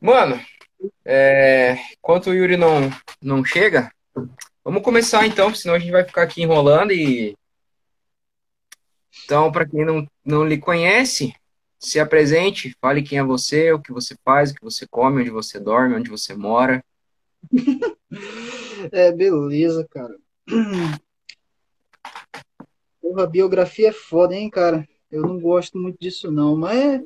Mano, é, enquanto o Yuri não, não chega, vamos começar então, senão a gente vai ficar aqui enrolando e. Então, para quem não, não lhe conhece, se apresente, fale quem é você, o que você faz, o que você come, onde você dorme, onde você mora. É, beleza, cara. Porra, biografia é foda, hein, cara? Eu não gosto muito disso, não. Mas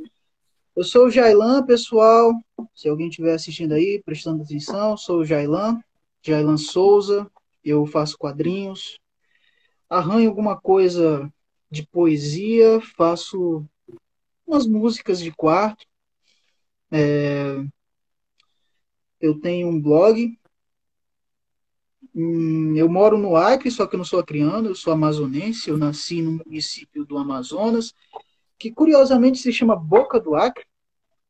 eu sou o Jailan, pessoal. Se alguém estiver assistindo aí, prestando atenção, sou o Jailan, Jailan Souza. Eu faço quadrinhos, arranho alguma coisa de poesia, faço umas músicas de quarto. É... Eu tenho um blog. Hum, Eu moro no Acre, só que eu não sou acriano, eu sou amazonense. Eu nasci no município do Amazonas, que curiosamente se chama Boca do Acre,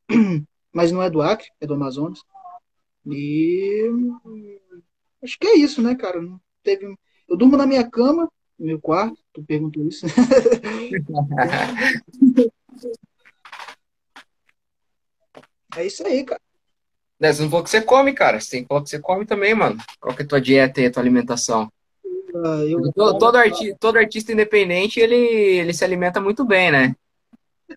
mas não é do Acre, é do Amazonas. E acho que é isso, né, cara? Não teve... Eu durmo na minha cama, no meu quarto, tu perguntou isso. É isso aí, cara. Você não falou que você come, cara. Você tem que falar que você come também, mano. Qual que é a tua dieta e a tua alimentação? Ah, Eu Todo, todo, arti- todo artista independente, ele, ele se alimenta muito bem, né?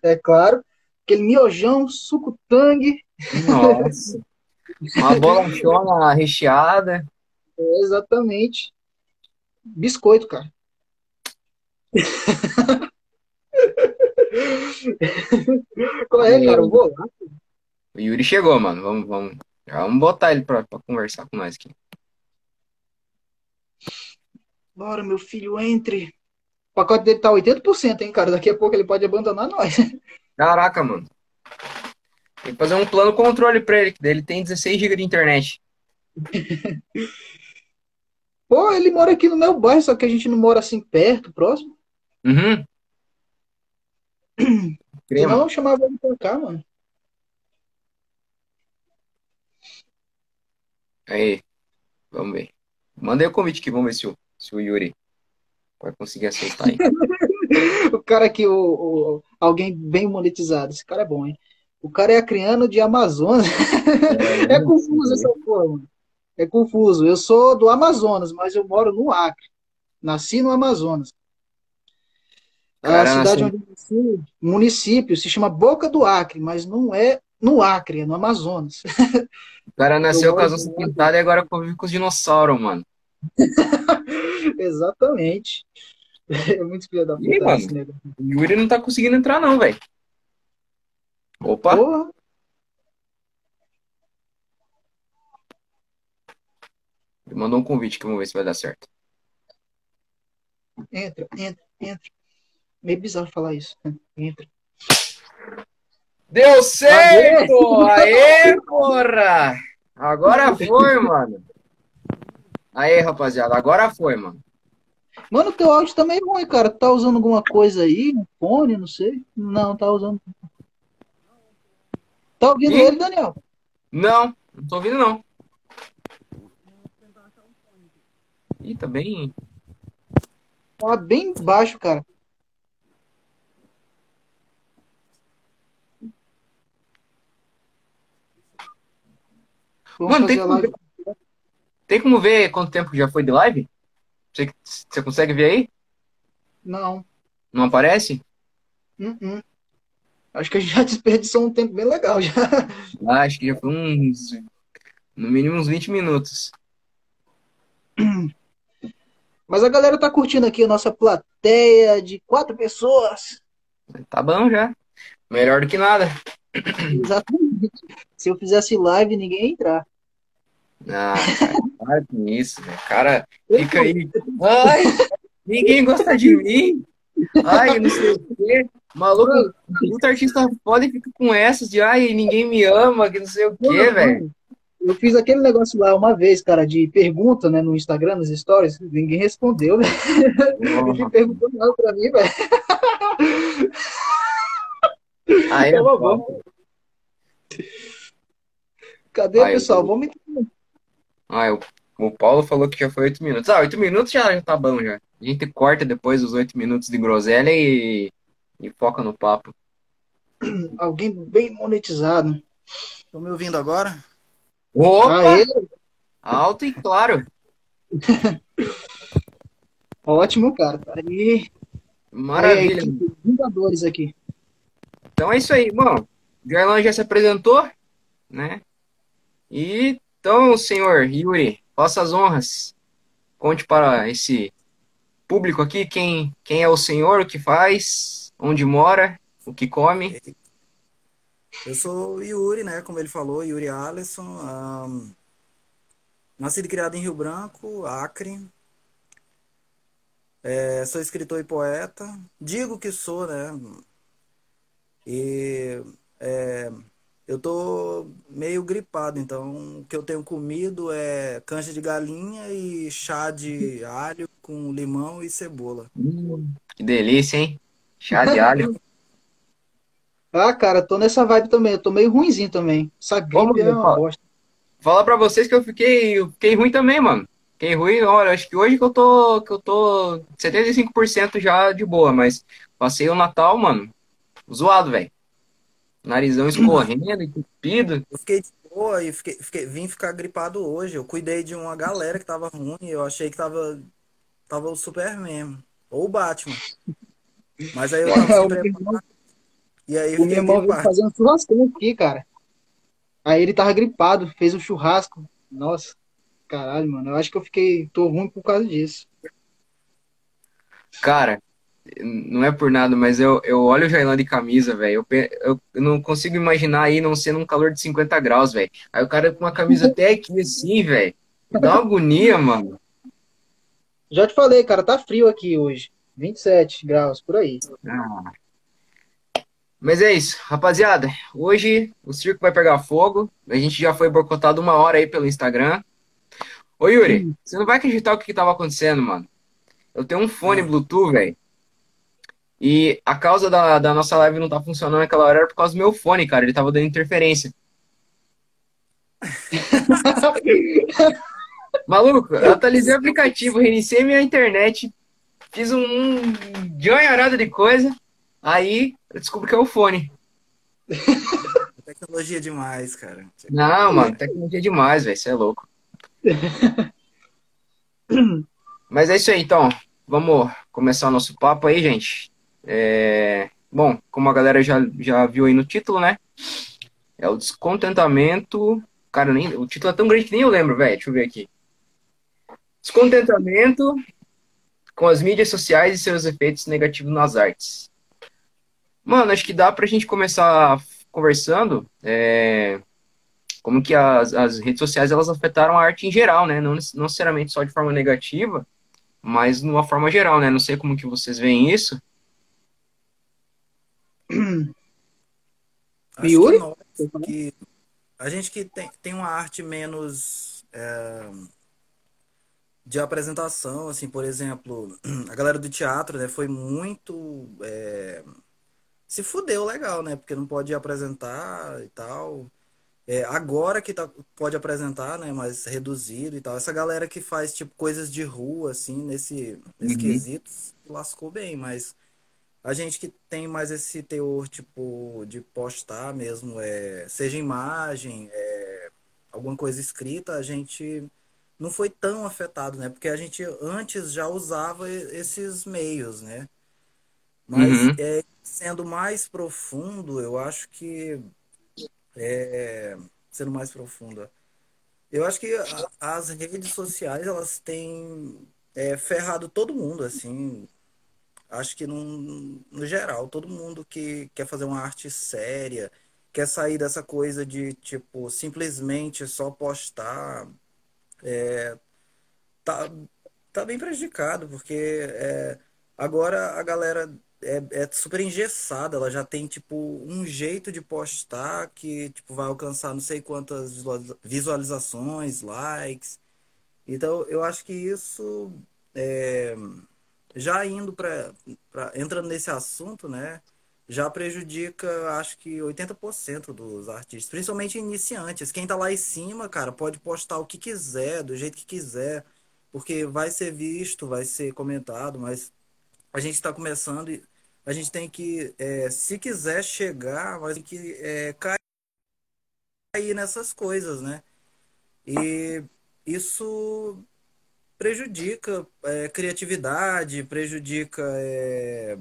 É claro, aquele miojão, suco tangue, Nossa. Uma bolachona recheada. é exatamente. Biscoito, cara. Qual é, cara? Eu vou lá. O Yuri chegou, mano. Vamos, vamos, vamos botar ele pra, pra conversar com nós aqui. Bora, meu filho, entre. O pacote dele tá 80%, hein, cara? Daqui a pouco ele pode abandonar nós. Caraca, mano. Tem que fazer um plano controle pra ele, que ele tem 16 GB de internet. Pô, ele mora aqui no meu bairro, só que a gente não mora assim perto, próximo. Uhum. Crema. Eu chamava ele pra cá, mano. Aí, vamos ver. Mandei o convite aqui, vamos ver se o, se o Yuri vai conseguir aceitar aí. O cara aqui, o, o- alguém bem monetizado. Esse cara é bom, hein? O cara é acriano de Amazonas. É confuso essa porra, mano. É confuso. Eu sou do Amazonas, mas eu moro no Acre. Nasci no Amazonas. A Cara, cidade onde eu nasci, município, se chama Boca do Acre, mas não é no Acre, é no Amazonas. O cara nasceu Eu com as onças pintadas e agora convive com os dinossauros, mano. Exatamente. É muito filho da puta mano. esse negócio. O Yuri não tá conseguindo entrar, não, velho. Opa, Porra. ele mandou um convite que vamos ver se vai dar certo. Entra, entra, entra. Meio bizarro falar isso. né? Entra. Deu certo! Aê, porra! Agora foi, mano. Aê, rapaziada, agora foi, mano. Mano, teu áudio tá meio ruim, cara. Tá usando alguma coisa aí? Um fone, não sei. Não, tá usando. Tá ouvindo Ih. ele, Daniel? Não, não tô ouvindo, não. Ih, tá bem. Tá bem baixo, cara. Vamos Mano, tem live. Tem como ver quanto tempo que já foi de live? Você, você consegue ver aí? Não. Não aparece? Uh-uh. Acho que a gente já desperdiçou um tempo bem legal já. Ah, acho que já foi uns. No mínimo uns 20 minutos. Mas a galera tá curtindo aqui a nossa plateia de quatro pessoas. Tá bom já. Melhor do que nada. Exatamente. Se eu fizesse live, ninguém ia entrar. Ah, cara, para com isso, velho. Cara, fica aí. Ai, ninguém gosta de mim. Ai, não sei o quê. Maluco, muito artista foda e fica com essas de ai, ninguém me ama, que não sei o quê, velho. Eu fiz aquele negócio lá uma vez, cara, de pergunta, né, no Instagram, nos stories, ninguém respondeu, velho. Ninguém perguntou nada pra mim, velho. Aí, Tá bom. Cadê, Ai, pessoal? Vamos Ah, o, o Paulo falou que já foi oito minutos. Ah, oito minutos já, já tá bom já. A gente corta depois os oito minutos de groselha e, e foca no papo. alguém bem monetizado. Estão me ouvindo agora? Opa! Aê. Alto e claro. Ótimo, cara. Aí. Maravilha. Aí, Vingadores aqui. Então é isso aí. Bom, o Jarlan já se apresentou, né? E então, senhor Yuri, faça as honras. Conte para esse público aqui quem, quem é o senhor, o que faz, onde mora, o que come. Eu sou Yuri, né? Como ele falou, Yuri Alisson. Um, nascido e criado em Rio Branco, Acre. É, sou escritor e poeta. Digo que sou, né? E é, eu tô meio gripado, então o que eu tenho comido é canja de galinha e chá de alho com limão e cebola. Hum, que delícia, hein? Chá de alho. ah, cara, tô nessa vibe também. Eu tô meio ruimzinho também. Essa gripe é uma bosta. Falar pra vocês que eu fiquei, eu fiquei ruim também, mano. Fiquei ruim, olha, acho que hoje que eu tô, que eu tô 75% já de boa, mas passei o Natal, mano, zoado, velho. Narizão escorrendo, entupido. Eu fiquei de boa e fiquei, fiquei, vim ficar gripado hoje. Eu cuidei de uma galera que tava ruim. Eu achei que tava, tava o Superman. Ou o Batman. Mas aí eu tava E aí o meu irmão veio fazer um churrascão aqui, cara. Aí ele tava gripado, fez um churrasco. Nossa, caralho, mano. Eu acho que eu fiquei. tô ruim por causa disso. Cara, não é por nada, mas eu, eu olho o Jailan de camisa, velho. Eu, eu, eu, não consigo imaginar aí não sendo um calor de 50 graus, velho. Aí o cara com uma camisa até aqui assim, velho. Dá uma agonia, mano. Já te falei, cara, tá frio aqui hoje. 27 graus, por aí. Ah. Mas é isso, rapaziada. Hoje o circo vai pegar fogo. A gente já foi boicotado uma hora aí pelo Instagram. Ô Yuri, você não vai acreditar o que, que tava acontecendo, mano. Eu tenho um fone Bluetooth, velho. E a causa da, da nossa live não tá funcionando naquela hora era por causa do meu fone, cara. Ele tava dando interferência. Maluco, eu atualizei o aplicativo, reiniciei minha internet, fiz um, um de coisa, aí eu descobri que é o fone. Tecnologia demais, cara. Não, mano, tecnologia demais, velho, você é louco. Mas é isso aí, então. Vamos começar o nosso papo aí, gente. É, bom, como a galera já, já viu aí no título, né? É o descontentamento. Cara, nem, o título é tão grande que nem eu lembro, velho. Deixa eu ver aqui. Descontentamento com as mídias sociais e seus efeitos negativos nas artes. Mano, acho que dá pra gente começar conversando é, como que as, as redes sociais elas afetaram a arte em geral, né? Não, não necessariamente só de forma negativa, mas de uma forma geral, né? Não sei como que vocês veem isso, Yuri? Que, que a gente que tem, tem uma arte menos é, de apresentação, assim, por exemplo, a galera do teatro, né, foi muito é, se fudeu legal, né? Porque não pode apresentar e tal. É, agora que tá, pode apresentar, né? Mas reduzido e tal. Essa galera que faz, tipo, coisas de rua, assim, nesse, nesse uhum. quesito, lascou bem, mas a gente que tem mais esse teor, tipo, de postar mesmo, é, seja imagem, é, alguma coisa escrita, a gente não foi tão afetado, né? Porque a gente antes já usava esses meios, né? Mas uhum. é, sendo mais profundo, eu acho que é, sendo mais profunda, eu acho que a, as redes sociais elas têm é, ferrado todo mundo, assim, Acho que no, no geral, todo mundo que quer fazer uma arte séria, quer sair dessa coisa de, tipo, simplesmente só postar, é, tá, tá bem prejudicado, porque é, agora a galera é, é super engessada, ela já tem, tipo, um jeito de postar que, tipo, vai alcançar não sei quantas visualizações, likes. Então, eu acho que isso é, já indo para entrando nesse assunto, né? Já prejudica, acho que 80% dos artistas, principalmente iniciantes. Quem tá lá em cima, cara, pode postar o que quiser, do jeito que quiser, porque vai ser visto, vai ser comentado, mas a gente está começando e a gente tem que, é, se quiser chegar, vai ter que é, cair nessas coisas, né? E isso prejudica é, criatividade, prejudica é,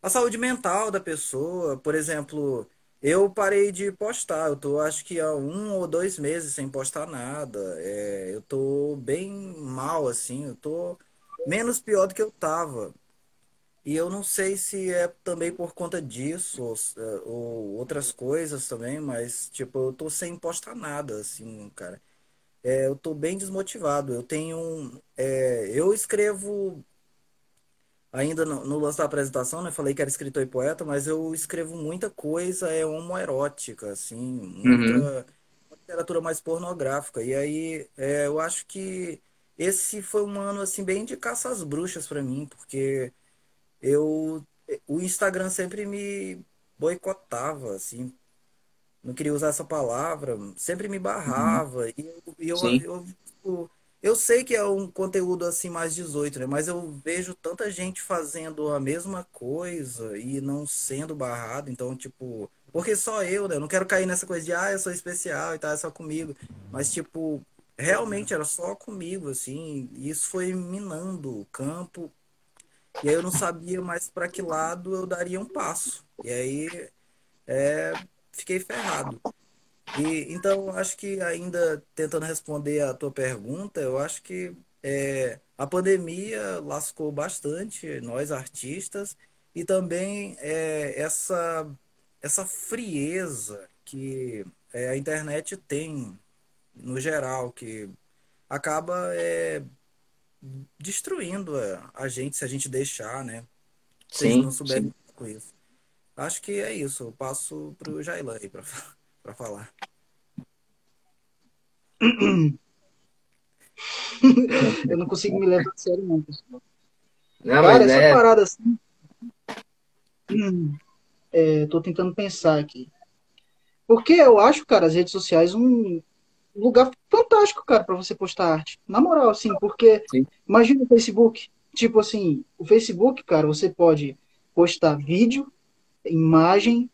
a saúde mental da pessoa. Por exemplo, eu parei de postar, eu tô acho que há um ou dois meses sem postar nada. É, eu tô bem mal, assim, eu tô menos pior do que eu tava. E eu não sei se é também por conta disso ou, é, ou outras coisas também, mas tipo, eu tô sem postar nada, assim, cara. É, eu tô bem desmotivado. Eu tenho. É, eu escrevo ainda no, no lance da apresentação, né? Falei que era escritor e poeta, mas eu escrevo muita coisa é homoerótica, assim, muita Uhum. literatura mais pornográfica. E aí é, eu acho que esse foi um ano assim bem de caça às bruxas para mim, porque eu o Instagram sempre me boicotava, assim, não queria usar essa palavra, sempre me Uhum. barrava. E eu, e eu, eu, tipo, eu sei que é um conteúdo assim mais 18, né? Mas eu vejo tanta gente fazendo a mesma coisa e não sendo barrado. Então, tipo, porque só eu, né? Eu não quero cair nessa coisa de, ah, eu sou especial e tal, é só comigo. Mas, tipo, realmente era só comigo, assim. E isso foi minando o campo. E aí eu não sabia mais para que lado eu daria um passo. E aí é, fiquei ferrado. E então acho que ainda tentando responder a tua pergunta, eu acho que é, a pandemia lascou bastante nós artistas e também é, essa essa frieza que é, a internet tem no geral, que acaba é, destruindo a gente se a gente deixar, né? Se a gente não sim, souber sim. com isso. Acho que é isso. Eu passo pro Jailan aí para para falar. Eu não consigo me levar a sério, não, pessoal. Não, Cara, essa é. parada assim, é, tô tentando pensar aqui. Porque eu acho, cara, as redes sociais um lugar fantástico, cara, para você postar arte. Na moral, assim, porque Sim, imagina o Facebook. Tipo assim, o Facebook, cara, você pode postar vídeo, imagem,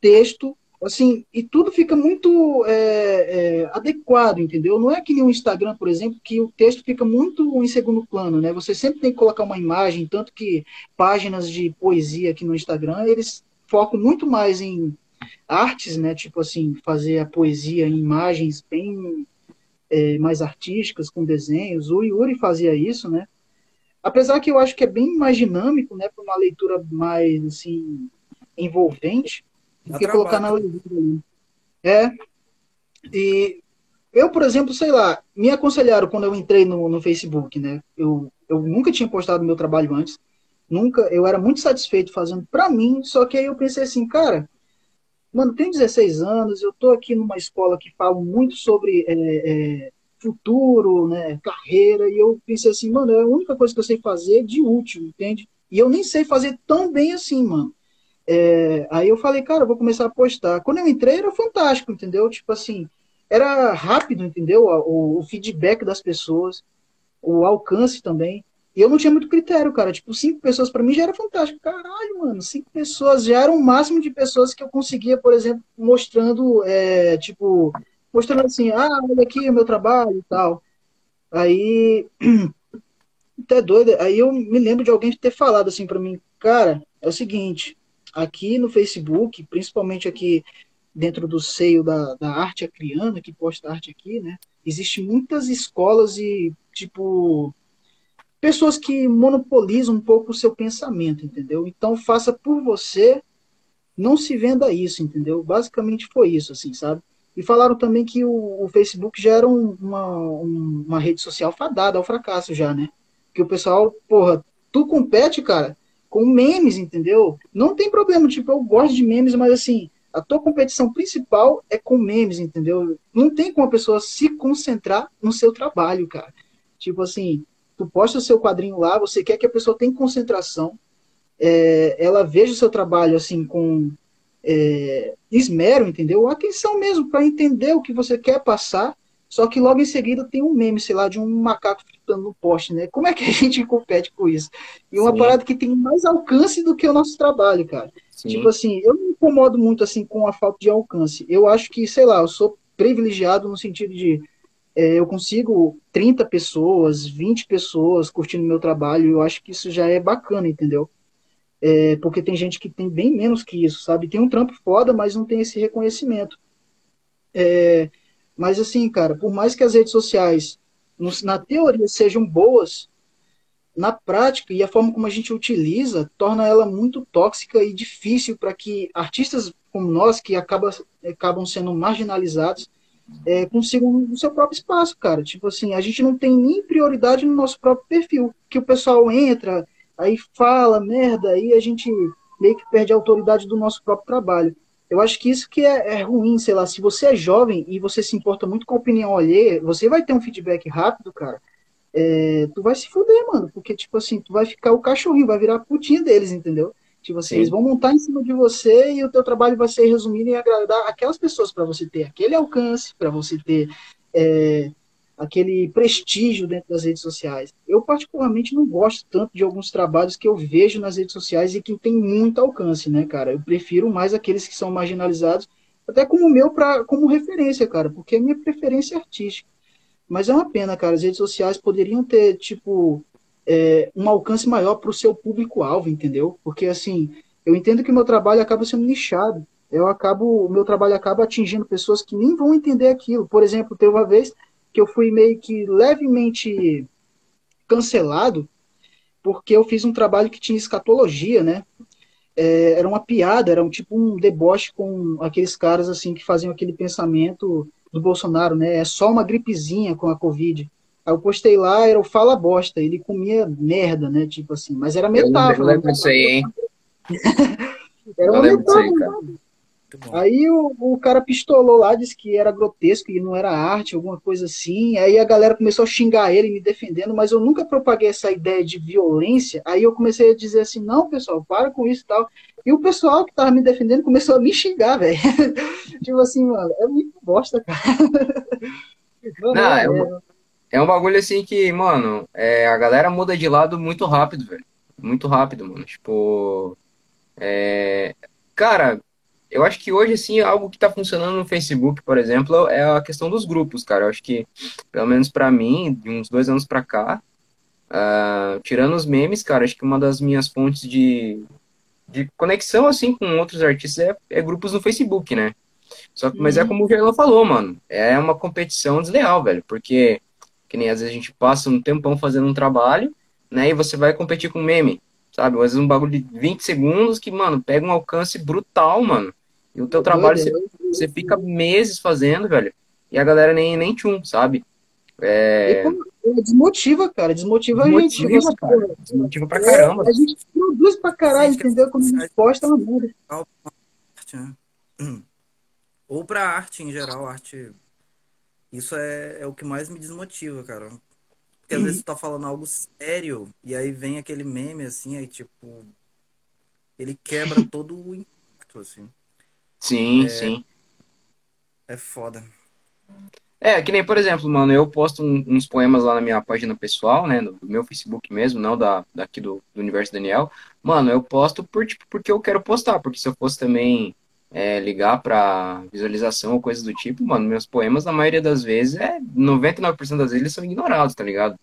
texto, assim, e tudo fica muito é, é, adequado, entendeu? Não é que nem o Instagram, por exemplo, que o texto fica muito em segundo plano, né? Você sempre tem que colocar uma imagem, tanto que páginas de poesia aqui no Instagram, eles focam muito mais em artes, né? Tipo assim, fazer a poesia em imagens bem é, mais artísticas, com desenhos. O Yuri fazia isso, né? Apesar que eu acho que é bem mais dinâmico, né? Para uma leitura mais, assim, envolvente, do que colocar na legenda ali. É, e eu, por exemplo, sei lá, me aconselharam quando eu entrei no, no Facebook, né? Eu, eu nunca tinha postado meu trabalho antes, nunca, eu era muito satisfeito fazendo para mim, só que aí eu pensei assim, cara, mano, tenho 16 anos, eu tô aqui numa escola que fala muito sobre é, é, futuro, né, carreira, e eu pensei assim, mano, é a única coisa que eu sei fazer de útil, entende? E eu nem sei fazer tão bem assim, mano. É, aí eu falei, cara, eu vou começar a postar. Quando eu entrei, era fantástico, entendeu? Tipo assim, era rápido, entendeu? O, o feedback das pessoas, o alcance também. E eu não tinha muito critério, cara. Tipo, cinco pessoas para mim já era fantástico. Caralho, mano, cinco pessoas já era o máximo de pessoas que eu conseguia, por exemplo, mostrando, é, tipo, mostrando assim, ah, olha aqui o meu trabalho e tal. Aí, até doido. Aí eu me lembro de alguém ter falado assim para mim, cara, é o seguinte, aqui no Facebook, principalmente aqui dentro do seio da, da arte acriana, que posta arte aqui, né? Existem muitas escolas e, tipo, pessoas que monopolizam um pouco o seu pensamento, entendeu? Então faça por você, não se venda isso, entendeu? Basicamente foi isso, assim, sabe? E falaram também que o, o Facebook já era um, uma, um, uma rede social fadada ao fracasso já, né? Que o pessoal, porra, tu compete, cara, com memes, entendeu? Não tem problema, tipo, eu gosto de memes, mas assim, a tua competição principal é com memes, entendeu? Não tem como a pessoa se concentrar no seu trabalho, cara. Tipo assim, tu posta o seu quadrinho lá, você quer que a pessoa tenha concentração, é, ela veja o seu trabalho assim com é, esmero, entendeu? Atenção mesmo para entender o que você quer passar. Só que logo em seguida tem um meme, sei lá, de um macaco fritando no poste, né? Como é que a gente compete com isso? E uma Sim. parada que tem mais alcance do que o nosso trabalho, cara. Sim. Tipo assim, eu não me incomodo muito assim com a falta de alcance. Eu acho que, sei lá, eu sou privilegiado no sentido de é, eu consigo 30 pessoas, 20 pessoas curtindo meu trabalho, eu acho que isso já é bacana, entendeu? É, porque tem gente que tem bem menos que isso, sabe? Tem um trampo foda, mas não tem esse reconhecimento. É, mas assim, cara, por mais que as redes sociais, na teoria, sejam boas, na prática e a forma como a gente utiliza torna ela muito tóxica e difícil para que artistas como nós, que acaba, acabam sendo marginalizados, é, consigam o seu próprio espaço, cara. Tipo assim, a gente não tem nem prioridade no nosso próprio perfil. Que o pessoal entra, aí fala merda, aí a gente meio que perde a autoridade do nosso próprio trabalho. Eu acho que isso que é, é, ruim, sei lá, se você é jovem e você se importa muito com a opinião alheia, você vai ter um feedback rápido, cara. É, tu vai se fuder, mano, porque, tipo assim, tu vai ficar o cachorrinho, vai virar a putinha deles, entendeu? Tipo assim, Sim. eles vão montar em cima de você e o teu trabalho vai ser resumido em agradar aquelas pessoas para você ter aquele alcance, para você ter é, aquele prestígio dentro das redes sociais. Eu, particularmente, não gosto tanto de alguns trabalhos que eu vejo nas redes sociais e que tem muito alcance, né, cara? Eu prefiro mais aqueles que são marginalizados, até como o meu, pra, como referência, cara, porque é minha preferência artística. Mas é uma pena, cara. As redes sociais poderiam ter, tipo, é, um alcance maior para o seu público-alvo, entendeu? Porque, assim, eu entendo que o meu trabalho acaba sendo nichado. Eu acabo, o meu trabalho acaba atingindo pessoas que nem vão entender aquilo. Por exemplo, teve uma vez que eu fui meio que levemente cancelado porque eu fiz um trabalho que tinha escatologia, né? É, era uma piada, era um tipo um deboche com aqueles caras assim que faziam aquele pensamento do Bolsonaro, né? É só uma gripezinha com a Covid. Aí eu postei lá, era o Fala Bosta, ele comia merda, né? Tipo assim, mas era metáfora. Eu lembro disso aí, hein? era uma metáfora. Aí o, o cara pistolou lá, disse que era grotesco e não era arte, alguma coisa assim. Aí a galera começou a xingar ele, me defendendo, mas eu nunca propaguei essa ideia de violência. Aí eu comecei a dizer assim: não, pessoal, para com isso e tal. E o pessoal que tava me defendendo começou a me xingar, velho. tipo assim, mano, é muito bosta, cara. Mano, não, é, é, é um bagulho assim que, mano, é, a galera muda de lado muito rápido, velho. Muito rápido, mano. Tipo. É... Cara, eu acho que hoje, assim, algo que tá funcionando no Facebook, por exemplo, é a questão dos grupos, cara. Eu acho que, pelo menos para mim, de uns dois anos pra cá, uh, tirando os memes, cara, acho que uma das minhas fontes de, de conexão, assim, com outros artistas é, é grupos no Facebook, né? Só que, mas é uhum. como o Gerlan falou, mano. É uma competição desleal, velho. Porque que nem às vezes a gente passa um tempão fazendo um trabalho, né? E você vai competir com meme, sabe? Às vezes um bagulho de 20 segundos que, mano, pega um alcance brutal, mano. E o teu trabalho você, você fica meses fazendo, velho. E a galera nem, nem tchum, sabe? É... Desmotiva, cara. Desmotiva, desmotiva a gente. Cara. Desmotiva pra caramba. É, a gente produz pra caralho, entendeu? Quando a gente posta, é uma merda. Ou pra arte em geral, arte isso é, é o que mais me desmotiva, cara. Porque às vezes tu tá falando algo sério e aí vem aquele meme assim, aí tipo. Ele quebra todo o impacto, assim. Sim, é, sim. É foda. É, que nem, por exemplo, mano, eu posto uns poemas lá na minha página pessoal, né, no meu Facebook mesmo, não da, daqui do, do Universo Daniel. Mano, eu posto por, tipo, porque eu quero postar, porque se eu fosse também é, ligar para visualização ou coisas do tipo, mano, meus poemas, na maioria das vezes, é 99% das vezes eles são ignorados, tá ligado?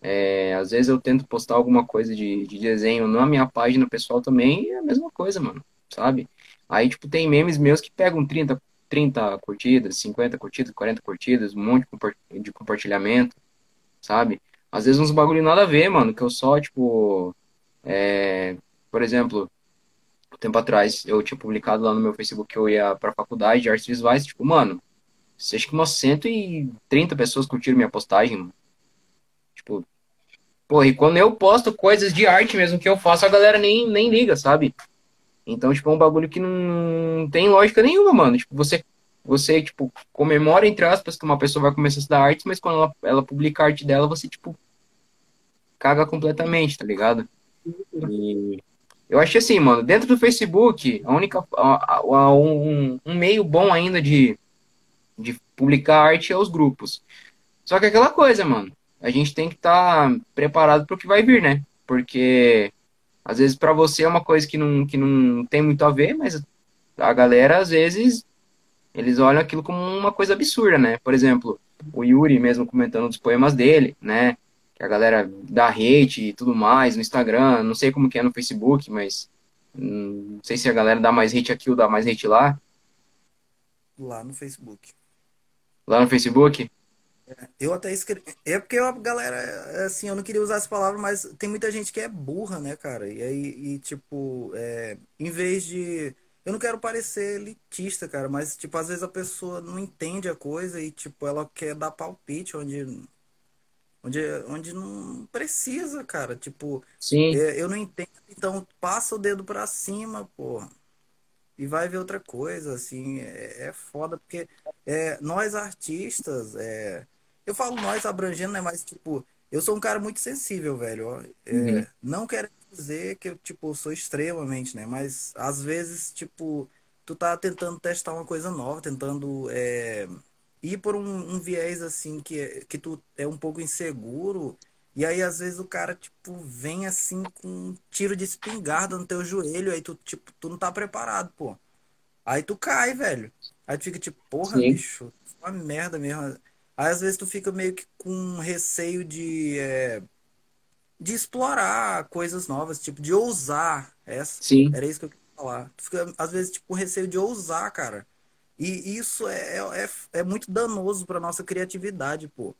É, às vezes eu tento postar alguma coisa de, de desenho na minha página pessoal também, é a mesma coisa, mano, sabe? Aí, tipo, tem memes meus que pegam 30, 30 curtidas, 50 curtidas, 40 curtidas, um monte de compartilhamento, sabe? Às vezes uns bagulho nada a ver, mano, que eu só, tipo, é, por exemplo, tempo atrás eu tinha publicado lá no meu Facebook que eu ia pra faculdade de artes visuais, tipo, mano, acho que umas 130 pessoas curtiram minha postagem, mano. Tipo, porra, e quando eu posto coisas de arte mesmo que eu faço, a galera nem, nem liga, sabe? Então, tipo, é um bagulho que não tem lógica nenhuma, mano. Tipo, você, você tipo, comemora, entre aspas, que uma pessoa vai começar a estudar artes, mas quando ela, ela publica a arte dela, você, tipo, caga completamente, tá ligado? E eu acho assim, mano, dentro do Facebook, a única. A, a, um, um, meio bom ainda de, de publicar arte aos grupos. Só que é aquela coisa, mano, a gente tem que estar tá preparado para o que vai vir, né? Porque às vezes para você é uma coisa que não, que não tem muito a ver, mas a galera às vezes eles olham aquilo como uma coisa absurda, né? Por exemplo, o Yuri mesmo comentando dos poemas dele, né? Que a galera dá hate e tudo mais no Instagram, não sei como que é no Facebook, mas hum, não sei se a galera dá mais hate aqui ou dá mais hate lá. Lá no Facebook. Lá no Facebook? Eu até escrevi. É porque a galera, assim, eu não queria usar essa palavra, mas tem muita gente que é burra, né, cara? E aí, e, tipo, é, em vez de. Eu não quero parecer elitista, cara, mas, tipo, às vezes a pessoa não entende a coisa e, tipo, ela quer dar palpite onde. Onde, onde não precisa, cara. Tipo, Sim. É, eu não entendo, então passa o dedo pra cima, porra e vai ver outra coisa, assim, é, é foda, porque é, nós artistas, é, eu falo nós abrangendo, né, mas, tipo, eu sou um cara muito sensível, velho, é, uhum. não quero dizer que eu, tipo, sou extremamente, né, mas, às vezes, tipo, tu tá tentando testar uma coisa nova, tentando é, ir por um, um viés, assim, que, que tu é um pouco inseguro, e aí, às vezes, o cara, tipo, vem assim com um tiro de espingarda no teu joelho, aí tu, tipo, tu não tá preparado, pô. Aí tu cai, velho. Aí tu fica tipo, porra, Sim. bicho, uma merda mesmo. Aí às vezes tu fica meio que com receio de, é, de explorar coisas novas, tipo, de ousar. Essa, Sim. Era isso que eu queria falar. Tu fica, às vezes, tipo, com receio de ousar, cara. E isso é, é, é muito danoso pra nossa criatividade, pô.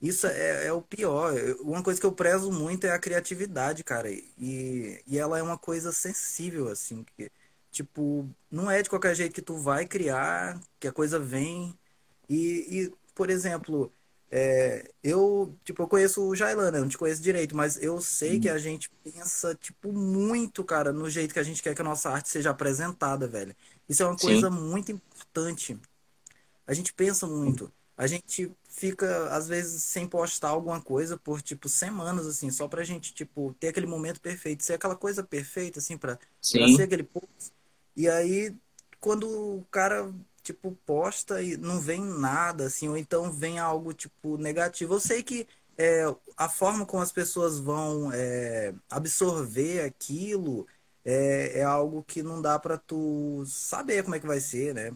Isso é, é, o pior. Uma coisa que eu prezo muito é a criatividade, cara. E, e ela é uma coisa sensível, assim. Que, tipo, não é de qualquer jeito que tu vai criar, que a coisa vem. E, e por exemplo, é, eu, tipo, eu conheço o Jailan, né? Eu não te conheço direito, mas eu sei que a gente pensa, tipo, muito, cara, no jeito que a gente quer que a nossa arte seja apresentada, velho. Isso é uma coisa Sim. muito importante. A gente pensa muito. A gente fica, às vezes, sem postar alguma coisa por, tipo, semanas, assim, só pra gente, tipo, ter aquele momento perfeito, ser aquela coisa perfeita, assim, pra, pra ser aquele post. E aí, quando o cara, tipo, posta e não vem nada, assim, ou então vem algo, tipo, negativo. Eu sei que é, a forma como as pessoas vão é, absorver aquilo é, é algo que não dá para tu saber como é que vai ser, né?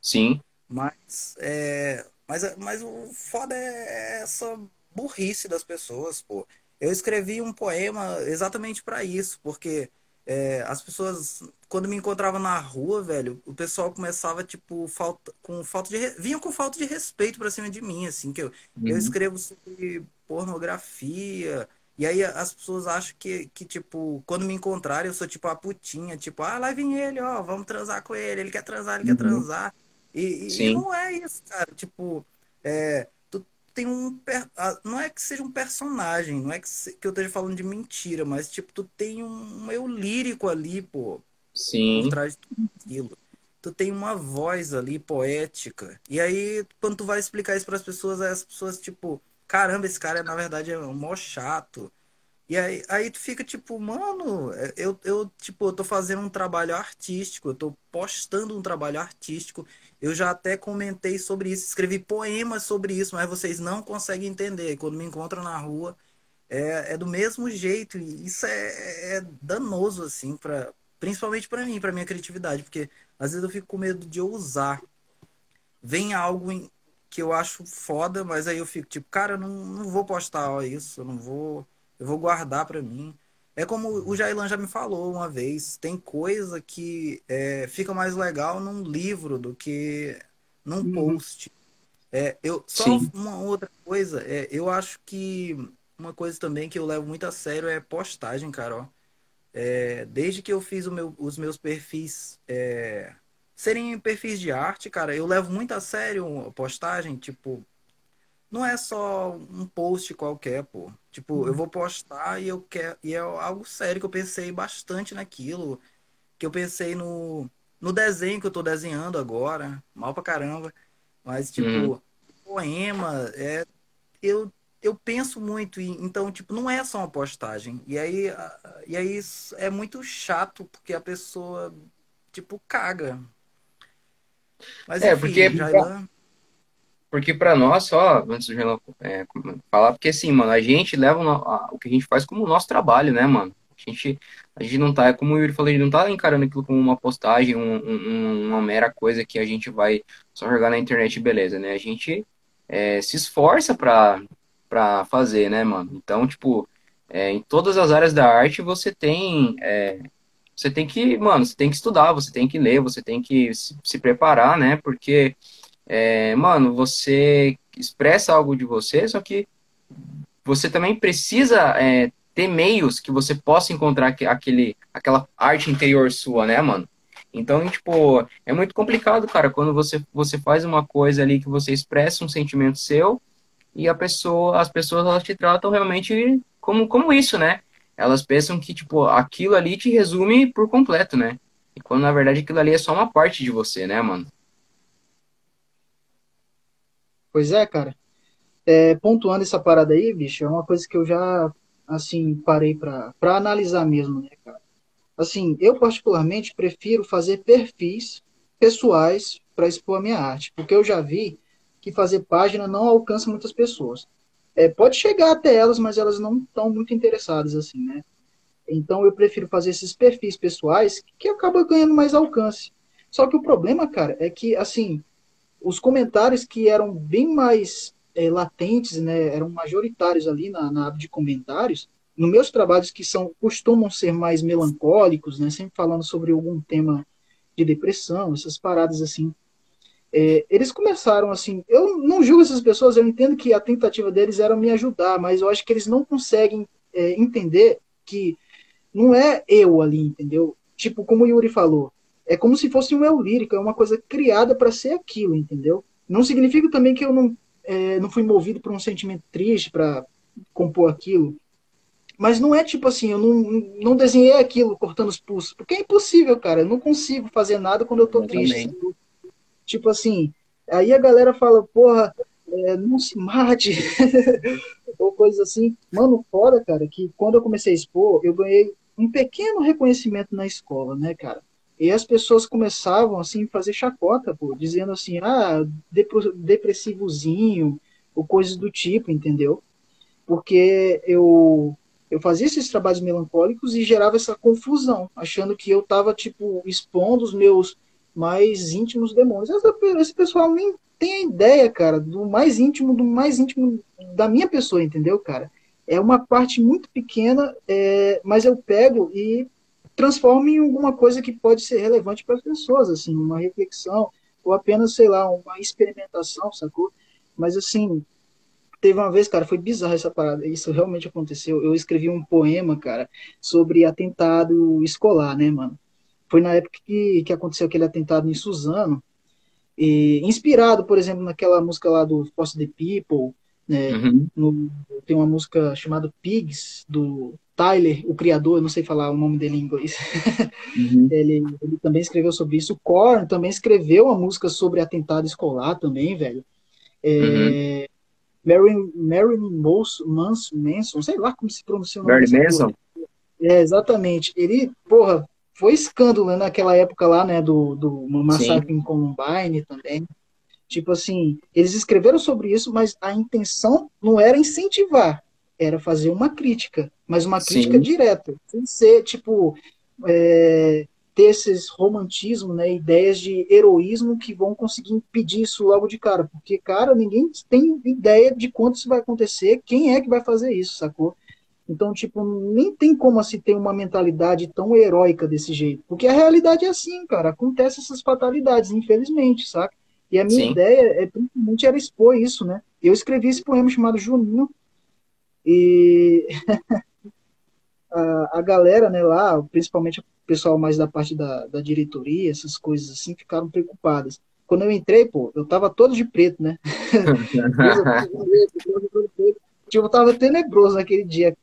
Sim. Mas é, mas, mas o foda é essa burrice das pessoas, pô. Eu escrevi um poema exatamente para isso, porque é, as pessoas, quando me encontravam na rua, velho, o pessoal começava, tipo, falta, com falta de. vinha com falta de respeito pra cima de mim, assim, que eu, uhum. eu escrevo sobre pornografia. E aí as pessoas acham que, que, tipo, quando me encontrarem, eu sou tipo a putinha, tipo, ah, lá vem ele, ó, vamos transar com ele, ele quer transar, ele uhum. quer transar. E, e, não é isso, cara. Tipo, é, tem um. Não é que seja um personagem, não é que, que eu esteja falando de mentira, mas, tipo, tu tem um eu lírico ali, pô. Sim. Por trás de tudo aquilo. Tu tem uma voz ali poética. E aí, quando tu vai explicar isso para as pessoas, as pessoas, tipo, caramba, esse cara, na verdade, é um mó chato. E aí, aí tu fica tipo, mano, é, eu, eu, tipo, eu tô fazendo um trabalho artístico, eu tô postando um trabalho artístico eu já até comentei sobre isso, escrevi poemas sobre isso, mas vocês não conseguem entender. Quando me encontram na rua, é, é do mesmo jeito. E isso é, é danoso, assim, pra, principalmente para mim, para minha criatividade, porque às vezes eu fico com medo de ousar. Vem algo em, que eu acho foda, mas aí eu fico tipo, cara, eu não, não vou postar isso, eu não vou. Eu vou guardar para mim. É como o Jailan já me falou uma vez, tem coisa que é, fica mais legal num livro do que num uhum. post. É, eu, só Sim. uma outra coisa, é, eu acho que uma coisa também que eu levo muito a sério é postagem, cara. É, desde que eu fiz meu, os meus perfis é, serem perfis de arte, cara, eu levo muito a sério postagem, tipo, não é só um post qualquer, pô. Tipo, eu uhum. vou postar e eu quero. E é algo sério que eu pensei bastante naquilo. Que eu pensei no, no desenho que eu tô desenhando agora. Mal pra caramba. Mas, tipo, uhum. poema, é. Eu, eu penso muito, em, então, tipo, não é só uma postagem. E aí, e aí é muito chato, porque a pessoa, tipo, caga. Mas, é, enfim, porque. Porque para nós, só, antes Renan é, falar, porque assim, mano, a gente leva o, o que a gente faz como nosso trabalho, né, mano? A gente, a gente não tá, como o Yuri falou, a gente não tá encarando aquilo como uma postagem, um, um, uma mera coisa que a gente vai só jogar na internet beleza, né? A gente é, se esforça pra, pra fazer, né, mano? Então, tipo, é, em todas as áreas da arte você tem. É, você tem que, mano, você tem que estudar, você tem que ler, você tem que se, se preparar, né? Porque, é, mano, você expressa algo de você, só que você também precisa é, ter meios que você possa encontrar aquele, aquela arte interior sua, né, mano? Então, tipo, é muito complicado, cara, quando você, você faz uma coisa ali que você expressa um sentimento seu e a pessoa, as pessoas elas te tratam realmente como, como isso, né? Elas pensam que, tipo, aquilo ali te resume por completo, né? E quando na verdade aquilo ali é só uma parte de você, né, mano? Pois é, cara. É, pontuando essa parada aí, bicho, é uma coisa que eu já assim, parei para analisar mesmo, né, cara? Assim, eu particularmente prefiro fazer perfis pessoais para expor a minha arte, porque eu já vi que fazer página não alcança muitas pessoas. É, pode chegar até elas, mas elas não estão muito interessadas, assim, né? Então eu prefiro fazer esses perfis pessoais que acaba ganhando mais alcance. Só que o problema, cara, é que, assim, os comentários que eram bem mais é, latentes, né, eram majoritários ali na, na aba de comentários. Nos meus trabalhos que são costumam ser mais melancólicos, né, sempre falando sobre algum tema de depressão, essas paradas assim. É, eles começaram assim. Eu não julgo essas pessoas, eu entendo que a tentativa deles era me ajudar, mas eu acho que eles não conseguem é, entender que não é eu ali, entendeu? Tipo, como o Yuri falou, é como se fosse um eu lírico, é uma coisa criada para ser aquilo, entendeu? Não significa também que eu não é, não fui movido por um sentimento triste para compor aquilo. Mas não é tipo assim, eu não, não desenhei aquilo cortando os pulsos, porque é impossível, cara. Eu não consigo fazer nada quando eu tô eu triste. Também. Tipo assim, aí a galera fala, porra, é, não se mate, ou coisas assim. Mano, fora, cara, que quando eu comecei a expor, eu ganhei um pequeno reconhecimento na escola, né, cara? E as pessoas começavam assim a fazer chacota, pô, dizendo assim, ah, depressivozinho, ou coisas do tipo, entendeu? Porque eu eu fazia esses trabalhos melancólicos e gerava essa confusão, achando que eu estava tipo expondo os meus mais íntimos demônios. Esse pessoal nem tem a ideia, cara, do mais íntimo, do mais íntimo da minha pessoa, entendeu, cara? É uma parte muito pequena, é, mas eu pego e transforma em alguma coisa que pode ser relevante para as pessoas, assim, uma reflexão, ou apenas, sei lá, uma experimentação, sacou? Mas, assim, teve uma vez, cara, foi bizarro essa parada, isso realmente aconteceu. Eu escrevi um poema, cara, sobre atentado escolar, né, mano? Foi na época que, que aconteceu aquele atentado em Suzano, e, inspirado, por exemplo, naquela música lá do Force the People, né? Uhum. No, tem uma música chamada Pigs, do Tyler, o criador, eu não sei falar o nome dele em inglês, uhum. ele, ele, também escreveu sobre isso. O Korn também escreveu uma música sobre atentado escolar também, velho. É, uhum. Marilyn, Manson, Manson, sei lá como se pronuncia o nome Marilyn Manson? É, exatamente. Ele, porra, foi escândalo né, naquela época lá, né, do, do massacre Sim. em Columbine também. Tipo assim, eles escreveram sobre isso, mas a intenção não era incentivar, era fazer uma crítica, mas uma crítica Sim. direta, sem ser, tipo, é, ter esses romantismo, né, ideias de heroísmo que vão conseguir impedir isso logo de cara, porque, cara, ninguém tem ideia de quando isso vai acontecer, quem é que vai fazer isso, sacou? Então, tipo, nem tem como assim ter uma mentalidade tão heróica desse jeito, porque a realidade é assim, cara, acontece essas fatalidades, infelizmente, saca? E a minha Sim. ideia, é, principalmente, era expor isso, né? Eu escrevi esse poema chamado Juninho, e a, a, galera, né, lá, principalmente o pessoal mais da parte da, da diretoria, essas coisas assim, ficaram preocupadas. Quando eu entrei, pô, eu tava todo de preto, né? tipo, eu tava tenebroso naquele dia.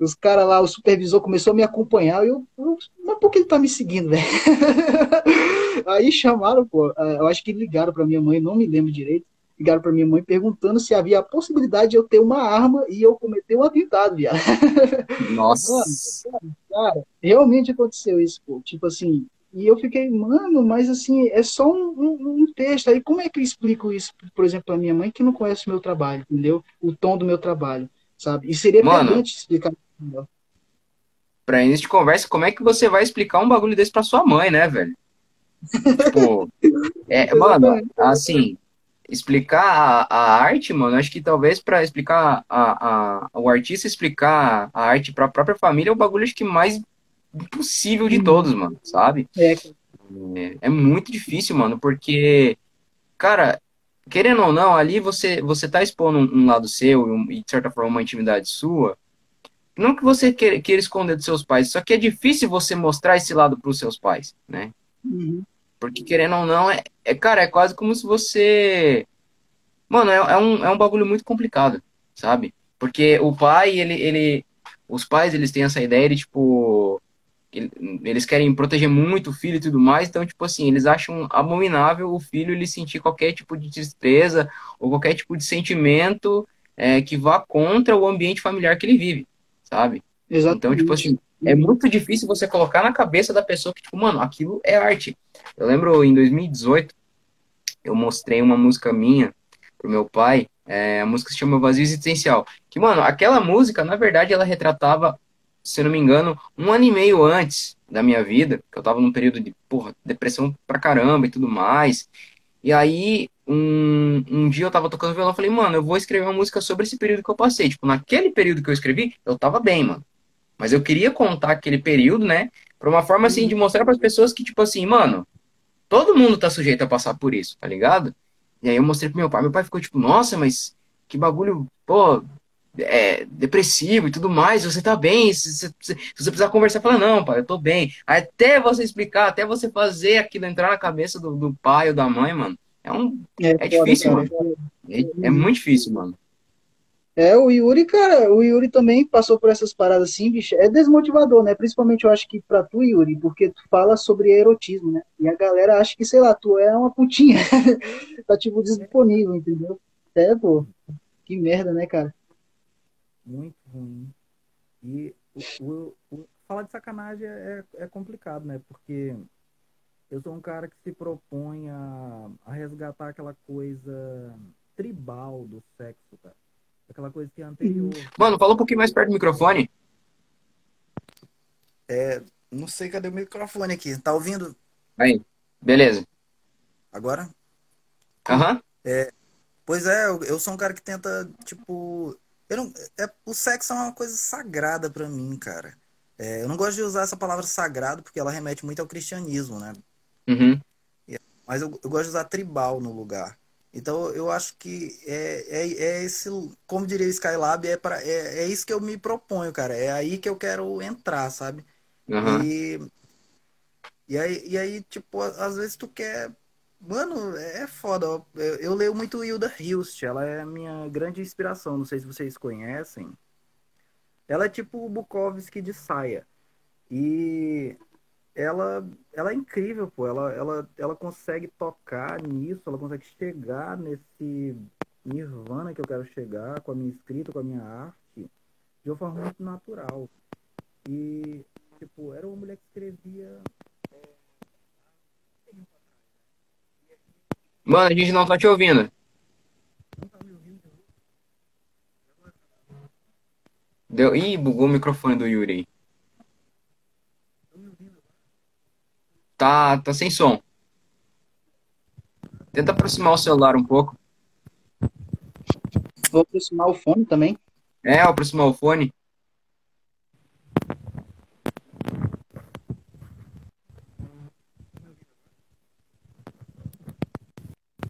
Os caras lá, o supervisor começou a me acompanhar e eu, eu mas por que ele tá me seguindo, velho? Aí chamaram, pô, eu acho que ligaram pra minha mãe, não me lembro direito ligaram para minha mãe perguntando se havia a possibilidade de eu ter uma arma e eu cometer um atentado, viado. Nossa. Mano, cara, realmente aconteceu isso, pô. Tipo assim, E eu fiquei, mano, mas assim, é só um, um, um, texto. Aí como é que eu explico isso, por exemplo, pra minha mãe que não conhece o meu trabalho, entendeu? O tom do meu trabalho, sabe? E seria mano, explicar melhor. Pra início de conversa, como é que você vai explicar um bagulho desse pra sua mãe, né, velho? tipo, é, mano, assim, explicar a, a, arte, mano, acho que talvez para explicar a, a, o artista explicar a arte para a própria família é o bagulho acho que mais impossível de uhum. todos, mano, sabe? É. é. É, muito difícil, mano, porque, cara, querendo ou não, ali você, você tá expondo um, um lado seu e, de certa forma, uma intimidade sua. Não que você queira, queira esconder dos seus pais, só que é difícil você mostrar esse lado para os seus pais, né? Uhum. Porque, querendo ou não, é, é, cara, é quase como se você. Mano, é, é, um, é um bagulho muito complicado, sabe? Porque o pai, ele, ele. Os pais, eles têm essa ideia de, tipo eles querem proteger muito o filho e tudo mais, então, tipo assim, eles acham abominável o filho ele sentir qualquer tipo de tristeza ou qualquer tipo de sentimento é, que vá contra o ambiente familiar que ele vive, sabe? Exatamente. Então, tipo assim, é muito difícil você colocar na cabeça da pessoa que, tipo, mano, aquilo é arte. Eu lembro em 2018, eu mostrei uma música minha pro meu pai, é, a música se chama Vazio Existencial, que, mano, aquela música, na verdade, ela retratava se não me engano, um ano e meio antes da minha vida, que eu tava num período de, porra, depressão pra caramba e tudo mais. E aí, um, um dia eu tava tocando violão, eu falei, mano, eu vou escrever uma música sobre esse período que eu passei. Tipo, naquele período que eu escrevi, eu tava bem, mano. Mas eu queria contar aquele período, né, pra uma forma, assim, de mostrar para as pessoas que, tipo assim, mano, todo mundo tá sujeito a passar por isso, tá ligado? E aí eu mostrei pro meu pai, meu pai ficou tipo, nossa, mas que bagulho, pô, é, depressivo e tudo mais, você tá bem, se, se, se, você precisar conversar, fala, não, pai, eu tô bem. Até você explicar, até você fazer aquilo entrar na cabeça do, do pai ou da mãe, mano, é um. É, é difícil, mano. É, é, muito difícil, mano. É, o Yuri, cara, o Yuri também passou por essas paradas assim, bicho. É desmotivador, né? Principalmente eu acho que pra tu, Yuri, porque tu fala sobre erotismo, né? E a galera acha que, sei lá, tu é uma putinha. tá tipo disponível, entendeu? É, pô. Que merda, né, cara? muito ruim. E o, o, o, falar de sacanagem é, é complicado, né? Porque eu sou um cara que se propõe a, a resgatar aquela coisa tribal do sexo, cara. Aquela coisa que é anterior. Mano, fala um pouquinho mais perto do microfone. É, não sei cadê o microfone aqui. Tá ouvindo? Aí, beleza. Agora? Aham. Uhum. É, pois é, eu, eu sou um cara que tenta, tipo, eu não, é, o sexo é uma coisa sagrada para mim, cara. É, eu não gosto de usar essa palavra sagrado porque ela remete muito ao cristianismo, né? Uhum. Mas eu, eu, gosto de usar tribal no lugar. Então eu acho que é, é, é esse, como diria Skylab, é, pra, é, é isso que eu me proponho, cara. É aí que eu quero entrar, sabe? Uhum. E, e, aí, e aí, tipo, às vezes tu quer Mano, é foda. Eu, eu leio muito Hilda Hilst, ela é a minha grande inspiração. Não sei se vocês conhecem. Ela é tipo o Bukowski de saia. E ela, ela é incrível, pô. Ela, ela, ela consegue tocar nisso, ela consegue chegar nesse nirvana que eu quero chegar com a minha escrita, com a minha arte, de uma forma muito natural. E, tipo, era uma mulher que escrevia Mano, a gente não tá te ouvindo. Deu... Ih, bugou o microfone do Yuri. Tá, tá sem som. Tenta aproximar o celular um pouco. Vou aproximar o fone também. É, aproximar o fone.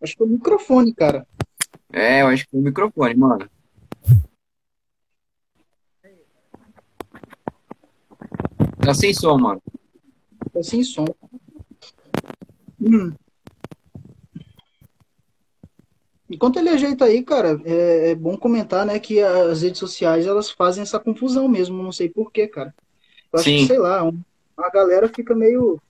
Acho que é o microfone, cara. É, eu acho que é o microfone, mano. Tá sem som, mano. Tá sem som. Hum. Enquanto ele ajeita aí, cara, é, é, bom comentar, né, que as redes sociais elas fazem essa confusão mesmo, não sei porquê, cara. Eu acho Sim. que, sei lá, um, a galera fica meio,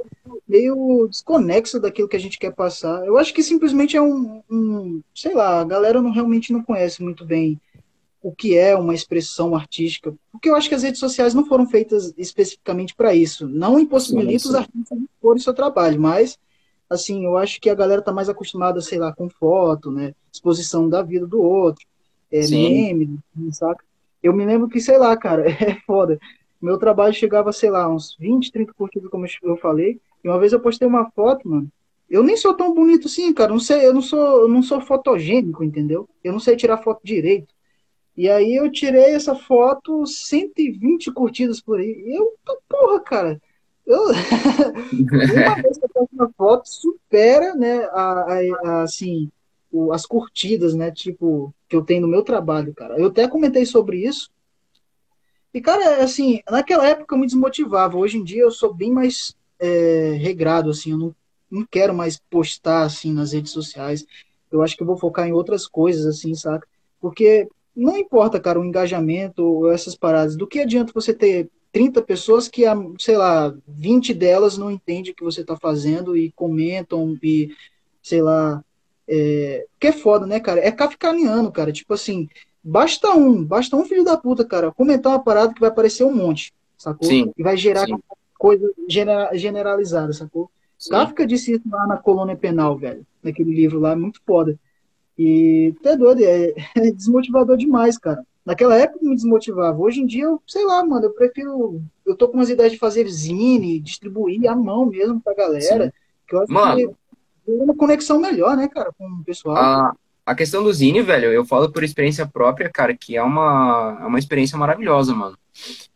meio desconexa daquilo que a gente quer passar. Eu acho que simplesmente é um, um, sei lá, a galera não realmente não conhece muito bem o que é uma expressão artística, porque eu acho que as redes sociais não foram feitas especificamente para isso. Não impossibilita sim, sim. os artistas de exporem seu trabalho, mas assim, eu acho que a galera tá mais acostumada, sei lá, com foto, né? Exposição da vida do outro, é, meme, saca? Eu me lembro que, sei lá, cara, é foda. Meu trabalho chegava, sei lá, uns 20, 30 curtidas, como eu falei. E uma vez eu postei uma foto, mano. Eu nem sou tão bonito assim, cara. Não sei, eu não sou, eu não sou fotogênico, entendeu? Eu não sei tirar foto direito. E aí eu tirei essa foto, 120 curtidas por aí. E eu, porra, cara. Eu, uma vez que foto, supera, né, a, a, a, assim, o, as curtidas, né, tipo, que eu tenho no meu trabalho, cara. Eu até comentei sobre isso. E, cara, assim, naquela época eu me desmotivava. Hoje em dia eu sou bem mais é, regrado, assim, eu não, não quero mais postar, assim, nas redes sociais. Eu acho que eu vou focar em outras coisas, assim, saca? Porque não importa, cara, o engajamento ou essas paradas. Do que adianta você ter 30 pessoas que, sei lá, 20 delas não entendem o que você está fazendo e comentam e, sei lá, é... que é foda, né, cara? É kafkaniano, cara. Tipo assim, basta um, basta um filho da puta, cara, comentar uma parada que vai aparecer um monte, sacou? Sim, e vai gerar sim. coisa generalizada, sacou? Sim. Kafka disse isso lá na Colônia Penal, velho. Naquele livro lá, muito foda. E até doido, é, é, desmotivador demais, cara. Naquela época me desmotivava. Hoje em dia, eu, sei lá, mano, eu prefiro. Eu tô com umas ideias de fazer zine, distribuir à mão mesmo pra galera. Sim. Que eu acho mano, que é uma conexão melhor, né, cara, com o pessoal. A, a questão do zine, velho, eu falo por experiência própria, cara, que é uma, é uma experiência maravilhosa, mano.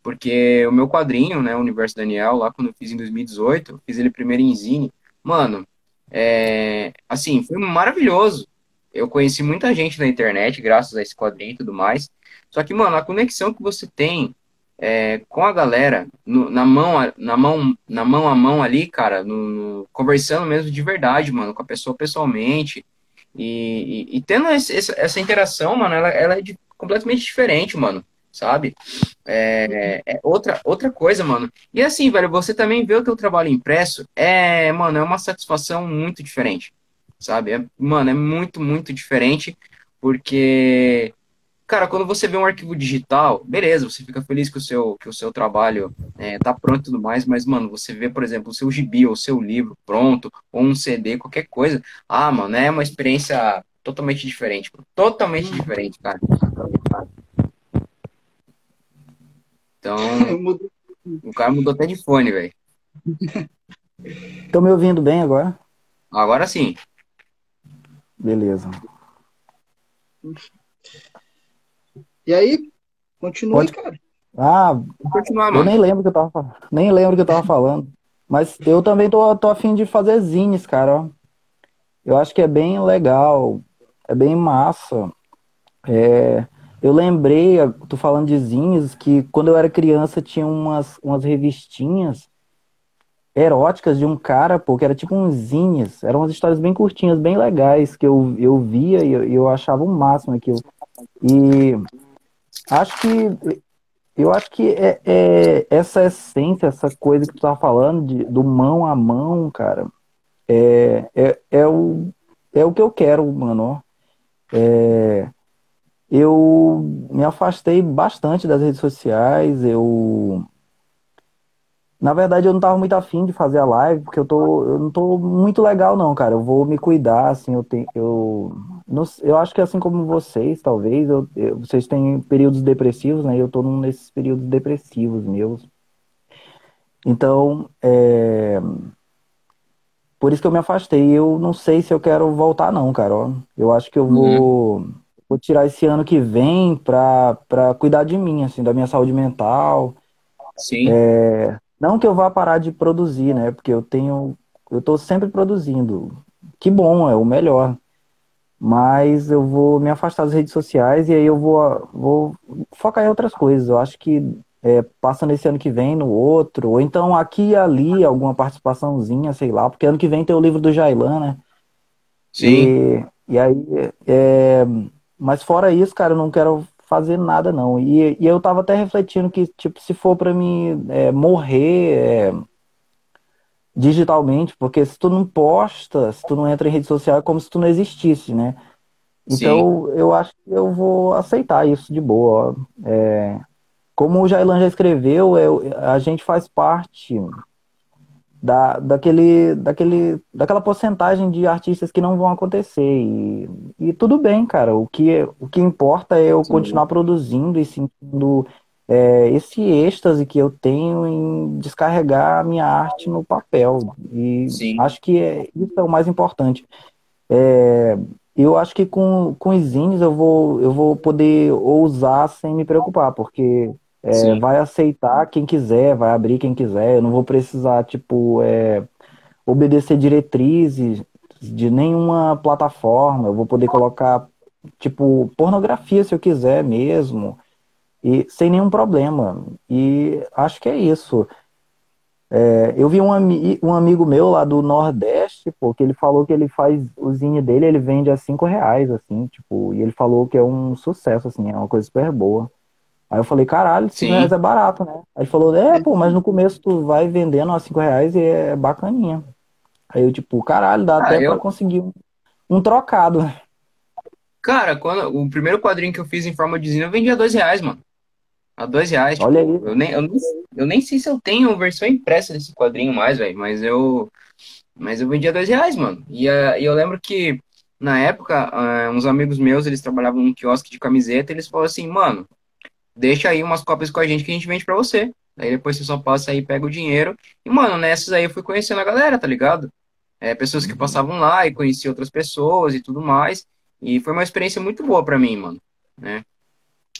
Porque o meu quadrinho, né, o Universo Daniel, lá quando eu fiz em 2018, eu fiz ele primeiro em zine. Mano, é, assim, foi maravilhoso eu conheci muita gente na internet, graças a esse quadrinho e tudo mais. Só que, mano, a conexão que você tem é, com a galera, no, na, mão, na, mão, na mão a mão ali, cara, no, no, conversando mesmo de verdade, mano, com a pessoa pessoalmente. E, e, e tendo esse, essa interação, mano, ela, ela é de, completamente diferente, mano. Sabe? É, é, outra, outra coisa, mano. E assim, velho, você também vê o teu trabalho impresso, é, mano, é uma satisfação muito diferente sabe? É, mano, é muito, muito diferente, porque, cara, quando você vê um arquivo digital, beleza, você fica feliz que o seu, que o seu trabalho é, tá pronto e tudo mais, mas, mano, você vê, por exemplo, o seu gibi ou o seu livro pronto, ou um CD, qualquer coisa, ah, mano, é uma experiência totalmente diferente, totalmente hum. diferente, cara. Então, o cara mudou até de fone, velho. Estão me ouvindo bem agora? Agora sim. Beleza. E aí? Continue, Pode... cara. Ah, continuar, eu nem lembro que eu tava nem lembro que eu tava falando. Mas eu também tô, tô afim de fazer zines, cara. Eu acho que é bem legal, é bem massa. É, eu lembrei, tô falando de zines, que quando eu era criança tinha umas, umas revistinhas eróticas de um cara, pô, que era tipo uns zines. Eram umas histórias bem curtinhas, bem legais, que eu, eu via e eu, eu achava o máximo aquilo. E acho que eu acho que é, é, essa essência, essa coisa que tu tava falando, de, do mão a mão, cara, é, é, é, o, é o que eu quero, mano. É, eu me afastei bastante das redes sociais, eu na verdade, eu não tava muito afim de fazer a live, porque eu, tô, eu não tô muito legal, não, cara. Eu vou me cuidar, assim, eu tenho. Eu, não, eu acho que assim como vocês, talvez, eu, eu, vocês têm períodos depressivos, né? Eu tô num desses períodos depressivos meus. Então, é, por isso que eu me afastei. Eu não sei se eu quero voltar, não, cara. Eu acho que eu vou, uhum. vou tirar esse ano que vem pra, pra cuidar de mim, assim, da minha saúde mental. Sim. É, não que eu vá parar de produzir, né? Porque eu tenho. Eu estou sempre produzindo. Que bom, é o melhor. Mas eu vou me afastar das redes sociais e aí eu vou, vou focar em outras coisas. Eu acho que é, passando esse ano que vem no outro, ou então aqui e ali alguma participaçãozinha, sei lá, porque ano que vem tem o livro do Jailan, né? Sim. E, e aí, é, mas fora isso, cara, eu não quero fazer nada, não. E, e eu tava até refletindo que, tipo, se for para mim é, morrer é, digitalmente, porque se tu não posta, se tu não entra em rede social, é como se tu não existisse, né? Então, Sim. eu acho que eu vou aceitar isso de boa. É, como o Jailan já escreveu, eu, a gente faz parte da, daquele, daquele, daquela porcentagem de artistas que não vão acontecer. E, e tudo bem, cara. O que, o que importa é eu Sim. continuar produzindo e sentindo é, esse êxtase que eu tenho em descarregar a minha arte no papel. E Sim. acho que é, isso é o mais importante. É, eu acho que com, com os zines eu vou, eu vou poder ousar sem me preocupar, porque é, vai aceitar quem quiser, vai abrir quem quiser. Eu não vou precisar, tipo, é, obedecer diretrizes de nenhuma plataforma. Eu vou poder colocar, tipo, pornografia se eu quiser mesmo, e sem nenhum problema. E acho que é isso. É, eu vi um, ami um amigo meu lá do Nordeste, pô, que ele falou que ele faz o zine dele, ele vende a cinco reais, assim, tipo, e ele falou que é um sucesso, assim, é uma coisa super boa. Aí eu falei, caralho, 5 reais é barato, né? Aí ele falou, é, pô, mas no começo tu vai vendendo a 5 reais e é bacaninha. Aí eu, tipo, caralho, dá ah, até eu... pra conseguir um, um trocado. Cara, quando, o primeiro quadrinho que eu fiz em forma de zine eu vendia dois reais, mano. A dois reais. Tipo, Olha aí. Eu nem, eu, nem, eu nem sei se eu tenho versão impressa desse quadrinho mais, velho, mas eu. Mas eu vendia dois reais, mano. E, uh, e eu lembro que, na época, uh, uns amigos meus, eles trabalhavam num quiosque de camiseta, e eles falaram assim, mano, deixa aí umas cópias com a gente que a gente vende pra você. Aí depois você só passa aí e pega o dinheiro. E, mano, nessas aí eu fui conhecendo a galera, tá ligado? É, pessoas que uhum. passavam lá e conheci outras pessoas e tudo mais. E foi uma experiência muito boa pra mim, mano. Né?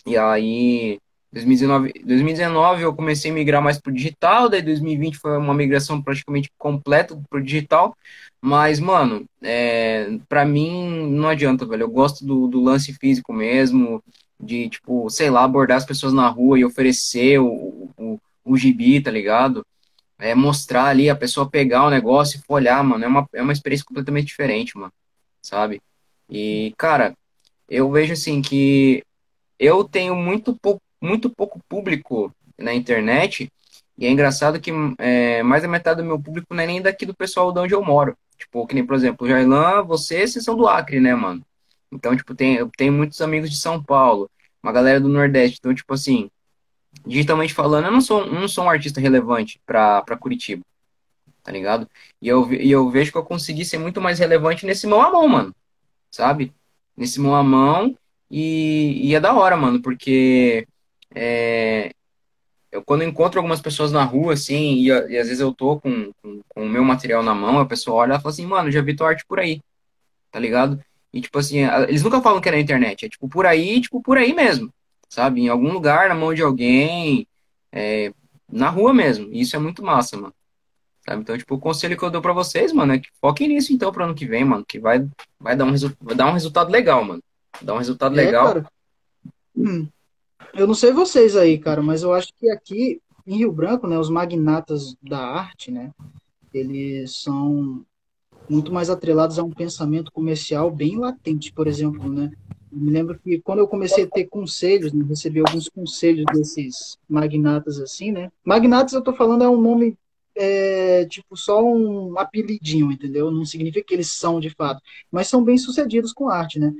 E aí, 2019, 2019 eu comecei a migrar mais pro digital, daí 2020 foi uma migração praticamente completa pro digital. Mas, mano, é, pra mim não adianta, velho. Eu gosto do, do lance físico mesmo de, tipo, sei lá, abordar as pessoas na rua e oferecer o, o, o gibi, tá ligado? É mostrar ali, a pessoa pegar o negócio e olhar, mano, é uma, é uma experiência completamente diferente, mano, sabe? E, cara, eu vejo assim que eu tenho muito pouco, muito pouco público na internet, e é engraçado que é, mais da metade do meu público não é nem daqui do pessoal de onde eu moro. Tipo, que nem, por exemplo, Jailan, vocês, vocês são do Acre, né, mano? Então, tipo, tem, eu tenho muitos amigos de São Paulo, uma galera do Nordeste. Então, tipo assim, digitalmente falando, eu não sou, não sou um artista relevante pra, Curitiba, tá ligado? E eu, e eu vejo que eu consegui ser muito mais relevante nesse mão a mão, mano, sabe? Nesse mão a mão. E, e é da hora, mano, porque é, eu quando encontro algumas pessoas na rua, assim, e, e às vezes eu tô com, com, com, o meu material na mão, a pessoa olha e fala assim, mano, já vi tua arte por aí, tá ligado? E, tipo assim, eles nunca falam que é na internet. É, tipo, por aí, tipo, por aí mesmo. Sabe? Em algum lugar, na mão de alguém, é, na rua mesmo. E isso é muito massa, mano. Sabe? Então, tipo, o conselho que eu dou pra vocês, mano, é que foquem nisso, então, pro ano que vem, mano. Que vai, vai, dar, um vai dar um resultado legal, mano. Dar um resultado é, legal. Cara. Hum. Eu não sei vocês aí, cara, mas eu acho que aqui em Rio Branco, né, os magnatas da arte, né, eles são muito mais atrelados a um pensamento comercial bem latente, por exemplo, né? Eu me lembro que quando eu comecei a ter conselhos, né, recebi alguns conselhos desses magnatas assim, né? Magnatas, eu tô falando, é um nome, é, tipo, só um apelidinho, entendeu? Não significa que eles são de fato, mas são bem sucedidos com arte, né?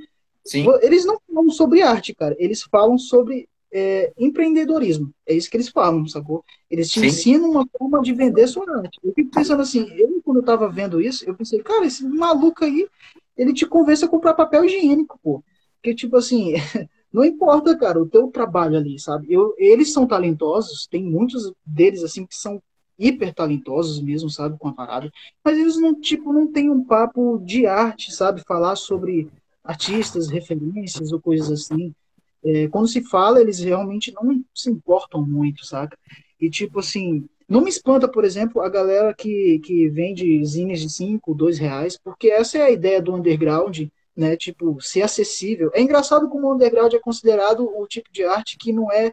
Sim. Eles não falam sobre arte, cara. Eles falam sobre é, empreendedorismo. É isso que eles falam, sacou? Eles te Sim. ensinam uma forma de vender sua arte. Eu fico pensando assim, eu quando eu tava vendo isso, eu pensei, cara, esse maluco aí, ele te convence a comprar papel higiênico, pô. Porque, tipo assim, não importa, cara, o teu trabalho ali, sabe? Eu, eles são talentosos, tem muitos deles, assim, que são hiper talentosos mesmo, sabe, com a parada. Mas eles não, tipo, não tem um papo de arte, sabe? Falar sobre artistas, referências ou coisas assim é, quando se fala, eles realmente não se importam muito, saca? E tipo assim, não me espanta, por exemplo, a galera que, que vende zines de 5, 2 reais, porque essa é a ideia do underground, né? Tipo, ser acessível. É engraçado como o underground é considerado o tipo de arte que não é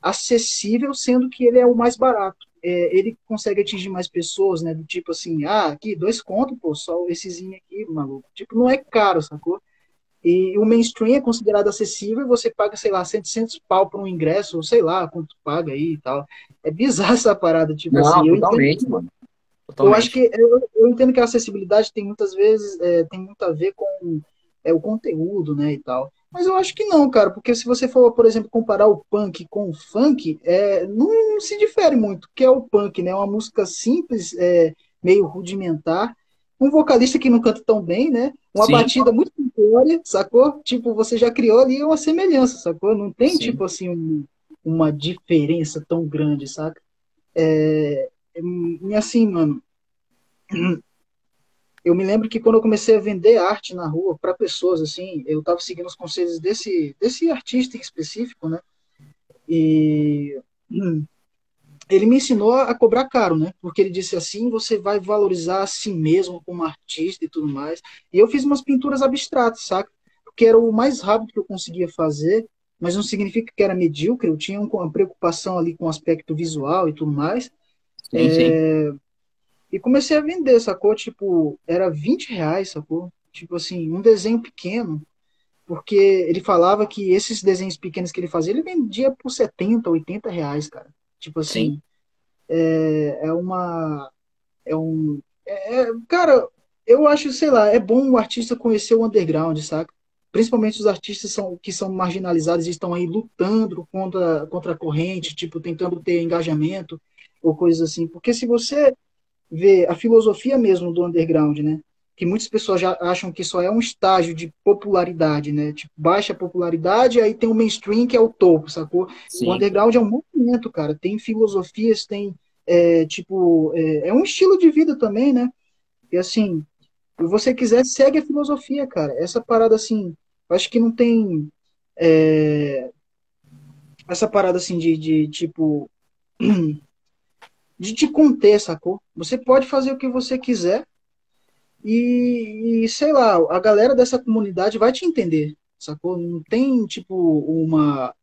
acessível, sendo que ele é o mais barato. É, ele consegue atingir mais pessoas, né? Do tipo assim, ah, aqui, dois contos, pô, só esse zine aqui, maluco. Tipo, não é caro, sacou? E o mainstream é considerado acessível e você paga, sei lá, 700 pau por um ingresso, ou sei lá quanto paga aí e tal. É bizarro essa parada, tipo Não, assim. Totalmente, eu entendo, mano. Totalmente. Eu acho que eu, eu, entendo que a acessibilidade tem muitas vezes é, tem muito a ver com é o conteúdo, né, e tal. Mas eu acho que não, cara, porque se você for, por exemplo, comparar o punk com o funk, é, não, não se difere muito, que é o punk, né? Uma música simples, é, meio rudimentar, um vocalista que não canta tão bem, né? Uma Sim. batida muito simplória, sacou? Tipo, você já criou ali uma semelhança, sacou? Não tem, Sim. tipo assim, um, uma diferença tão grande, saca? É, e assim, mano, eu me lembro que quando eu comecei a vender arte na rua para pessoas, assim, eu tava seguindo os conselhos desse, desse artista em específico, né? E ele me ensinou a cobrar caro, né? Porque ele disse assim, você vai valorizar a si mesmo como artista e tudo mais. E eu fiz umas pinturas abstratas, saca? Porque era o mais rápido que eu conseguia fazer, mas não significa que era medíocre. Eu tinha uma preocupação ali com o aspecto visual e tudo mais. Sim, é... sim. E comecei a vender, sacou? Tipo, era 20 reais, sacou? Tipo assim, um desenho pequeno. Porque ele falava que esses desenhos pequenos que ele fazia, ele vendia por 70, 80 reais, cara. Tipo assim, é, é, uma. É um. É, é, cara, eu acho, sei lá, é bom o artista conhecer o underground, saca? Principalmente os artistas são, que são marginalizados e estão aí lutando contra, contra a corrente, tipo, tentando ter engajamento ou coisas assim. Porque se você vê a filosofia mesmo do underground, né? Que muitas pessoas já acham que só é um estágio de popularidade, né? Tipo, baixa popularidade, aí tem o mainstream que é o topo, sacou? Sim. O underground é um movimento, cara. Tem filosofias, tem, é, tipo, é, é, um estilo de vida também, né? E assim, se você quiser, segue a filosofia, cara. Essa parada, assim, acho que não tem. É, essa parada, assim, de, de tipo. de te conter, sacou? Você pode fazer o que você quiser, e, e, sei lá, a galera dessa comunidade vai te entender, sacou? Não tem, tipo, uma,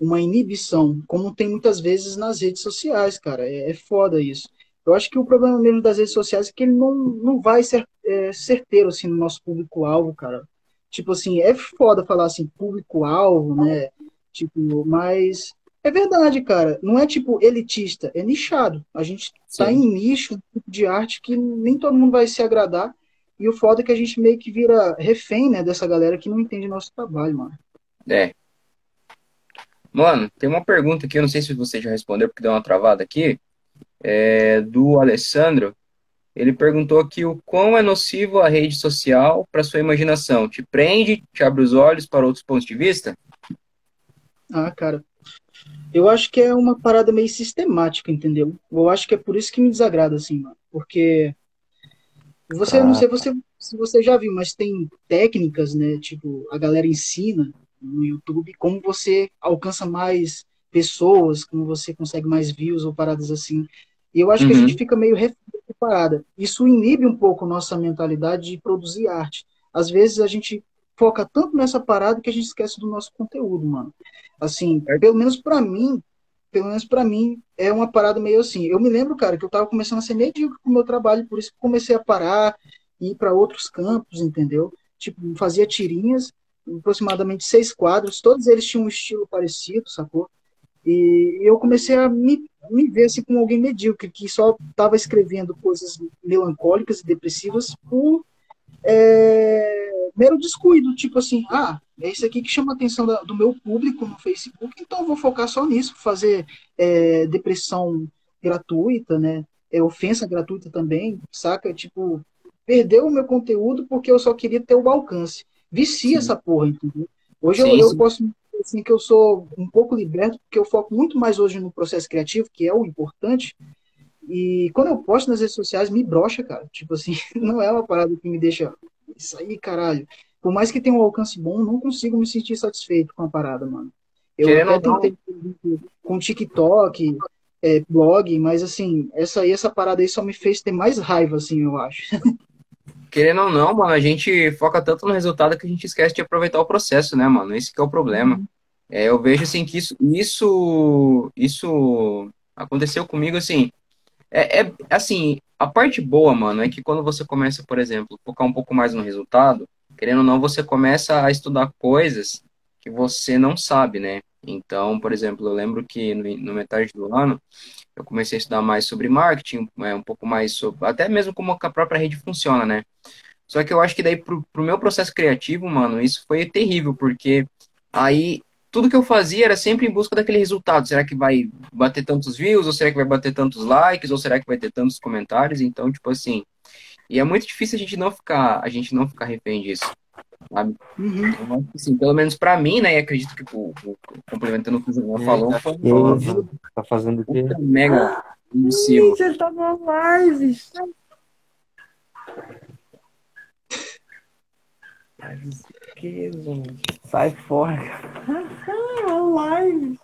uma inibição, como tem muitas vezes nas redes sociais, cara. É, é foda isso. Eu acho que o problema mesmo das redes sociais é que ele não, não vai ser é, certeiro, assim, no nosso público-alvo, cara. Tipo assim, é foda falar assim, público-alvo, né? Tipo, mas é verdade, cara. Não é tipo elitista, é nichado. A gente tá Sim. em nicho tipo de arte que nem todo mundo vai se agradar. E o foda é que a gente meio que vira refém, né, dessa galera que não entende nosso trabalho, mano. É. Mano, tem uma pergunta aqui, eu não sei se você já respondeu, porque deu uma travada aqui, é, do Alessandro. Ele perguntou aqui o quão é nocivo a rede social para sua imaginação. Te prende, te abre os olhos para outros pontos de vista? Ah, cara, eu acho que é uma parada meio sistemática, entendeu? Eu acho que é por isso que me desagrada, assim, mano. Porque você, ah. não sei você, se você já viu, mas tem técnicas, né? Tipo, a galera ensina no YouTube como você alcança mais pessoas, como você consegue mais views ou paradas assim. E eu acho uhum. que a gente uhum. fica meio parada. Isso inibe um pouco nossa mentalidade de produzir arte. Às vezes a gente foca tanto nessa parada que a gente esquece do nosso conteúdo, mano. Assim, é. pelo menos para mim, pelo menos para mim, é uma parada meio assim. Eu me lembro, cara, que eu tava começando a ser medíocre com o meu trabalho, por isso que comecei a parar e ir para outros campos, entendeu? Tipo, fazia tirinhas, aproximadamente seis quadros, todos eles tinham um estilo parecido, sacou? E eu comecei a me, me ver assim como alguém medíocre, que só estava escrevendo coisas melancólicas e depressivas por é, mero descuido, tipo assim, ah, é isso aqui que chama a atenção da, do meu público no Facebook, então vou focar só nisso, fazer é, depressão gratuita, né? É, ofensa gratuita também, saca? Tipo, perdeu o meu conteúdo porque eu só queria ter o alcance. Vicia sim. essa porra, entendeu? Hoje sim, eu, eu posso dizer assim, que eu sou um pouco liberto, porque eu foco muito mais hoje no processo criativo, que é o importante. E quando eu posto nas redes sociais, me brocha, cara. Tipo assim, não é uma parada que me deixa. Isso aí, caralho por mais que tenha um alcance bom, não consigo me sentir satisfeito com a parada, mano. Eu Querendo até tentei não... com TikTok, é, blog, mas assim, essa aí, essa parada aí só me fez ter mais raiva, assim, eu acho. Querendo ou não, mano, a gente foca tanto no resultado que a gente esquece de aproveitar o processo, né, mano? Esse que é o problema. Uhum. É, eu vejo, assim, que isso, isso, isso aconteceu comigo, assim, é, é, assim, a parte boa, mano, é que quando você começa, por exemplo, focar um pouco mais no resultado, querendo ou não, você começa a estudar coisas que você não sabe, né? Então, por exemplo, eu lembro que no, no metade do ano eu comecei a estudar mais sobre marketing, é, um pouco mais sobre, até mesmo como a própria rede funciona, né? Só que eu acho que daí pro, pro meu processo criativo, mano, isso foi terrível, porque aí tudo que eu fazia era sempre em busca daquele resultado. Será que vai bater tantos views? Ou será que vai bater tantos likes? Ou será que vai ter tantos comentários? Então, tipo assim. E é muito difícil a gente não ficar, a gente não ficar refém disso. Sabe? Uhum. Então, assim, pelo menos para mim, né? E acredito que o, o complementando o que o João falou, tá, foi tá fazendo o quê? Mega cima. Gente, ele tá na live. Que? Sai fora. Live.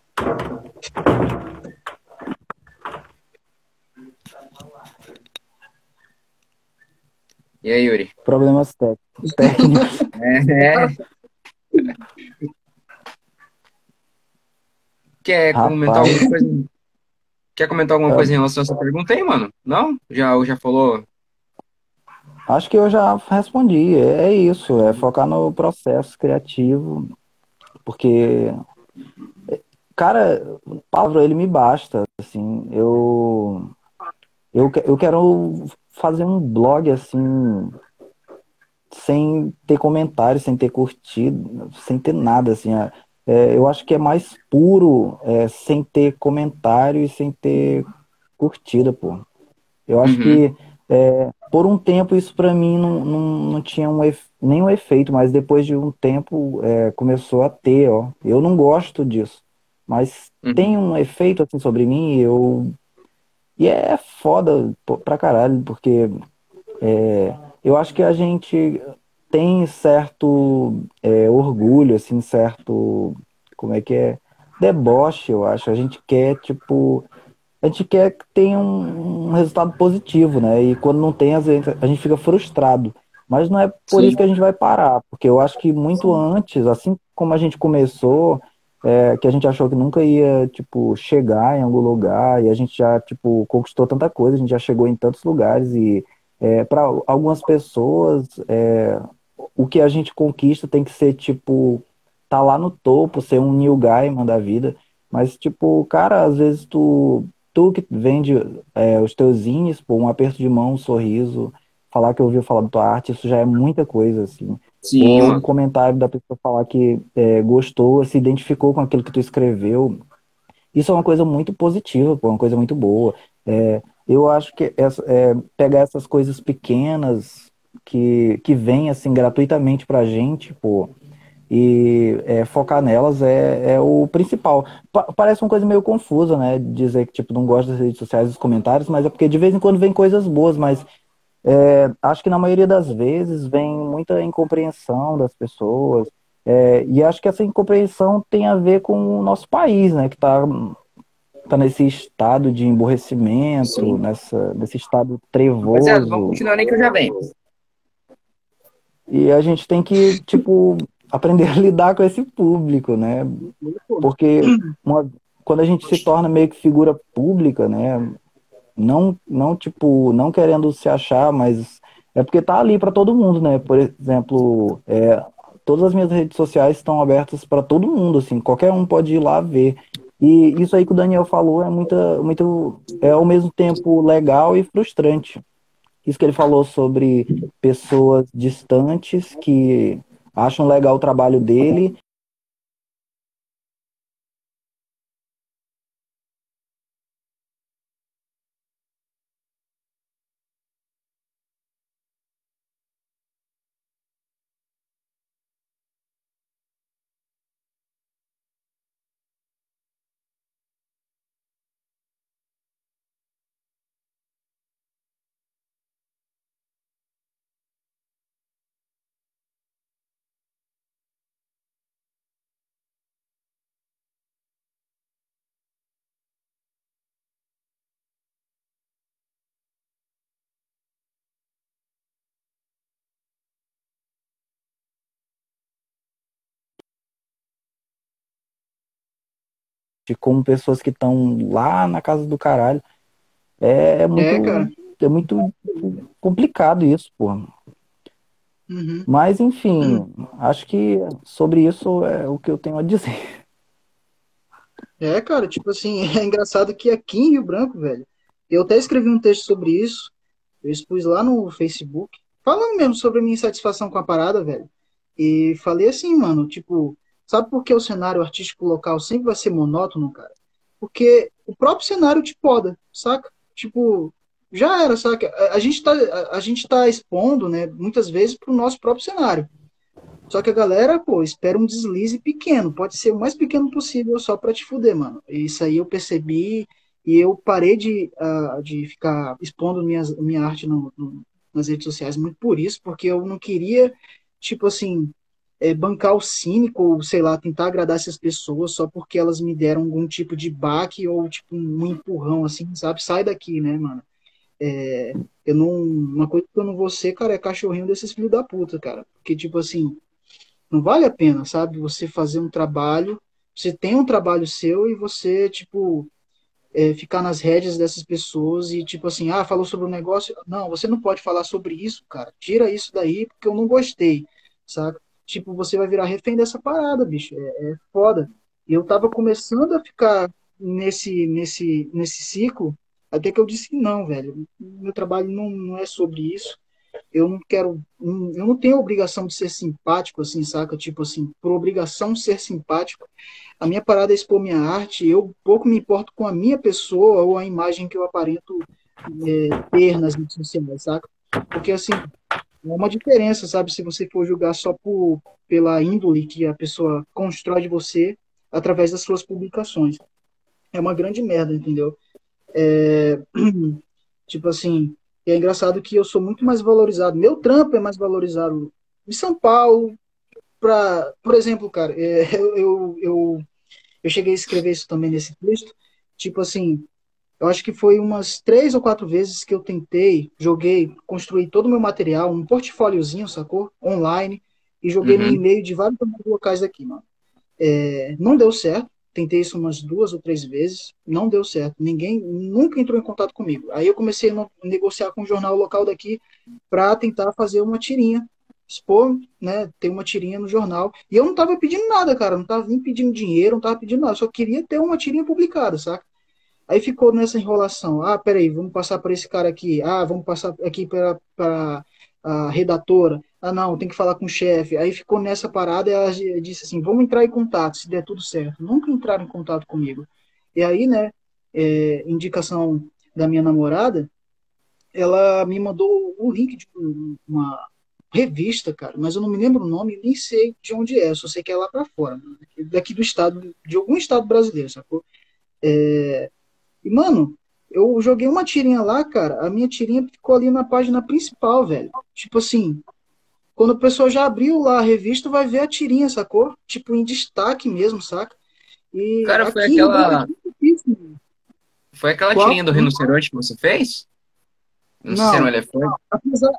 E aí, Yuri? Problemas técnicos. é, é. Quer Rapaz. comentar alguma coisa? Quer comentar alguma coisa em relação a essa pergunta aí, mano? Não? Já, já falou Acho que eu já respondi. É isso, é focar no processo criativo, porque, cara, Pablo, ele me basta, assim, eu, eu, eu quero fazer um blog, assim, sem ter comentários, sem ter curtido, sem ter nada, assim, é, é eu acho que é mais puro, é, sem ter comentário e sem ter curtida, pô. Eu acho uhum. que é, por um tempo isso para mim não, não, não tinha um nenhum efeito, mas depois de um tempo é, começou a ter, ó. Eu não gosto disso, mas uhum. tem um efeito assim sobre mim, eu e é foda pra caralho, porque é, eu acho que a gente tem certo é, orgulho, assim, certo, como é que é, deboche, eu acho. A gente quer, tipo, a gente quer que tenha um, um, resultado positivo, né? E quando não tem, às vezes a gente fica frustrado. Mas não é por Sim. isso que a gente vai parar, porque eu acho que muito Sim. antes, assim como a gente começou, é, que a gente achou que nunca ia, tipo, chegar em algum lugar, e a gente já, tipo, conquistou tanta coisa, a gente já chegou em tantos lugares, e é, para algumas pessoas, é, o que a gente conquista tem que ser, tipo, tá lá no topo, ser um New Gaiman da vida, mas, tipo, cara, às vezes tu tu que vende é, os teus zines, pô, um aperto de mão, um sorriso, falar que ouviu falar da tua arte, isso já é muita coisa, assim. Sim. Ou um comentário da pessoa falar que é, gostou, se identificou com aquilo que tu escreveu. Isso é uma coisa muito positiva, pô, uma coisa muito boa. É, eu acho que essa, é, pegar essas coisas pequenas que, que vêm, assim, gratuitamente pra gente, pô, e é, focar nelas é, é o principal. Pa parece uma coisa meio confusa, né? Dizer que tipo não gosta das redes sociais, dos comentários, mas é porque de vez em quando vem coisas boas, mas é, acho que na maioria das vezes vem muita incompreensão das pessoas. É, e acho que essa incompreensão tem a ver com o nosso país, né? Que está tá nesse estado de emborrecimento, nessa, nesse estado trevoso. é, vamos continuar nem que eu já venho. E a gente tem que, tipo, aprender a lidar com esse público, né? Porque uma, quando a gente se torna meio que figura pública, né? Não, não tipo, não querendo se achar, mas é porque tá ali para todo mundo, né? Por exemplo, é, todas as minhas redes sociais estão abertas para todo mundo, assim, qualquer um pode ir lá ver. E isso aí que o Daniel falou é muito, muito é ao mesmo tempo legal e frustrante. Isso que ele falou sobre pessoas distantes que acham legal o trabalho dele como pessoas que estão lá na casa do caralho. É, é muito, é, é, muito complicado isso, pô. Uhum. Mas, enfim, uhum. acho que sobre isso é o que eu tenho a dizer. É, cara, tipo assim, é engraçado que aqui em Rio Branco, velho, eu até escrevi um texto sobre isso, eu expus lá no Facebook, falando mesmo sobre a minha insatisfação com a parada, velho. E falei assim, mano, tipo, sabe por que o cenário artístico local sempre vai ser monótono, cara? Porque o próprio cenário te poda, saca? Tipo, já era, saca? A, gente tá, a, a, gente tá expondo, né, muitas vezes pro nosso próprio cenário. Só que a galera, pô, espera um deslize pequeno, pode ser o mais pequeno possível só pra te fuder, mano. Isso aí eu percebi e eu parei de, uh, de ficar expondo minhas, minha arte no, no, nas redes sociais muito por isso, porque eu não queria, tipo assim, é, bancar o cínico, ou sei lá, tentar agradar essas pessoas só porque elas me deram algum tipo de baque ou tipo um empurrão, assim, sabe? Sai daqui, né, mano? É, eu não, uma coisa que eu não vou ser, cara, é cachorrinho desses filhos da puta, cara. Porque, tipo assim, não vale a pena, sabe? Você fazer um trabalho, você tem um trabalho seu e você, tipo, é, ficar nas rédeas dessas pessoas e tipo assim, ah, falou sobre o um negócio. Não, você não pode falar sobre isso, cara. Tira isso daí porque eu não gostei, saca? Tipo, você vai virar refém dessa parada, bicho. É, é foda. E eu tava começando a ficar nesse, nesse, nesse ciclo, até que eu disse não, velho. Meu trabalho não, não é sobre isso. Eu não quero. Eu não tenho obrigação de ser simpático, assim, saca? Tipo assim, por obrigação ser simpático, a minha parada é expor minha arte, eu pouco me importo com a minha pessoa ou a imagem que eu aparento é, ter nas redes sociais, saca? Porque, assim, é uma diferença, sabe? Se você for julgar só por, pela índole que a pessoa constrói de você através das suas publicações. É uma grande merda, entendeu? É, tipo assim, é engraçado que eu sou muito mais valorizado. Meu trampo é mais valorizado em São Paulo, para, por exemplo, cara, é, eu, eu, eu cheguei a escrever isso também nesse texto, tipo assim, eu acho que foi umas três ou quatro vezes que eu tentei, joguei, construí todo o meu material, um portfóliozinho, sacou? Online, e joguei uhum. no e-mail de vários locais aqui, mano. É, não deu certo, tentei isso umas duas ou três vezes, não deu certo. Ninguém nunca entrou em contato comigo. Aí eu comecei a negociar com um jornal local daqui para tentar fazer uma tirinha expor, né, ter uma tirinha no jornal. E eu não tava pedindo nada, cara, não tava nem pedindo dinheiro, não tava pedindo nada, só queria ter uma tirinha publicada, saca? Aí ficou nessa enrolação. Ah, peraí, vamos passar para esse cara aqui. Ah, vamos passar aqui para a redatora. Ah, não, tem que falar com o chefe. Aí ficou nessa parada e ela disse assim: vamos entrar em contato, se der tudo certo. Nunca entraram em contato comigo. E aí, né, é, indicação da minha namorada, ela me mandou o link de uma, revista, cara, mas eu não me lembro o nome, nem sei de onde é, só sei que é lá para fora, mano, daqui do estado, de algum estado brasileiro, sacou? É... E, mano, eu joguei uma tirinha lá, cara, a minha tirinha ficou ali na página principal, velho. Tipo assim, quando a pessoa já abriu lá a revista, vai ver a tirinha, sacou? Tipo, em destaque mesmo, saca? E cara, foi aquela. Foi aquela Qual? tirinha do rinoceronte que você fez? Não, não, não elefante? Apesar,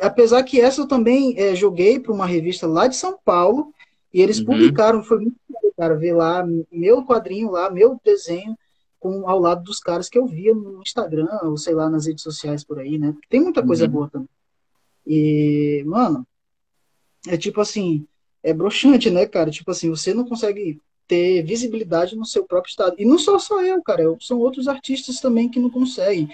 apesar que essa eu também é, joguei para uma revista lá de São Paulo e eles uhum. publicaram, foi muito legal, cara, ver lá meu quadrinho lá, meu desenho com, ao lado dos caras que eu via no Instagram, ou sei lá, nas redes sociais por aí, né? Tem muita coisa uhum. boa também. E, mano, é tipo assim, é broxante, né, cara? Tipo assim, você não consegue ter visibilidade no seu próprio estado. E não só só eu, cara, são outros artistas também que não conseguem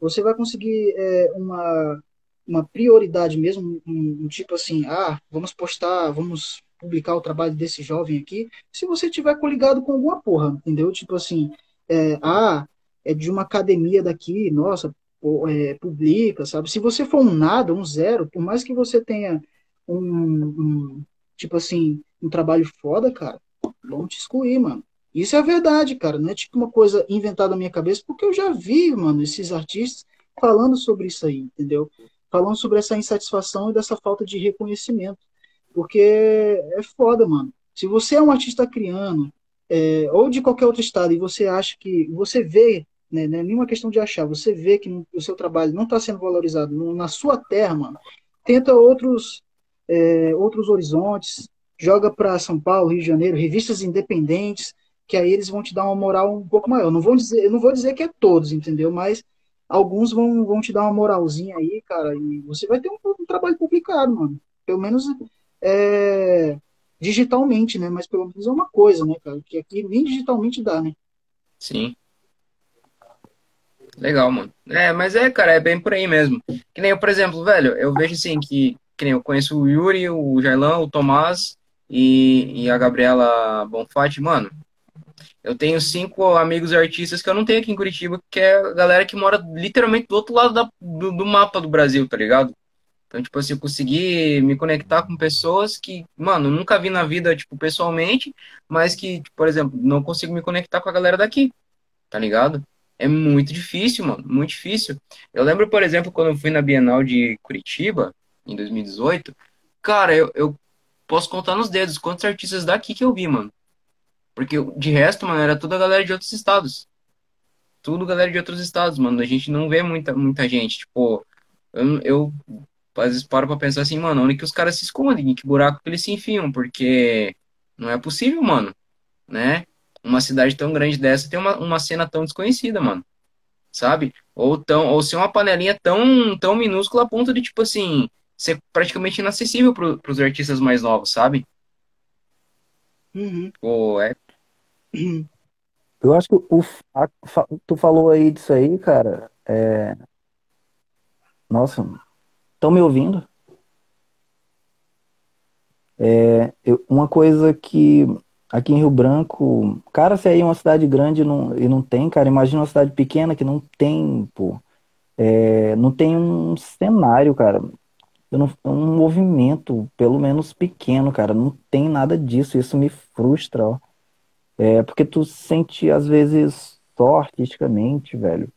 você vai conseguir é, uma, uma prioridade mesmo, um, um, tipo assim, ah, vamos postar, vamos publicar o trabalho desse jovem aqui, se você tiver coligado com alguma porra, entendeu? Tipo assim, é, ah, é de uma academia daqui, nossa, é, publica, sabe? Se você for um nada, um zero, por mais que você tenha um, um tipo assim, um trabalho foda, cara, vão te excluir, mano. Isso é verdade, cara. Não é tipo uma coisa inventada na minha cabeça, porque eu já vi, mano, esses artistas falando sobre isso aí, entendeu? Falando sobre essa insatisfação e dessa falta de reconhecimento. Porque é foda, mano. Se você é um artista criando, é, ou de qualquer outro estado, e você acha que. Você vê, né, não é nenhuma questão de achar, você vê que o seu trabalho não está sendo valorizado na sua terra, mano, tenta outros, é, outros horizontes, joga para São Paulo, Rio de Janeiro, revistas independentes que aí eles vão te dar uma moral um pouco maior. Não vou dizer, não vou dizer que é todos, entendeu? Mas alguns vão, vão te dar uma moralzinha aí, cara, e você vai ter um, um trabalho publicado, mano. Pelo menos é, digitalmente, né? Mas pelo menos é uma coisa, né, cara? Que aqui nem digitalmente dá, né? Sim. Legal, mano. É, mas é, cara, é bem por aí mesmo. Que nem eu, por exemplo, velho, eu vejo assim que, que nem eu conheço o Yuri, o Jailão, o Tomás e, e a Gabriela Bonfatti, mano. Eu tenho cinco amigos artistas que eu não tenho aqui em Curitiba, que é a galera que mora literalmente do outro lado da, do, do mapa do Brasil, tá ligado? Então, tipo assim, eu consegui me conectar com pessoas que, mano, nunca vi na vida, tipo, pessoalmente, mas que, tipo, por exemplo, não consigo me conectar com a galera daqui, tá ligado? É muito difícil, mano, muito difícil. Eu lembro, por exemplo, quando eu fui na Bienal de Curitiba, em 2018, cara, eu, eu posso contar nos dedos quantos artistas daqui que eu vi, mano. Porque de resto, mano, era toda a galera de outros estados. Tudo galera de outros estados, mano. A gente não vê muita, muita gente. Tipo, eu, eu às vezes paro pra pensar assim, mano, onde que os caras se escondem? Em que buraco que eles se enfiam? Porque não é possível, mano. Né? Uma cidade tão grande dessa tem uma, uma cena tão desconhecida, mano. Sabe? Ou, tão, ou ser uma panelinha tão, tão minúscula a ponto de, tipo assim, ser praticamente inacessível pro, pros artistas mais novos, sabe? Uhum. Pô, é Eu acho que o, a- tu falou aí disso aí, cara. É... Nossa, estão me ouvindo? É, eu- uma coisa que aqui em Rio Branco, cara, se aí é uma cidade grande e não, e não tem, cara, imagina uma cidade pequena que não tem, pô, é, não tem um cenário, cara. Não- um movimento, pelo menos pequeno, cara. Não tem nada disso. Isso me frustra, ó. É porque tu sente, às vezes, só artisticamente, velho.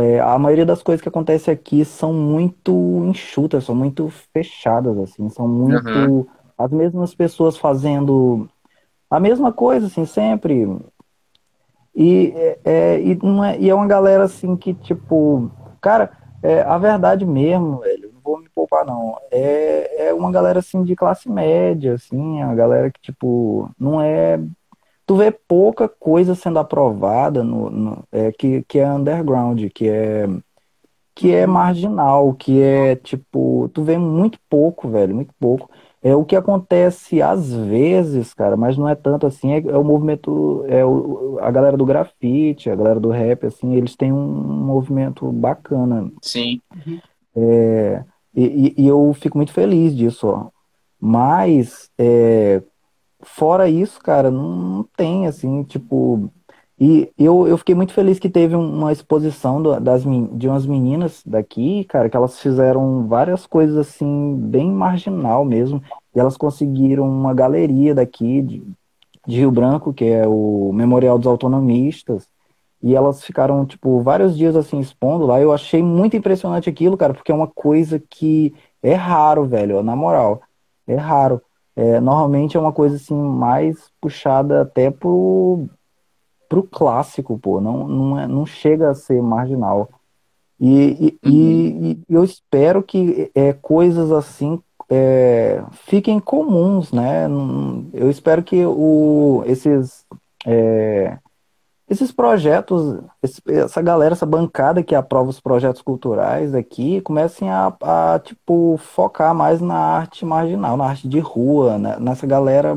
É, a maioria das coisas que acontece aqui são muito enxutas, são muito fechadas, assim, são muito Aham. as mesmas pessoas fazendo a mesma coisa, assim, sempre. E é, é- e não é, e é uma galera assim que, tipo, cara, é, a verdade mesmo, velho, não vou me poupar, não. É, é uma galera assim de classe média, assim, a galera que, tipo, não é. Tu vê pouca coisa sendo aprovada no, no- é, que, que é underground, que é, que é marginal, que é tipo, tu vê muito pouco, velho, muito pouco. É o que acontece às vezes, cara, mas não é tanto assim, é, é o movimento, é o, a galera do grafite, a galera do rap, assim, eles têm um movimento bacana. Sim. É, e, e- e eu fico muito feliz disso, ó. Mas, é, fora isso, cara, não, não tem, assim, tipo. E eu, eu fiquei muito feliz que teve uma exposição do- das, de umas meninas daqui, cara, que elas fizeram várias coisas, assim, bem marginal mesmo. E elas conseguiram uma galeria daqui, de, de Rio Branco, que é o Memorial dos Autonomistas. E elas ficaram, tipo, vários dias assim expondo lá. Eu achei muito impressionante aquilo, cara, porque é uma coisa que é raro, velho, na moral. É raro. É, normalmente é uma coisa assim mais puxada até pro, pro clássico, pô. Não, não, é, não chega a ser marginal. E, e, Uhum. e- eu espero que é, coisas assim é, fiquem comuns, né? Eu espero que o, esses, é, esses projetos, essa galera, essa bancada que aprova os projetos culturais aqui, comecem a, a, tipo, focar mais na arte marginal, na arte de rua, né? Nessa galera,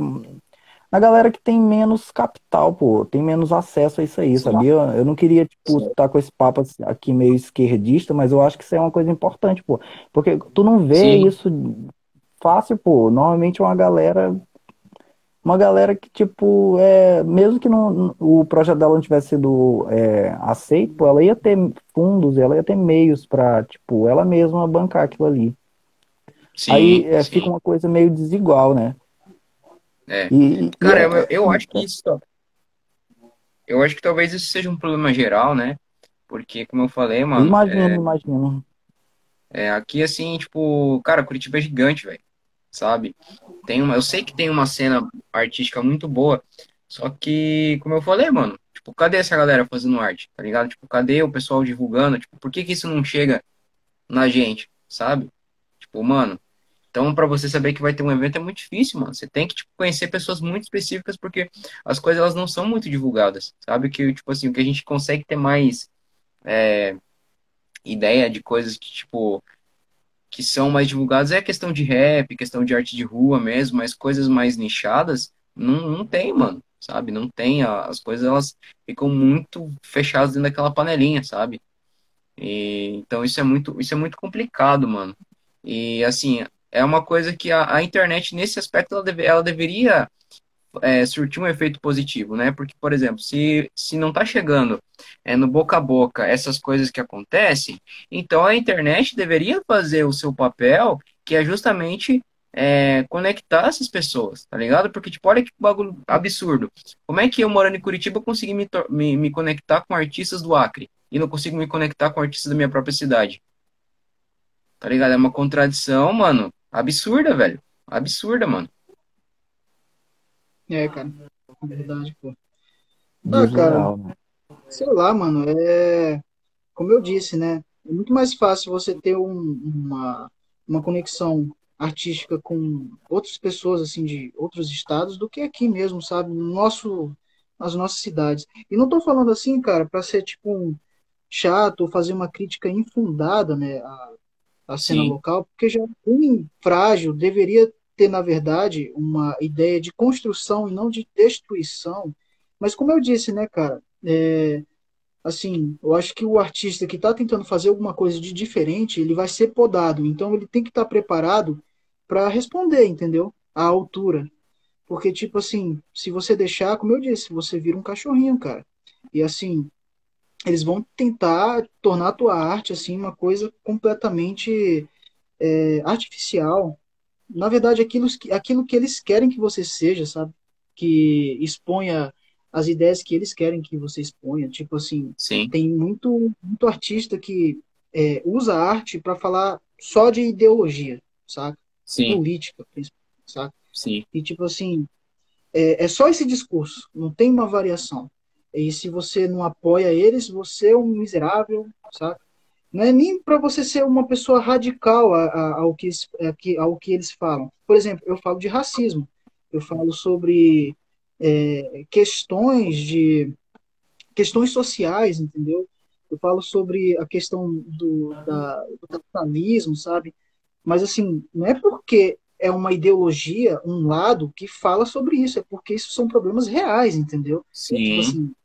na galera que tem menos capital, pô, tem menos acesso a isso aí, sabia? Eu não queria, tipo, estar com esse papo assim, aqui meio esquerdista, mas eu acho que isso é uma coisa importante, pô. Porque tu não vê Sim. isso fácil, pô. Normalmente é uma galera uma galera que, tipo, é, mesmo que não, o projeto dela não tivesse sido é, aceito, ela ia ter fundos, ela ia ter meios pra, tipo, ela mesma bancar aquilo ali. Aí Sim, é, sim. fica uma coisa meio desigual, né? É. E, Cara, e eu, é- eu acho que isso. Eu acho que talvez isso seja um problema geral, né? Porque, como eu falei, eu mano, imagino, imagino. é, aqui assim, tipo, cara, Curitiba é gigante, velho. Sabe? Tem uma, eu sei que tem uma cena artística muito boa, só que, como eu falei, mano, tipo, cadê essa galera fazendo arte, tá ligado? Tipo, cadê o pessoal divulgando? Tipo, por que que isso não chega na gente, sabe? Tipo, mano, então pra você saber que vai ter um evento é muito difícil, mano. Você tem que, tipo, conhecer pessoas muito específicas porque as coisas elas não são muito divulgadas, sabe? Que, tipo assim, o que a gente consegue ter mais é, ideia de coisas que, tipo, que são mais divulgadas é questão de rap, questão de arte de rua mesmo, mas coisas mais nichadas não, não tem, mano, sabe? Não tem. As coisas elas ficam muito fechadas dentro daquela panelinha, sabe? E, então isso é muito, isso é muito complicado, mano. E assim, é uma coisa que a, a internet, nesse aspecto, ela, deve, ela deveria é, surtir um efeito positivo, né? Porque, por exemplo, se, se não está chegando é, no boca a boca essas coisas que acontecem, então a internet deveria fazer o seu papel, que é justamente é, conectar essas pessoas, tá ligado? Porque, tipo, olha que bagulho absurdo. Como é que eu, morando em Curitiba, consegui me, me, me conectar com artistas do Acre e não consigo me conectar com artistas da minha própria cidade? Tá ligado? É uma contradição, mano, absurda, velho. Absurda, mano. É, cara. É verdade, pô. Ah, cara, sei lá, mano, é. Como eu disse, né? É muito mais fácil você ter um, uma, uma conexão artística com outras pessoas, assim, de outros estados, do que aqui mesmo, sabe? No nosso, nas nossas cidades. E não tô falando assim, cara, para ser, tipo, um chato ou fazer uma crítica infundada, né? A, a cena Sim. local, porque já é bem frágil, deveria ter, na verdade, uma ideia de construção e não de destruição. Mas como eu disse, né, cara, é, assim, eu acho que o artista que está tentando fazer alguma coisa de diferente, ele vai ser podado. Então ele tem que estar tá preparado para responder, entendeu? À altura. Porque, tipo assim, se você deixar, como eu disse, você vira um cachorrinho, cara. E assim, eles vão tentar tornar a tua arte, assim, uma coisa completamente é, artificial, na verdade, aquilo, aquilo que eles querem que você seja, sabe? Que exponha as ideias que eles querem que você exponha. Tipo assim, Sim. tem muito, muito artista que é, usa arte para falar só de ideologia, saca? Sim. Política, saca? Sim. E tipo assim, é, é só esse discurso, não tem uma variação. E se você não apoia eles, você é um miserável, saca? Não é nem para você ser uma pessoa radical ao que, ao que eles falam. Por exemplo, eu falo de racismo, eu falo sobre é, questões de questões sociais, entendeu? Eu falo sobre a questão do, da, do capitalismo, sabe? Mas assim, não é porque é uma ideologia, um lado que fala sobre isso, é porque isso são problemas reais, entendeu? Sim. Tipo assim,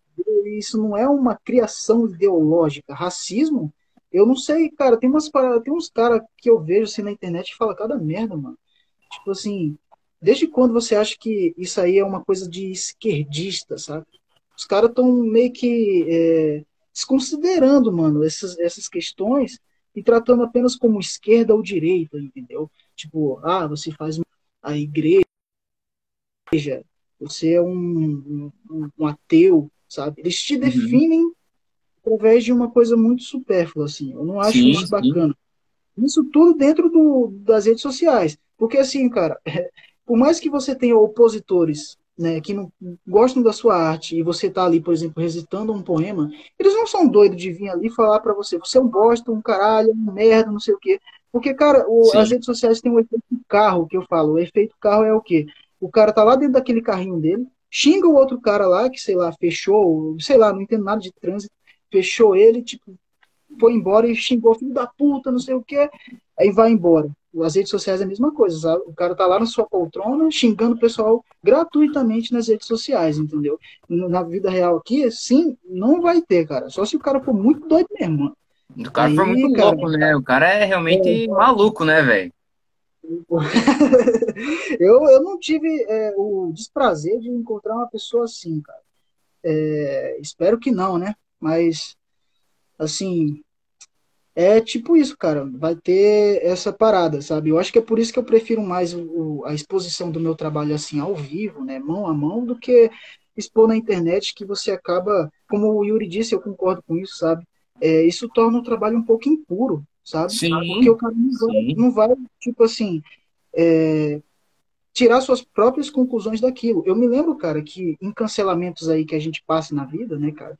isso não é uma criação ideológica. Racismo eu não sei, cara, tem umas tem uns caras que eu vejo assim na internet e fala cada merda, mano. Tipo assim, desde quando você acha que isso aí é uma coisa de esquerdista, sabe? Os caras estão meio que é, desconsiderando, mano, essas, essas questões e tratando apenas como esquerda ou direita, entendeu? Tipo, ah, você faz a igreja, você é um, um, um ateu, sabe? Eles te uhum. Através de uma coisa muito supérflua, assim. Eu não acho sim, isso bacana. Sim. Isso tudo dentro do, das redes sociais. Porque, assim, cara, por mais que você tenha opositores né, que não gostam da sua arte e você tá ali, por exemplo, recitando um poema, eles não são doidos de vir ali falar para você, você é um bosta, um caralho, um merda, não sei o quê. Porque, cara, o, as redes sociais têm um efeito carro, que eu falo. O efeito carro é o quê? O cara tá lá dentro daquele carrinho dele, xinga o outro cara lá, que, sei lá, fechou, sei lá, não entendo nada de trânsito, fechou ele, tipo, foi embora e xingou filho da puta, não sei o que, aí vai embora. As redes sociais é a mesma coisa, sabe? o cara tá lá na sua poltrona xingando o pessoal gratuitamente nas redes sociais, entendeu? Na vida real aqui, sim, não vai ter, cara. Só se o cara for muito doido mesmo, mano. O cara Aí, for muito cara, louco, né? O cara é realmente é, maluco, né, velho? eu, eu não tive é, o desprazer de encontrar uma pessoa assim, cara. É, espero que não, né? Mas, assim, é tipo isso, cara. Vai ter essa parada, sabe? Eu acho que é por isso que eu prefiro mais o, a exposição do meu trabalho assim ao vivo, né, mão a mão, do que expor na internet que você acaba, como o Yuri disse, eu concordo com isso, sabe? É, isso torna o trabalho um pouco impuro, sabe? Sim, Porque o cara não vai, não vai tipo assim, é, tirar suas próprias conclusões daquilo. Eu me lembro, cara, que em cancelamentos aí que a gente passa na vida, né, cara?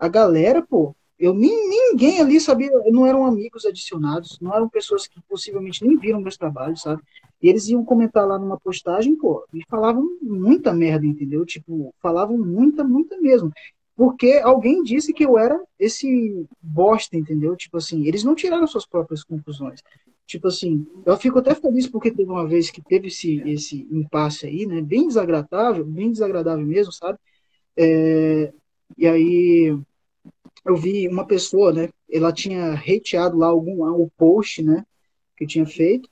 A galera, pô, eu nem, ninguém ali sabia, não eram amigos adicionados, não eram pessoas que possivelmente nem viram meus trabalhos, sabe? E eles iam comentar lá numa postagem, pô, e falavam muita merda, entendeu? Tipo, falavam muita, muita mesmo. Porque alguém disse que eu era esse bosta, entendeu? Tipo assim, eles não tiraram suas próprias conclusões. Tipo assim, eu fico até feliz porque teve uma vez que teve esse, esse impasse aí, né? Bem desagradável, bem desagradável mesmo, sabe? É, e aí eu vi uma pessoa, né? Ela tinha hateado lá algum o post, né? Que eu tinha feito.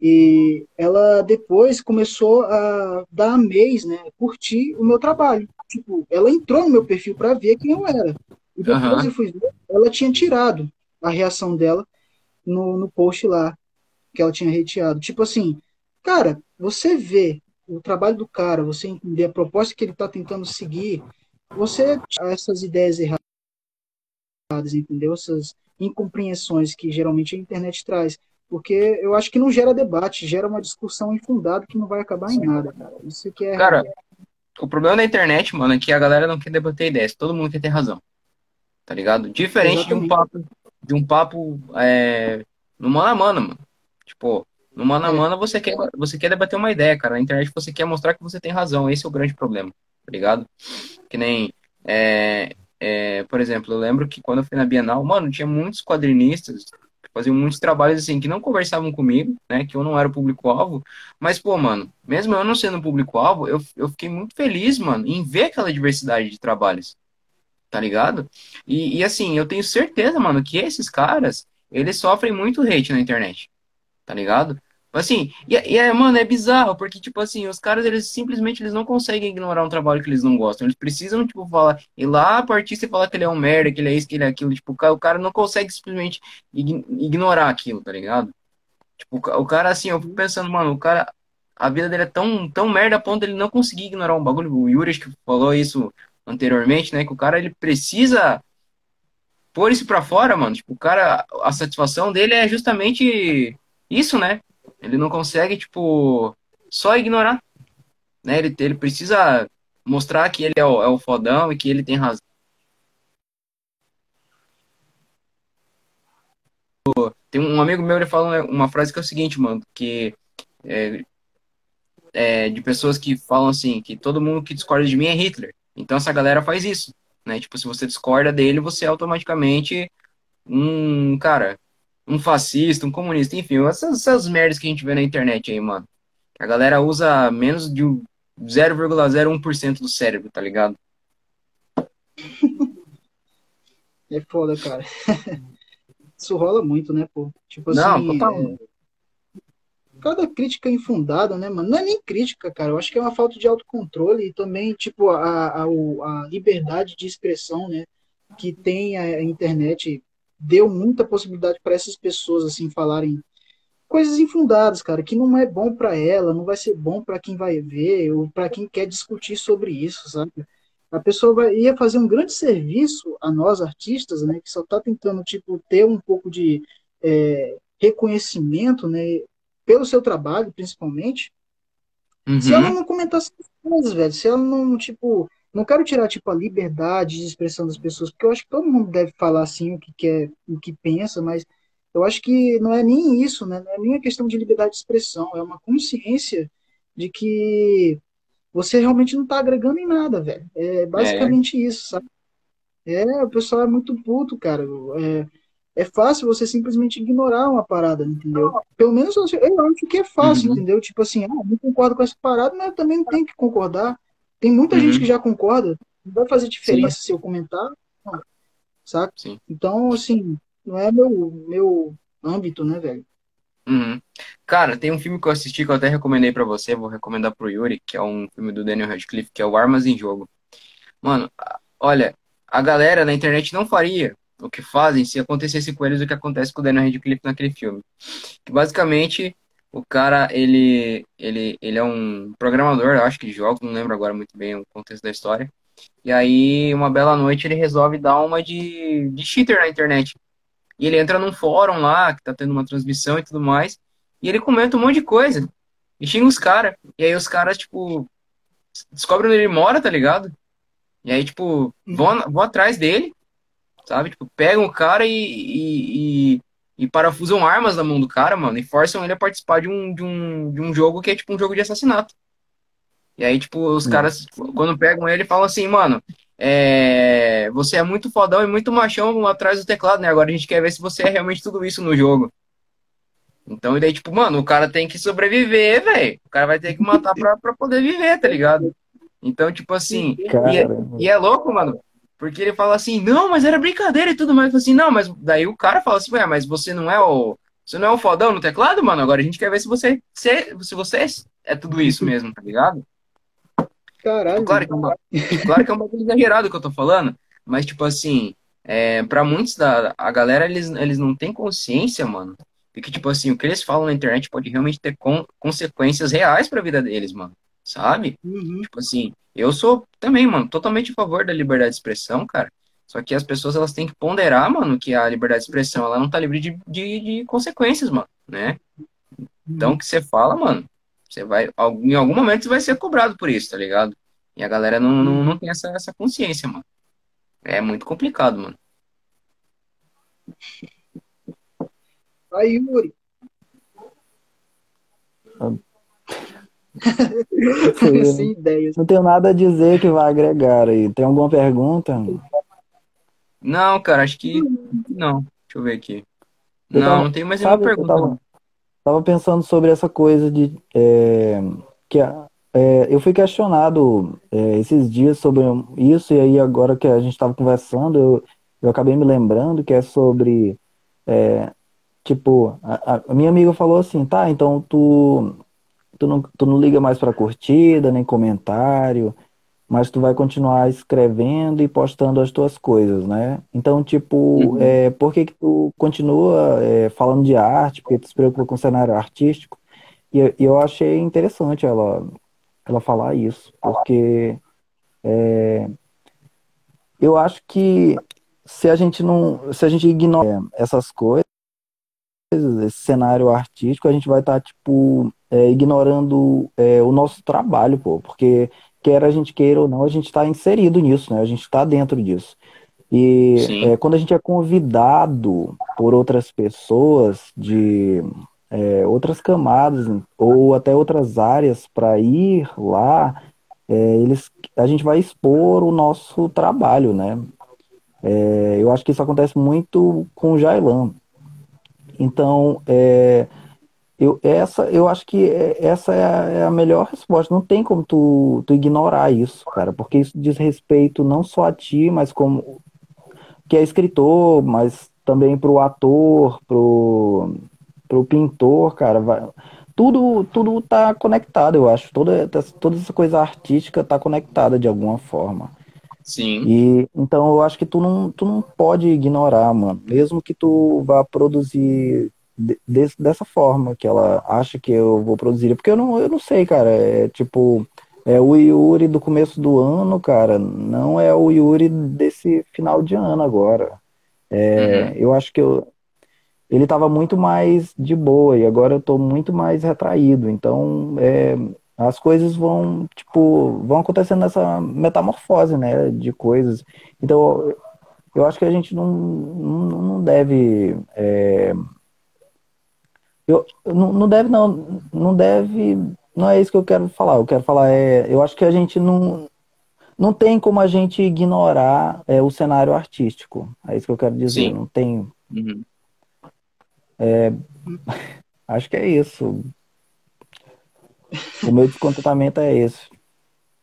E ela depois começou a dar mês, né? Curtir o meu trabalho. Tipo, ela entrou no meu perfil para ver quem eu era. E depois uhum. eu fui ver, ela tinha tirado a reação dela no, no post lá que ela tinha hateado. Tipo assim, cara, você vê o trabalho do cara, você entender a proposta que ele está tentando seguir, você essas ideias erradas, entendeu? Essas incompreensões que geralmente a internet traz. Porque eu acho que não gera debate, gera uma discussão infundada que não vai acabar em nada, cara. Isso que é. Cara, o problema da internet, mano, é que a galera não quer debater ideias. Todo mundo quer ter razão. Tá ligado? Diferente Exatamente. de um papo, de um papo é, no mano a mano, mano. Tipo, no mano a é. mano você quer, você quer debater uma ideia, cara. Na internet você quer mostrar que você tem razão. Esse é o grande problema, tá ligado? Que nem. É, é, por exemplo, eu lembro que quando eu fui na Bienal, mano, tinha muitos quadrinistas que faziam muitos trabalhos assim que não conversavam comigo, né? Que eu não era o público-alvo. Mas, pô, mano, mesmo eu não sendo público-alvo, eu, eu fiquei muito feliz, mano, em ver aquela diversidade de trabalhos. Tá ligado? E, e assim, eu tenho certeza, mano, que esses caras, eles sofrem muito hate na internet tá ligado? Assim, e, e é, mano, é bizarro, porque, tipo assim, os caras, eles simplesmente eles não conseguem ignorar um trabalho que eles não gostam. Eles precisam, tipo, falar, ir lá pro artista e falar que ele é um merda, que ele é isso, que ele é aquilo. Tipo, o cara não consegue simplesmente ignorar aquilo, tá ligado? Tipo, o cara, assim, eu fico pensando, mano, o cara, a vida dele é tão, tão merda a ponto de ele não conseguir ignorar um bagulho. O Yuri que falou isso anteriormente, né? Que o cara, ele precisa pôr isso pra fora, mano. Tipo, o cara, a satisfação dele é justamente isso, né? Ele não consegue, tipo, só ignorar. Né? Ele, ele precisa mostrar que ele é o, é o fodão e que ele tem razão. Tem um amigo meu, ele fala uma frase que é o seguinte, mano, que é, é, de pessoas que falam assim, que todo mundo que discorda de mim é Hitler. Então essa galera faz isso, né? Tipo, se você discorda dele, você é automaticamente um, cara, um fascista, um comunista, enfim, essas, essas merdas que a gente vê na internet aí, mano. A galera usa menos de 0,01% do cérebro, tá ligado? É foda, cara. Isso rola muito, né, pô? Tipo assim. Não, total. É... Cada crítica infundada, né, mano? Não é nem crítica, cara. Eu acho que é uma falta de autocontrole e também, tipo, a, a, a liberdade de expressão, né? Que tem a internet deu muita possibilidade para essas pessoas assim falarem coisas infundadas, cara, que não é bom para ela, não vai ser bom para quem vai ver ou para quem quer discutir sobre isso, sabe? A pessoa vai, ia fazer um grande serviço a nós artistas, né, que só está tentando tipo ter um pouco de é, reconhecimento, né, pelo seu trabalho, principalmente. Uhum. Se ela não comentasse coisas, velho, se ela não tipo não quero tirar tipo a liberdade de expressão das pessoas, porque eu acho que todo mundo deve falar assim o que quer, o que pensa, mas eu acho que não é nem isso, né? Não é nem a questão de liberdade de expressão, é uma consciência de que você realmente não está agregando em nada, velho. É basicamente é. isso, sabe? É, o pessoal é muito puto, cara. É, é fácil você simplesmente ignorar uma parada, entendeu? Pelo menos eu acho que é fácil, uhum. entendeu? Tipo assim, ah, não concordo com essa parada, mas eu também não tenho que concordar. Tem muita uhum. gente que já concorda, não vai fazer diferença Sim. se eu comentar, não, sabe? Sim. Então, assim, não é meu, meu âmbito, né, velho? Uhum. Cara, tem um filme que eu assisti que eu até recomendei para você, vou recomendar pro Yuri, que é um filme do Daniel Radcliffe, que é o Armas em Jogo. Mano, olha, a galera na internet não faria o que fazem se acontecesse com eles o que acontece com o Daniel Radcliffe naquele filme. Que basicamente o cara, ele, ele, ele é um programador, eu acho que de jogos, não lembro agora muito bem o contexto da história. E aí, uma bela noite, ele resolve dar uma de, de cheater na internet. E ele entra num fórum lá, que tá tendo uma transmissão e tudo mais, e ele comenta um monte de coisa. E xinga os caras. E aí os caras, tipo, descobrem onde ele mora, tá ligado? E aí, tipo, vão, vão atrás dele, sabe? Tipo, pegam o cara e, e, e e parafusam armas na mão do cara, mano, e forçam ele a participar de um, de um, de um jogo que é tipo um jogo de assassinato. E aí, tipo, os hum. caras, quando pegam ele, falam assim, mano, é... você é muito fodão e muito machão atrás do teclado, né? Agora a gente quer ver se você é realmente tudo isso no jogo. Então, e daí, tipo, mano, o cara tem que sobreviver, velho. O cara vai ter que matar pra, pra poder viver, tá ligado? Então, tipo assim, e é, e é louco, mano, Porque ele fala assim, não, mas era brincadeira e tudo mais. Assim, não, mas daí o cara fala assim, ué, mas você não é o. Você não é o fodão no teclado, mano? Agora a gente quer ver se você, se, se você é tudo isso mesmo, tá ligado? Caralho. Claro que é, uma, claro que é um bagulho exagerado que eu tô falando, mas, tipo assim, é, para muitos da a galera, eles, eles não têm consciência, mano, de que, tipo assim, o que eles falam na internet pode realmente ter con, consequências reais pra vida deles, mano, sabe? Uhum. Tipo assim, eu sou também, mano, totalmente a favor da liberdade de expressão, cara. Só que as pessoas, elas têm que ponderar, mano, que a liberdade de expressão, ela não tá livre de, de, de consequências, mano, né? Então, o que você fala, mano, você vai, em algum momento você vai ser cobrado por isso, tá ligado? E a galera não, não, não tem essa, essa consciência, mano. É muito complicado, mano. Aí, Yuri. Sem ideias. Não tenho nada a dizer que vai agregar aí. Tem alguma pergunta? Não, cara, acho que não. Deixa eu ver aqui. Eu não, tava- não tem mais sabe nenhuma pergunta. tava- não. Tava pensando sobre essa coisa de é, que a- é, eu fui questionado é, esses dias sobre isso e aí agora que a gente estava conversando eu, eu acabei me lembrando que é sobre é, tipo a- a minha amiga falou assim tá então tu tu não, tu não liga mais para curtida nem comentário mas tu vai continuar escrevendo e postando as tuas coisas, né? Então, tipo, Uhum. é, por que que tu continua é, falando de arte? Porque tu se preocupa com o cenário artístico? E eu, e eu achei interessante ela, ela falar isso, porque é, eu acho que se a gente não, se a gente ignora essas coisas, esse cenário artístico, a gente vai estar, tipo, é, ignorando é, o nosso trabalho, pô, porque quer a gente queira ou não, a gente está inserido nisso, né? A gente está dentro disso. E é, quando a gente é convidado por outras pessoas de é, outras camadas ou até outras áreas para ir lá, é, eles, a gente vai expor o nosso trabalho, né? É, eu acho que isso acontece muito com o Jailan. Então, é, eu, essa, eu acho que é- essa é a, é a melhor resposta. Não tem como tu, tu ignorar isso, cara, porque isso diz respeito não só a ti, mas como que é escritor, mas também pro ator, pro, pro pintor, cara. Vai, tudo, tudo tá conectado, eu acho. Toda, toda essa coisa artística tá conectada de alguma forma. Sim. E então eu acho que tu não, tu não pode ignorar, mano. Mesmo que tu vá produzir de- dessa forma que ela acha que eu vou produzir. Porque eu não, eu não sei, cara. É tipo, é o Yuri do começo do ano, cara. Não é o Yuri desse final de ano agora. É, Uhum. Eu acho que eu, ele tava muito mais de boa e agora eu tô muito mais retraído. Então, é, as coisas vão, tipo, vão acontecendo nessa metamorfose, né, de coisas. Então, eu- eu acho que a gente não, não, não deve, é, eu, não, não deve, não, não deve, não é isso que eu quero falar. Eu quero falar, é, eu acho que a gente não, não tem como a gente ignorar é, o cenário artístico. É isso que eu quero dizer. Sim. Não tem, Uhum. Acho que é isso. O meu descontentamento é esse.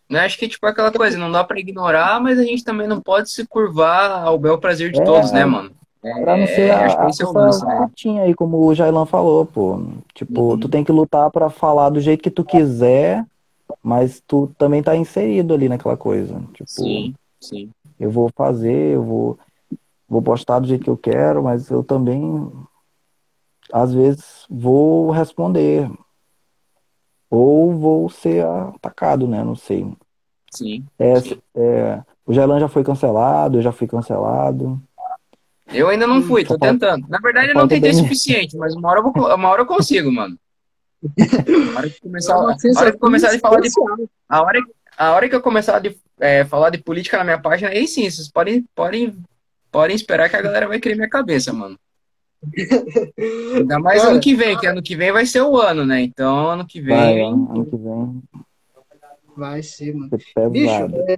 Eu acho que tipo aquela coisa, não dá pra ignorar, mas a gente também não pode se curvar ao bel prazer de É, todos, né, mano? Pra não ser É, a, a é lance, né? aí, como o Jailan falou, pô. Tipo, Uhum. tu tem que lutar pra falar do jeito que tu quiser, mas tu também tá inserido ali naquela coisa. Tipo, Sim, sim. eu vou fazer, eu vou, vou postar do jeito que eu quero, mas eu também, às vezes, vou responder. Ou vou ser atacado, né? Não sei. Sim. É, sim. é, o Jailan já foi cancelado, eu já fui cancelado. Eu ainda não fui, tô tentando. Na verdade, eu não tentei suficiente, mas uma hora eu, vou, uma hora eu consigo, mano. A hora que começar, uma a hora que sensação começar a falar de especial. A hora, a hora que eu começar a de, é, falar de política na minha página, aí sim, vocês podem, podem, podem esperar que a galera vai querer minha cabeça, mano. Ainda mais Cara. ano que vem, que ano que vem vai ser o ano, né? Então, ano que Vai, vem. ano que vem Vai ser, mano. vai Bicho, é,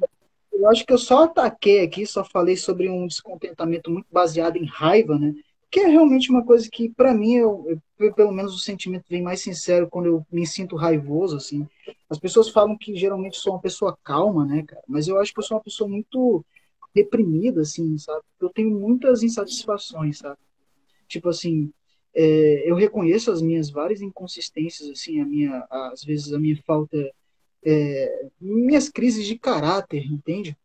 eu acho que eu só ataquei aqui, só falei sobre um descontentamento muito baseado em raiva, né? Que é realmente uma coisa que, pra mim, eu, eu- pelo menos o sentimento vem mais sincero quando eu me sinto raivoso, assim. As pessoas falam que geralmente sou uma pessoa calma, né, cara? Mas eu acho que eu sou uma pessoa muito reprimido, assim, sabe? Eu tenho muitas insatisfações, sabe? Tipo assim, é, eu reconheço as minhas várias inconsistências, assim, a minha, às vezes a minha falta, é, minhas crises de caráter, entende?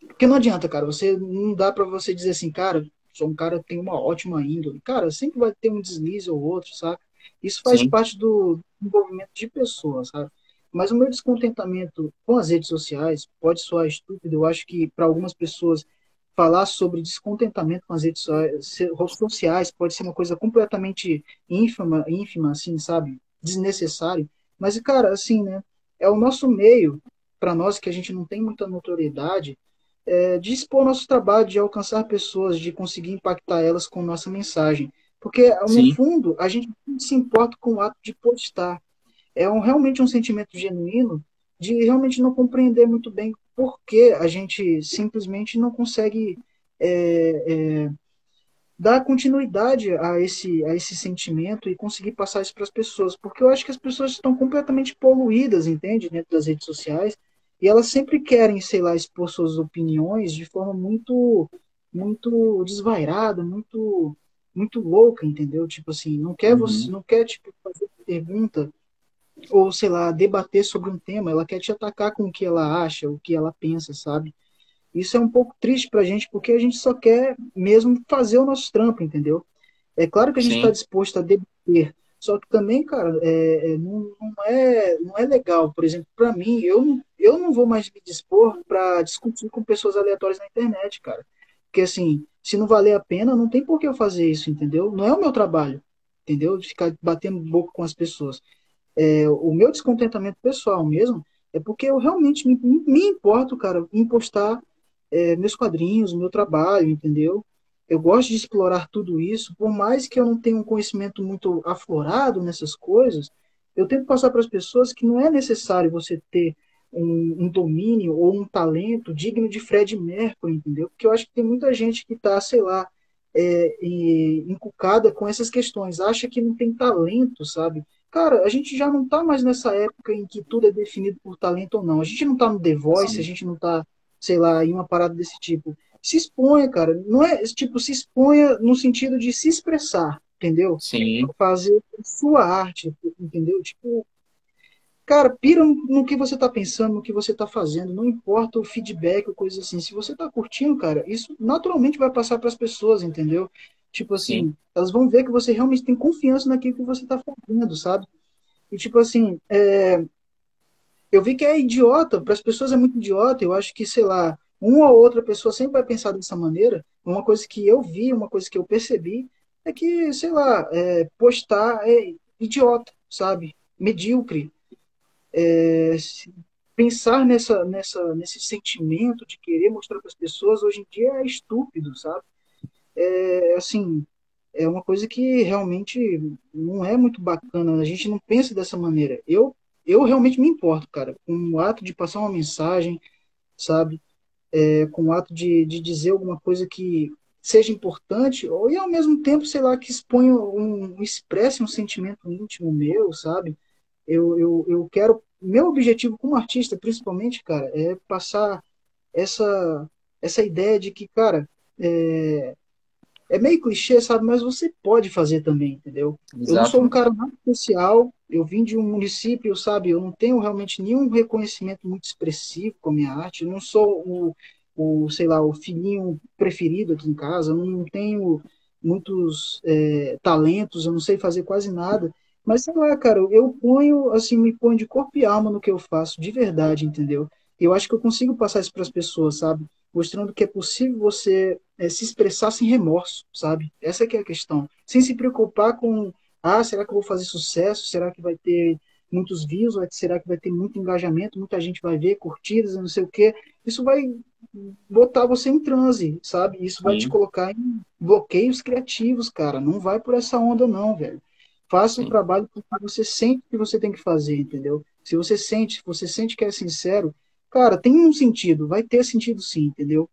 Porque não adianta, cara, você não dá para você dizer assim, cara, sou um cara que tem uma ótima índole. Cara, sempre vai ter um deslize ou outro, sabe? Isso faz Sim. parte do envolvimento de pessoas, sabe? Mas o meu descontentamento com as redes sociais pode soar estúpido. Eu acho que para algumas pessoas falar sobre descontentamento com as redes sociais pode ser uma coisa completamente ínfima, ínfima assim, sabe? Desnecessário. Mas, cara, assim, né? É o nosso meio, para nós que a gente não tem muita notoriedade, é, de expor nosso trabalho, de alcançar pessoas, de conseguir impactar elas com nossa mensagem. Porque, no Sim. fundo, a gente se importa com o ato de postar é um, realmente um sentimento genuíno de realmente não compreender muito bem por que a gente simplesmente não consegue é, é, dar continuidade a esse, a esse sentimento e conseguir passar isso para as pessoas. Porque eu acho que as pessoas estão completamente poluídas, entende? Dentro das redes sociais. E elas sempre querem, sei lá, expor suas opiniões de forma muito muito desvairada, muito muito louca, entendeu? Tipo assim, não quer uhum. você, não quer tipo fazer pergunta ou sei lá, debater sobre um tema, ela quer te atacar com o que ela acha, o que ela pensa, sabe? Isso é um pouco triste pra gente, porque a gente só quer mesmo fazer o nosso trampo, entendeu? É claro que a gente está disposto a debater, só que também, cara, é, é, não, não, é, não é legal. Por exemplo, para mim, eu não, eu não vou mais me dispor para discutir com pessoas aleatórias na internet, cara. Porque, assim, se não valer a pena, não tem por que eu fazer isso, entendeu? Não é o meu trabalho, entendeu? De ficar batendo boca com as pessoas é, o meu descontentamento pessoal mesmo é porque eu realmente me, me importo, cara, em postar é, meus quadrinhos, meu trabalho, entendeu? Eu gosto de explorar tudo isso, por mais que eu não tenha um conhecimento muito aflorado nessas coisas, eu tento passar para as pessoas que não é necessário você ter um, um, domínio ou um talento digno de Fred Mercury, entendeu? Porque eu acho que tem muita gente que está, sei lá, é, encucada com essas questões, acha que não tem talento, sabe? Cara, a gente já não tá mais nessa época em que tudo é definido por talento ou não. A gente não tá no The Voice, Sim. a gente não tá, sei lá, em uma parada desse tipo. Se exponha, cara. Não é, tipo, se exponha no sentido de se expressar, entendeu? Sim. Fazer sua arte, entendeu? Tipo, cara, pira no que você tá pensando, no que você tá fazendo, não importa o feedback ou coisa assim. Se você tá curtindo, cara, isso naturalmente vai passar para as pessoas, entendeu? Tipo assim, Sim. elas vão ver que você realmente tem confiança naquilo que você está fazendo, sabe? E tipo assim, é... eu vi que é idiota, para as pessoas é muito idiota. Eu acho que, sei lá, uma ou outra pessoa sempre vai pensar dessa maneira. Uma coisa que eu vi, uma coisa que eu percebi, é que, sei lá, é, postar é idiota, sabe? Medíocre. É, pensar nessa, nessa, nesse sentimento de querer mostrar para as pessoas hoje em dia é estúpido, sabe? é, assim, é uma coisa que realmente não é muito bacana. A gente não pensa dessa maneira. Eu, eu realmente me importo, cara, com o ato de passar uma mensagem, sabe? É, com o ato de, de dizer alguma coisa que seja importante, ou e ao mesmo tempo, sei lá, que exponha um, expresse um sentimento íntimo meu, sabe? Eu, eu, eu quero. Meu objetivo como artista, principalmente, cara, é passar essa, essa ideia de que, cara, é, é meio clichê, sabe? Mas você pode fazer também, entendeu? Exato. Eu não sou um cara muito especial, eu vim de um município, sabe? Eu não tenho realmente nenhum reconhecimento muito expressivo com a minha arte, eu não sou o, o sei lá, o filhinho preferido aqui em casa, eu não tenho muitos é, talentos, eu não sei fazer quase nada. Mas sei lá, cara, eu ponho, assim, me ponho de corpo e alma no que eu faço, de verdade, entendeu? Eu acho que eu consigo passar isso para as pessoas, sabe? Mostrando que é possível você é, se expressar sem remorso, sabe? Essa é a questão. Sem se preocupar com, ah, será que eu vou fazer sucesso? Será que vai ter muitos views? Será que vai ter muito engajamento? Muita gente vai ver, curtidas, não sei o quê. Isso vai botar você em transe, sabe? Isso vai Sim. te colocar em bloqueios criativos, cara. Não vai por essa onda, não, velho. Faça Sim. o trabalho que você sente que você tem que fazer, entendeu? Se você sente, se você sente que é sincero, cara, tem um sentido, vai ter sentido sim, entendeu?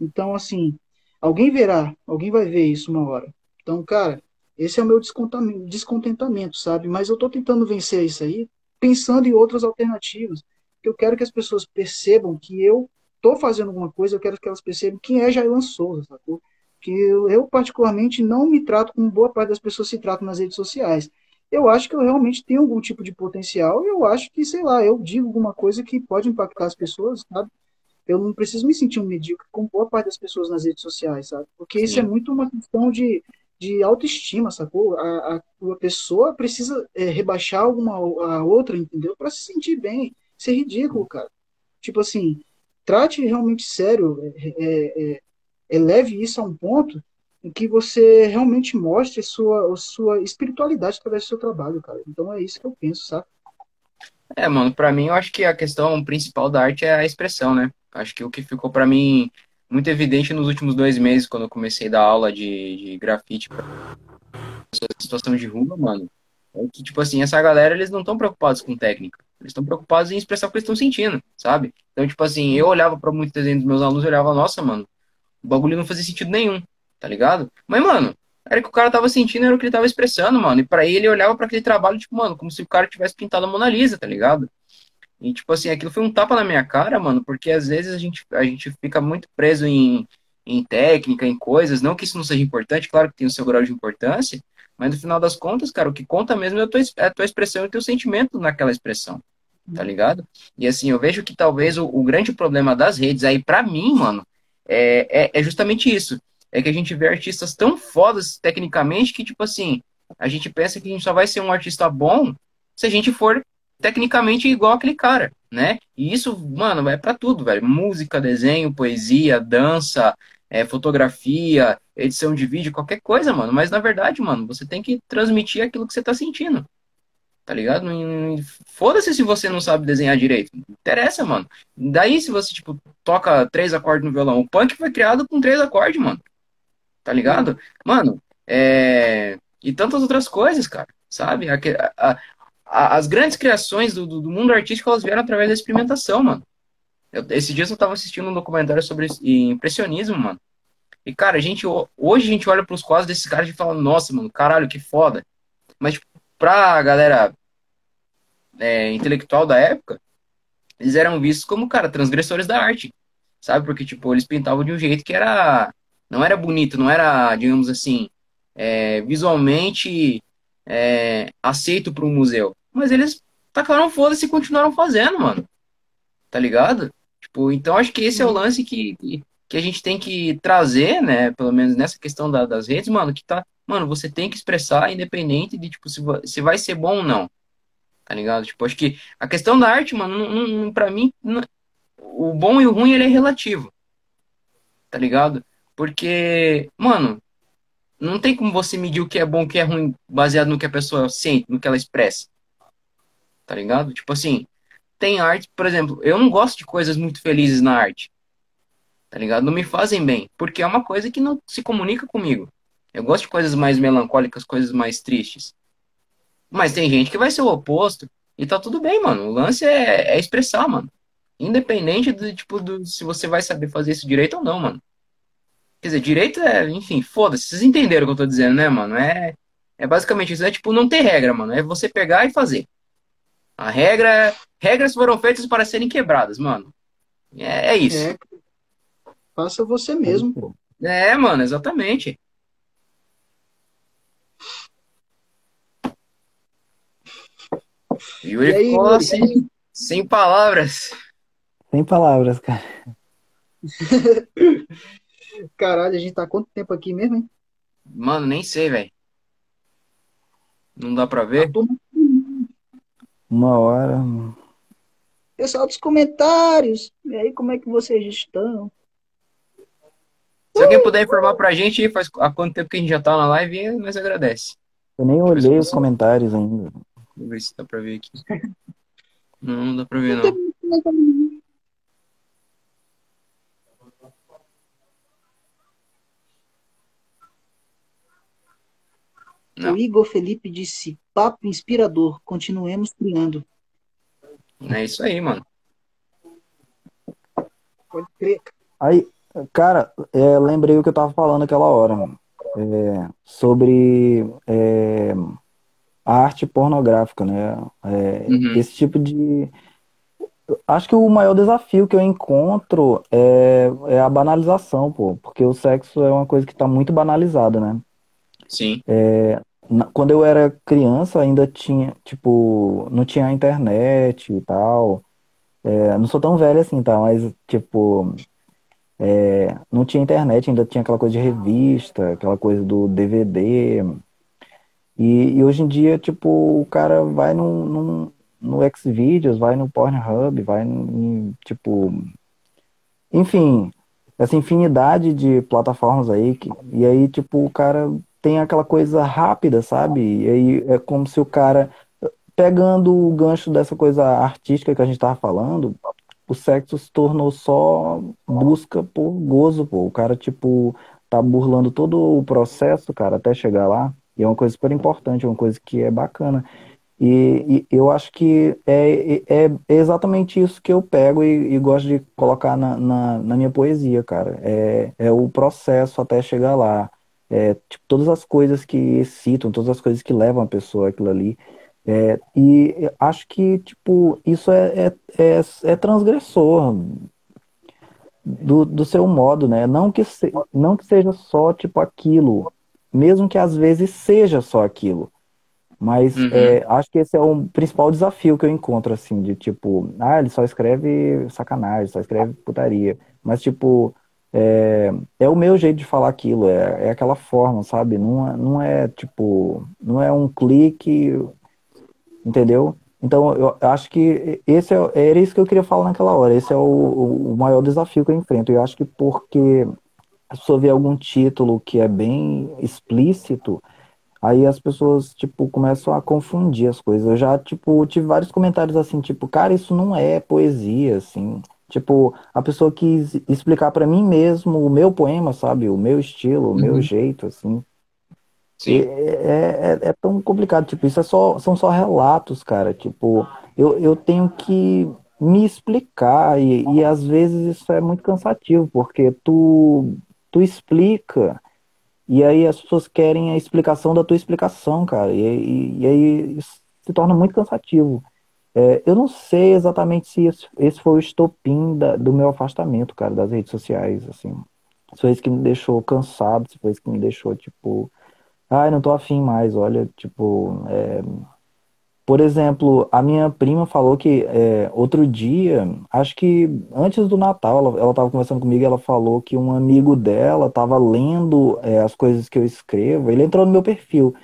Então, assim, Alguém verá, alguém vai ver isso uma hora. Então, cara, esse é o meu descontentamento, sabe? Mas eu tô tentando vencer isso aí, pensando em outras alternativas. Eu quero que as pessoas percebam que eu tô fazendo alguma coisa, eu quero que elas percebam quem é Jailan Souza, sacou? Que eu, eu, particularmente, não me trato como boa parte das pessoas se tratam nas redes sociais. Eu acho que eu realmente tenho algum tipo de potencial e eu acho que, sei lá, eu digo alguma coisa que pode impactar as pessoas, sabe? Eu não preciso me sentir um medíocre com boa parte das pessoas nas redes sociais, sabe? Porque Sim. isso é muito uma questão de, de autoestima, sacou? A, a, a pessoa precisa é, rebaixar alguma a outra, entendeu? Para se sentir bem. Isso é ridículo, cara. Tipo assim, trate realmente sério, é, é, é, eleve isso a um ponto em que você realmente mostre sua, sua espiritualidade através do seu trabalho, cara. Então é isso que eu penso, sabe? É, mano, para mim eu acho que a questão principal da arte é a expressão, né? Acho que o que ficou para mim muito evidente nos últimos dois meses, quando eu comecei a dar aula de, de grafite pra situação de rua, mano, é que, tipo assim, essa galera, eles não estão preocupados com técnica. Eles estão preocupados em expressar o que eles estão sentindo, sabe? Então, tipo assim, eu olhava para muitos desenhos dos meus alunos e olhava, nossa, mano, o bagulho não fazia sentido nenhum, tá ligado? Mas, mano, era que o cara tava sentindo, era o que ele tava expressando, mano. E para ele, ele olhava para aquele trabalho, tipo, mano, como se o cara tivesse pintado a Mona Lisa, tá ligado? E, tipo assim, aquilo foi um tapa na minha cara, mano, porque às vezes a gente, a gente fica muito preso em, em técnica, em coisas. Não que isso não seja importante, claro que tem o seu grau de importância, mas no final das contas, cara, o que conta mesmo é a tua, é a tua expressão e o teu sentimento naquela expressão, tá uhum. ligado? E assim, eu vejo que talvez o, o grande problema das redes aí, para mim, mano, é, é, é justamente isso. É que a gente vê artistas tão fodas tecnicamente que, tipo assim, a gente pensa que a gente só vai ser um artista bom se a gente for tecnicamente igual aquele cara, né? E isso, mano, é para tudo, velho. Música, desenho, poesia, dança, é, fotografia, edição de vídeo, qualquer coisa, mano. Mas na verdade, mano, você tem que transmitir aquilo que você tá sentindo. Tá ligado? Foda-se se você não sabe desenhar direito. Interessa, mano. Daí, se você, tipo, toca três acordes no violão. O punk foi criado com três acordes, mano. Tá ligado? Mano, é. E tantas outras coisas, cara. Sabe? A, a, a, as grandes criações do, do, mundo artístico, elas vieram através da experimentação, mano. Eu, esse dia eu tava assistindo um documentário sobre impressionismo, mano. E, cara, a gente, hoje a gente olha pros quadros desses caras e fala, nossa, mano, caralho, que foda. Mas, tipo, pra galera é, intelectual da época, eles eram vistos como, cara, transgressores da arte. Sabe? Porque, tipo, eles pintavam de um jeito que era. Não era bonito, não era, digamos assim, é, visualmente é, aceito para um museu. Mas eles tacaram foda-se e continuaram fazendo, mano. Tá ligado? Tipo, então acho que esse é o lance que, que, que a gente tem que trazer, né? Pelo menos nessa questão da, das redes, mano, que tá. Mano, você tem que expressar independente de, tipo, se, se vai ser bom ou não. Tá ligado? Tipo, acho que a questão da arte, mano, não, não, pra mim, não, o bom e o ruim, ele é relativo. Tá ligado? Porque, mano, não tem como você medir o que é bom o que é ruim baseado no que a pessoa sente, no que ela expressa. Tá ligado? Tipo assim, tem arte, por exemplo, eu não gosto de coisas muito felizes na arte. Tá ligado? Não me fazem bem, porque é uma coisa que não se comunica comigo. Eu gosto de coisas mais melancólicas, coisas mais tristes. Mas tem gente que vai ser o oposto. E tá tudo bem, mano. O lance é, é expressar, mano. Independente do tipo do se você vai saber fazer isso direito ou não, mano. Quer dizer, direito é, enfim, foda-se. Vocês entenderam o que eu tô dizendo, né, mano? É, é basicamente isso. É tipo, não ter regra, mano. É você pegar e fazer. A regra é. Regras foram feitas para serem quebradas, mano. É, é isso. É. Faça você mesmo, pô. É, mano, exatamente. Yuri e aí, ficou Yuri? Sem, sem palavras. Sem palavras, cara. Caralho, a gente tá quanto tempo aqui mesmo, hein? Mano, nem sei, velho. Não dá pra ver? Uma hora. Pessoal dos comentários. E aí, como é que vocês estão? Se alguém puder informar pra gente faz há quanto tempo que a gente já tá na live, nós agradece. Eu nem olhei os comentários ainda. Vou ver se dá pra ver aqui. Não, não dá pra ver, não. Não. O Igor Felipe disse: papo inspirador, continuemos criando. É isso aí, mano. Pode crer. Aí, cara, é, lembrei o que eu tava falando aquela hora, mano. É, sobre é, a arte pornográfica, né? É, uhum. Esse tipo de. acho que o maior desafio que eu encontro é, é a banalização, pô, porque o sexo é uma coisa que está muito banalizada, né? Sim. É, quando eu era criança, ainda tinha, tipo, não tinha internet e tal. É, não sou tão velho assim, tá? Mas, tipo, é, não tinha internet, ainda tinha aquela coisa de revista, aquela coisa do DVD. E, e hoje em dia, tipo, o cara vai num, num, no Xvideos, vai no Pornhub, vai em, tipo. Enfim, essa infinidade de plataformas aí, que, e aí, tipo, o cara tem aquela coisa rápida, sabe? E aí é como se o cara, pegando o gancho dessa coisa artística que a gente tava falando, o sexo se tornou só busca por gozo, pô. O cara, tipo, tá burlando todo o processo, cara, até chegar lá. E é uma coisa super importante, é uma coisa que é bacana. E, e eu acho que é, é, é, exatamente isso que eu pego e, e gosto de colocar na, na, na, minha poesia, cara. É, é o processo até chegar lá é, tipo, todas as coisas que excitam, todas as coisas que levam a pessoa aquilo ali. É, e acho que, tipo, isso é, é, é, é transgressor do, do seu modo, né? Não que, se, não que seja só, tipo, aquilo, mesmo que às vezes seja só aquilo. Mas uhum. é, acho que esse é o principal desafio que eu encontro, assim, de tipo, ah, ele só escreve sacanagem, só escreve putaria. Mas, tipo, é, é o meu jeito de falar aquilo, é, é aquela forma, sabe? Não é, não é tipo, não é um clique, entendeu? Então eu acho que esse é, era isso que eu queria falar naquela hora. Esse é o, o maior desafio que eu enfrento. Eu acho que porque a pessoa vê algum título que é bem explícito, aí as pessoas, tipo, começam a confundir as coisas. Eu já, tipo, tive vários comentários assim, tipo, cara, isso não é poesia, assim. Tipo, a pessoa quis explicar para mim mesmo o meu poema, sabe? O meu estilo, o uhum. meu jeito, assim. Sim. É, é, é, tão complicado, tipo, isso é só, são só relatos, cara. Tipo, eu, eu tenho que me explicar e, e às vezes isso é muito cansativo, porque tu, tu explica e aí as pessoas querem a explicação da tua explicação, cara. E, e, e aí isso se torna muito cansativo. É, eu não sei exatamente se esse, esse foi o estopim da, do meu afastamento, cara, das redes sociais, assim. Se foi isso que me deixou cansado, se foi isso que me deixou, tipo, ai, não tô afim mais, olha, tipo, é... por exemplo, a minha prima falou que é, outro dia, acho que antes do Natal, ela, ela tava conversando comigo ela falou que um amigo dela tava lendo é, as coisas que eu escrevo, ele entrou no meu perfil,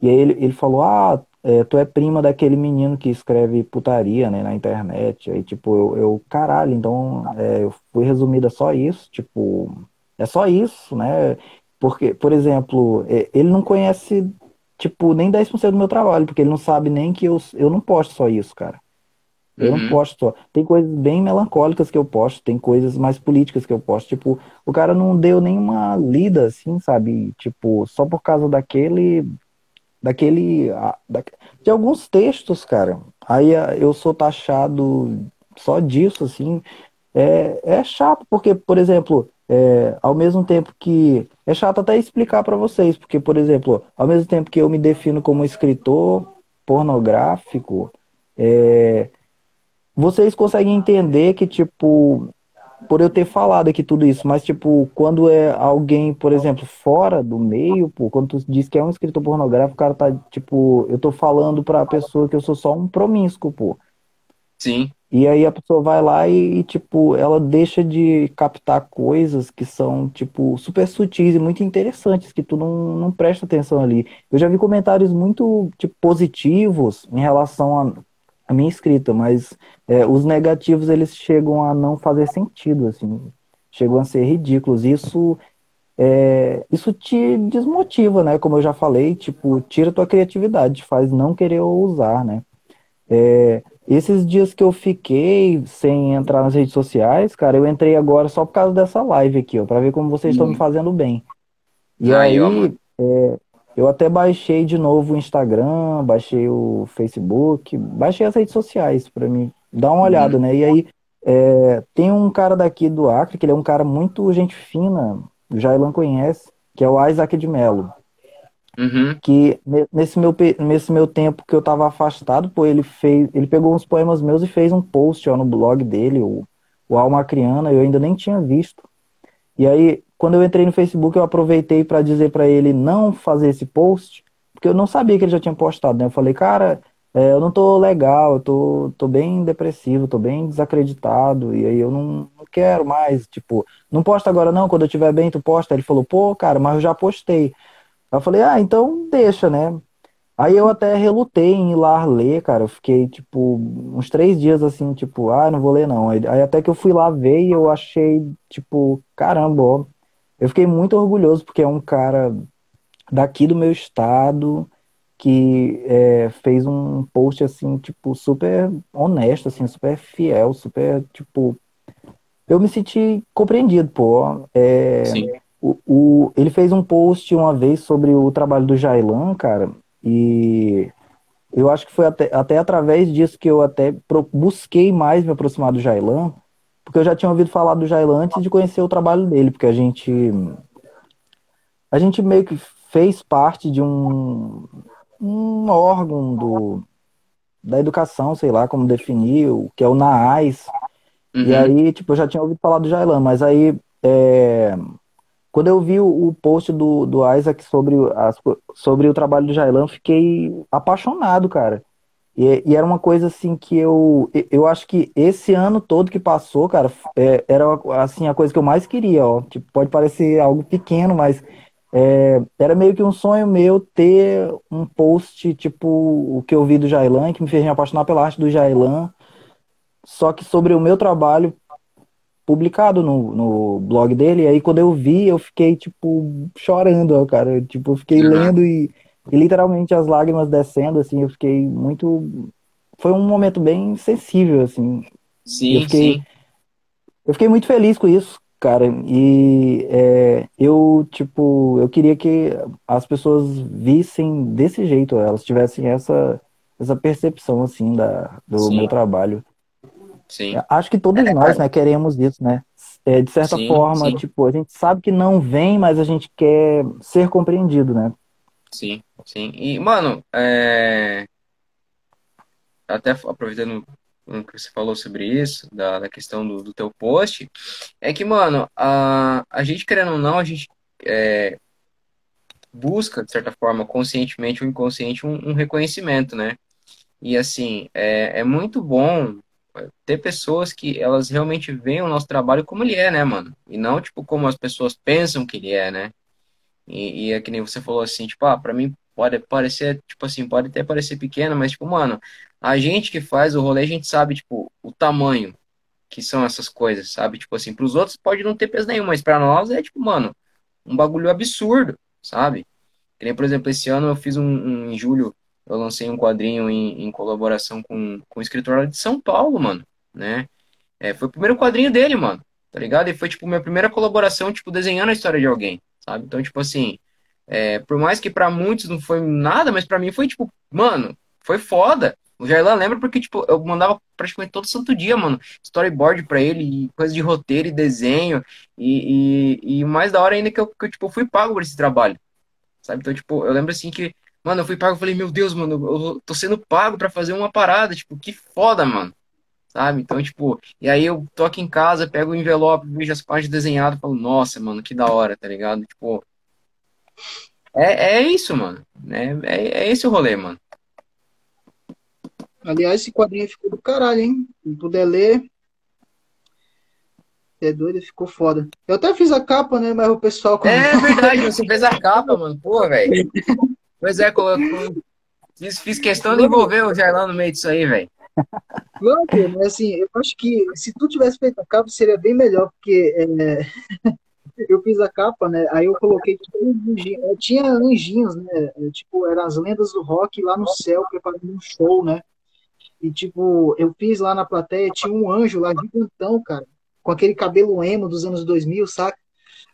e aí ele, ele falou, ah, é, tu é prima daquele menino que escreve putaria, né, na internet. Aí, tipo, eu, eu caralho, então é, eu fui resumida só isso, tipo, é só isso, né? Porque, por exemplo, é, ele não conhece, tipo, nem 10% do meu trabalho, porque ele não sabe nem que eu, eu não posto só isso, cara. Eu uhum. não posto só. Tem coisas bem melancólicas que eu posto, tem coisas mais políticas que eu posto. Tipo, o cara não deu nenhuma lida, assim, sabe? Tipo, só por causa daquele daquele. de alguns textos, cara. Aí eu sou taxado só disso, assim. É, é chato, porque, por exemplo, é, ao mesmo tempo que. É chato até explicar para vocês, porque, por exemplo, ao mesmo tempo que eu me defino como escritor pornográfico, é, vocês conseguem entender que, tipo, por eu ter falado aqui tudo isso, mas, tipo, quando é alguém, por exemplo, fora do meio, pô, quando tu diz que é um escritor pornográfico, o cara tá, tipo, eu tô falando pra pessoa que eu sou só um promíscuo, pô. Sim. E aí a pessoa vai lá e, tipo, ela deixa de captar coisas que são, tipo, super sutis e muito interessantes, que tu não, não presta atenção ali. Eu já vi comentários muito, tipo, positivos em relação a a minha escrita, mas é, os negativos eles chegam a não fazer sentido, assim, chegam a ser ridículos. Isso é, isso te desmotiva, né? Como eu já falei, tipo, tira tua criatividade, faz não querer usar, né? É, esses dias que eu fiquei sem entrar nas redes sociais, cara, eu entrei agora só por causa dessa live aqui, ó, para ver como vocês estão me fazendo bem. E aí, aí é, eu até baixei de novo o Instagram, baixei o Facebook, baixei as redes sociais para mim dar uma olhada, uhum. né? E aí é, tem um cara daqui do Acre, que ele é um cara muito gente fina, o Jailan conhece, que é o Isaac de Mello. Uhum. Que nesse meu, nesse meu tempo que eu tava afastado, pô, ele fez. Ele pegou uns poemas meus e fez um post ó, no blog dele, o, o Alma Criana, eu ainda nem tinha visto. E aí, quando eu entrei no Facebook, eu aproveitei para dizer para ele não fazer esse post, porque eu não sabia que ele já tinha postado, né? Eu falei, cara, é, eu não tô legal, eu tô, tô bem depressivo, tô bem desacreditado, e aí eu não, não quero mais, tipo, não posta agora não, quando eu estiver bem tu posta. Ele falou, pô, cara, mas eu já postei. Eu falei, ah, então deixa, né? Aí eu até relutei em ir lá ler, cara. Eu fiquei, tipo, uns três dias assim, tipo, ah, não vou ler não. Aí até que eu fui lá ver e eu achei, tipo, caramba, ó. Eu fiquei muito orgulhoso porque é um cara daqui do meu estado que é, fez um post assim, tipo, super honesto, assim, super fiel, super, tipo. Eu me senti compreendido, pô. É, Sim. O, o, ele fez um post uma vez sobre o trabalho do Jailan, cara, e eu acho que foi até, até através disso que eu até busquei mais me aproximar do Jailan, porque eu já tinha ouvido falar do Jailan antes de conhecer o trabalho dele, porque a gente a gente meio que fez parte de um, um órgão do, da educação, sei lá como definir, o que é o NAAS. Uhum. E aí, tipo, eu já tinha ouvido falar do Jailan, mas aí é, quando eu vi o, o post do, do Isaac sobre, as, sobre o trabalho do Jailan, fiquei apaixonado, cara. E, e, era uma coisa assim que eu eu acho que esse ano todo que passou, cara, é, era assim a coisa que eu mais queria, ó. Tipo, pode parecer algo pequeno, mas é, era meio que um sonho meu ter um post tipo o que eu vi do Jailan, que me fez me apaixonar pela arte do Jailan, só que sobre o meu trabalho publicado no, no blog dele, e aí quando eu vi, eu fiquei, tipo, chorando, ó, cara, eu, tipo, eu fiquei uhum. lendo e, e literalmente as lágrimas descendo, assim, eu fiquei muito... Foi um momento bem sensível, assim. Sim, eu fiquei, sim. Eu fiquei muito feliz com isso, cara, e é, eu, tipo, eu queria que as pessoas vissem desse jeito, elas tivessem essa, essa percepção, assim, da, do sim. meu trabalho. Sim. Acho que todos é, nós, né, queremos isso, né? É, de certa sim, forma, sim. tipo, a gente sabe que não vem, mas a gente quer ser compreendido, né? Sim, sim. E, mano, é... até aproveitando o que você falou sobre isso, da, da questão do, do teu post, é que, mano, a, a gente, querendo ou não, a gente é, busca, de certa forma, conscientemente ou inconsciente, um, um reconhecimento, né? E, assim, é, é muito bom ter pessoas que elas realmente veem o nosso trabalho como ele é, né, mano? E não, tipo, como as pessoas pensam que ele é, né? E, e é que nem você falou assim, tipo, ah, pra mim pode parecer, tipo assim, pode até parecer pequeno, mas, tipo, mano, a gente que faz o rolê, a gente sabe, tipo, o tamanho que são essas coisas, sabe? Tipo assim, pros outros pode não ter peso nenhum, mas pra nós é, tipo, mano, um bagulho absurdo, sabe? Que nem, por exemplo, esse ano eu fiz um, um em julho, eu lancei um quadrinho em, em colaboração com, com um escritor de São Paulo, mano, né? É, foi o primeiro quadrinho dele, mano, tá ligado? E foi, tipo, minha primeira colaboração, tipo, desenhando a história de alguém, sabe? Então, tipo assim, é, por mais que para muitos não foi nada, mas para mim foi, tipo, mano, foi foda. O Jairlan lembra porque, tipo, eu mandava praticamente todo santo dia, mano, storyboard pra ele, coisa de roteiro e desenho, e, e, e mais da hora ainda que eu, que eu, tipo, fui pago por esse trabalho, sabe? Então, tipo, eu lembro assim que Mano, eu fui pago, eu falei, meu Deus, mano, eu tô sendo pago para fazer uma parada, tipo, que foda, mano. Sabe? Então, tipo, e aí eu tô aqui em casa, pego o envelope, vejo as páginas desenhadas falo, nossa, mano, que da hora, tá ligado? Tipo, é, é isso, mano. É, é, é esse o rolê, mano. Aliás, esse quadrinho ficou do caralho, hein? Se puder ler. É doido, ficou foda. Eu até fiz a capa, né? Mas o pessoal. É verdade, você fez a capa, mano. Pô, velho. Pois é, colocou. Fiz, fiz questão de envolver o Jailão no meio disso aí, velho. Não, mas assim, eu acho que se tu tivesse feito a capa seria bem melhor, porque é, eu fiz a capa, né? Aí eu coloquei tipo, anjinho, tinha anjinhos, né? É, tipo, eram as lendas do rock lá no céu preparando um show, né? E tipo, eu fiz lá na plateia, tinha um anjo lá gigantão, cara, com aquele cabelo emo dos anos 2000, saca?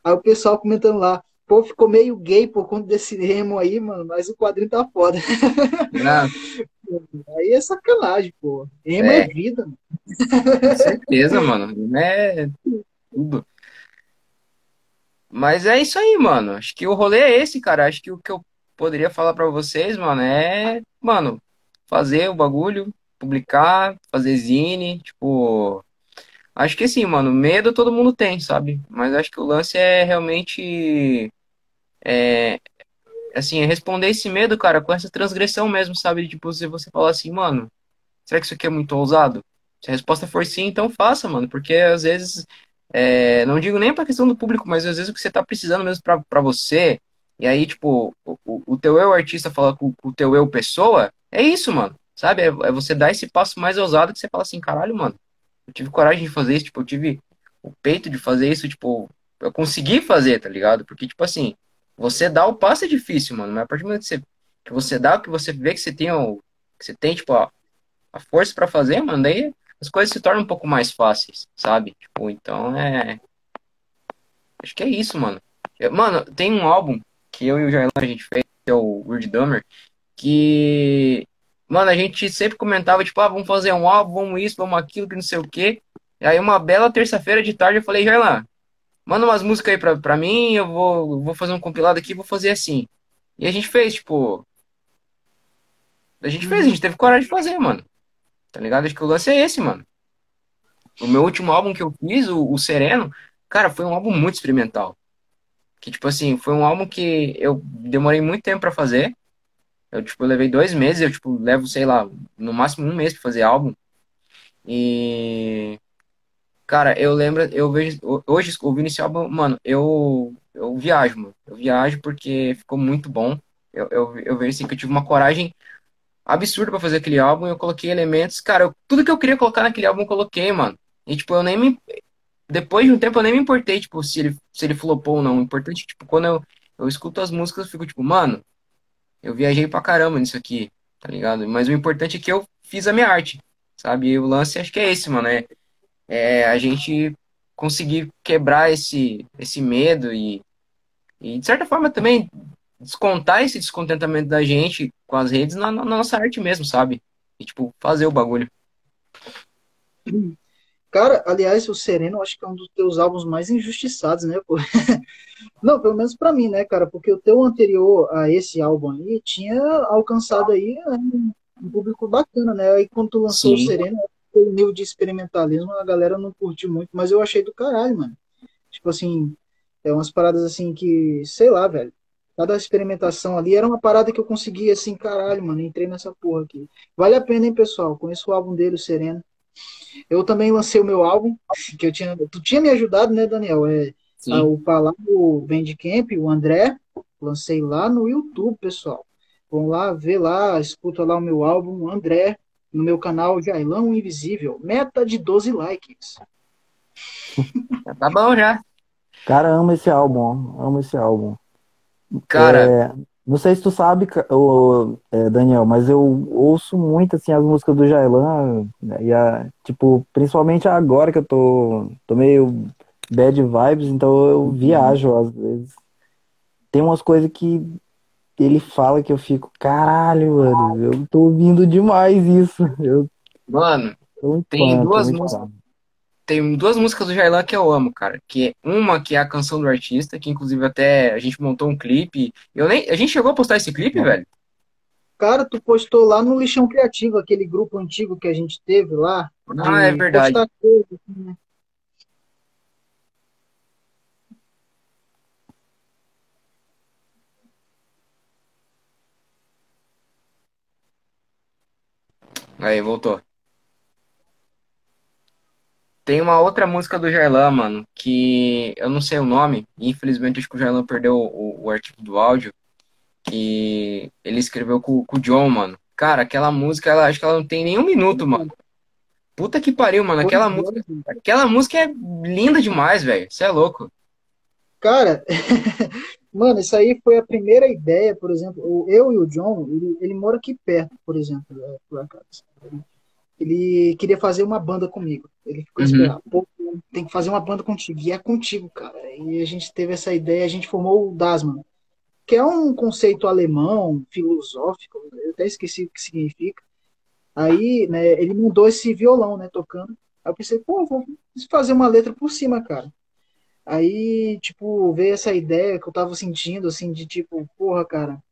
Aí o pessoal comentando lá, pô, ficou meio gay por conta desse emo aí, mano, mas o quadrinho tá foda. Aí é sacanagem, pô. Emo é, é vida, mano. Com certeza, mano. É tudo. Mas é isso aí, mano. Acho que o rolê é esse, cara. Acho que o que eu poderia falar para vocês, mano, é, mano, fazer o bagulho, publicar, fazer zine, tipo, acho que assim, mano, medo todo mundo tem, sabe? Mas acho que o lance é realmente é, assim, é responder esse medo, cara, com essa transgressão mesmo, sabe? Tipo, se você falar assim, mano, será que isso aqui é muito ousado? Se a resposta for sim, então faça, mano, porque às vezes, é, não digo nem pra questão do público, mas às vezes o que você tá precisando mesmo pra você, e aí, tipo, o, o teu eu artista fala com, com o teu eu pessoa, é isso, mano, sabe? É, é você dar esse passo mais ousado que você fala assim, caralho, mano, eu tive coragem de fazer isso, tipo, eu tive o peito de fazer isso, tipo, eu consegui fazer, tá ligado? Porque, tipo assim, você dá o passo é difícil, mano. Mas a partir do momento que você, que você dá, que você vê que você tem, o, que você tem tipo, a, a força para fazer, mano, daí as coisas se tornam um pouco mais fáceis, sabe? Tipo, então é. Acho que é isso, mano. Eu, mano, tem um álbum que eu e o Jailão a gente fez, que é o Weird Dummer, que. Mano, a gente sempre comentava, tipo, ah, vamos fazer um álbum, vamos isso, vamos aquilo, que não sei o quê. E aí, uma bela terça-feira de tarde, eu falei, Jailão, manda umas músicas aí pra, pra mim, eu vou, vou fazer um compilado aqui, vou fazer assim. E a gente fez, tipo. A gente fez, a gente teve coragem de fazer, mano. Tá ligado? Acho que o lance é esse, mano. O meu último álbum que eu fiz, o, o Sereno, cara, foi um álbum muito experimental. Que, tipo assim, foi um álbum que eu demorei muito tempo para fazer. Eu, tipo, levei dois meses, eu, tipo, levo, sei lá, no máximo um mês pra fazer álbum. E Cara, eu lembro, eu vejo, hoje ouvindo esse álbum, mano, eu, eu viajo, mano. Eu viajo porque ficou muito bom. Eu, eu, eu vejo assim que eu tive uma coragem absurda para fazer aquele álbum. Eu coloquei elementos, cara, eu, tudo que eu queria colocar naquele álbum eu coloquei, mano. E tipo, eu nem me. Depois de um tempo eu nem me importei, tipo, se ele, se ele flopou ou não. O importante, tipo, quando eu, eu escuto as músicas, eu fico tipo, mano, eu viajei pra caramba nisso aqui, tá ligado? Mas o importante é que eu fiz a minha arte, sabe? E o lance acho que é esse, mano. É, é a gente conseguir quebrar esse, esse medo e, e, de certa forma, também descontar esse descontentamento da gente com as redes na, na nossa arte mesmo, sabe? E, tipo, fazer o bagulho. Cara, aliás, o Sereno acho que é um dos teus álbuns mais injustiçados, né? Pô? Não, pelo menos para mim, né, cara? Porque o teu anterior a esse álbum aí tinha alcançado aí né, um público bacana, né? Aí quando tu lançou Sim. o Sereno, o nível de experimentalismo a galera não curte muito, mas eu achei do caralho, mano. Tipo assim, é umas paradas assim que, sei lá, velho. Cada experimentação ali era uma parada que eu conseguia assim, caralho, mano, entrei nessa porra aqui. Vale a pena, hein, pessoal? Conheço o álbum dele, o Sereno. Eu também lancei o meu álbum, que eu tinha. Tu tinha me ajudado, né, Daniel? É, a, o Palavro Bandcamp, o André, lancei lá no YouTube, pessoal. Vão lá, vê lá, escuta lá o meu álbum, André, no meu canal Jailão Invisível. Meta de 12 likes. tá bom já. Cara, amo esse álbum, amo esse álbum. Cara, é, não sei se tu sabe, o, é, Daniel, mas eu ouço muito assim as músicas do Jailan, né, e a, tipo, principalmente agora que eu tô, tô meio bad vibes, então eu viajo às vezes. Tem umas coisas que ele fala que eu fico, caralho, mano, eu tô ouvindo demais isso. Eu, mano, tem duas músicas. Tem duas músicas do Jailan que eu amo, cara. Que é uma que é a canção do artista, que inclusive até a gente montou um clipe. Eu nem, a gente chegou a postar esse clipe, velho? Cara, tu postou lá no Lixão Criativo, aquele grupo antigo que a gente teve lá. Ah, é verdade. Coisa, assim, né? Aí, voltou. Tem uma outra música do Jarlan, mano, que eu não sei o nome, infelizmente acho que o Jarlan perdeu o, o, arquivo do áudio, que ele escreveu com, com o John, mano. Cara, aquela música, ela, acho que ela não tem nem um minuto, mano. Puta que pariu, mano. Aquela música, aquela música é linda demais, velho. Você é louco. Cara, Mano, isso aí foi a primeira ideia, por exemplo, eu e o John, ele, ele mora aqui perto, por exemplo, é, por acaso. Ele queria fazer uma banda comigo. Ele ficou uhum. esperando, pô, tem que fazer uma banda contigo. E é contigo, cara. E a gente teve essa ideia, a gente formou o Dasman, que é um conceito alemão, filosófico, eu até esqueci o que significa. Aí, né, ele mandou esse violão, né, tocando. Aí eu pensei, pô, vou fazer uma letra por cima, cara. Aí, tipo, veio essa ideia que eu tava sentindo, assim, de tipo, porra, cara,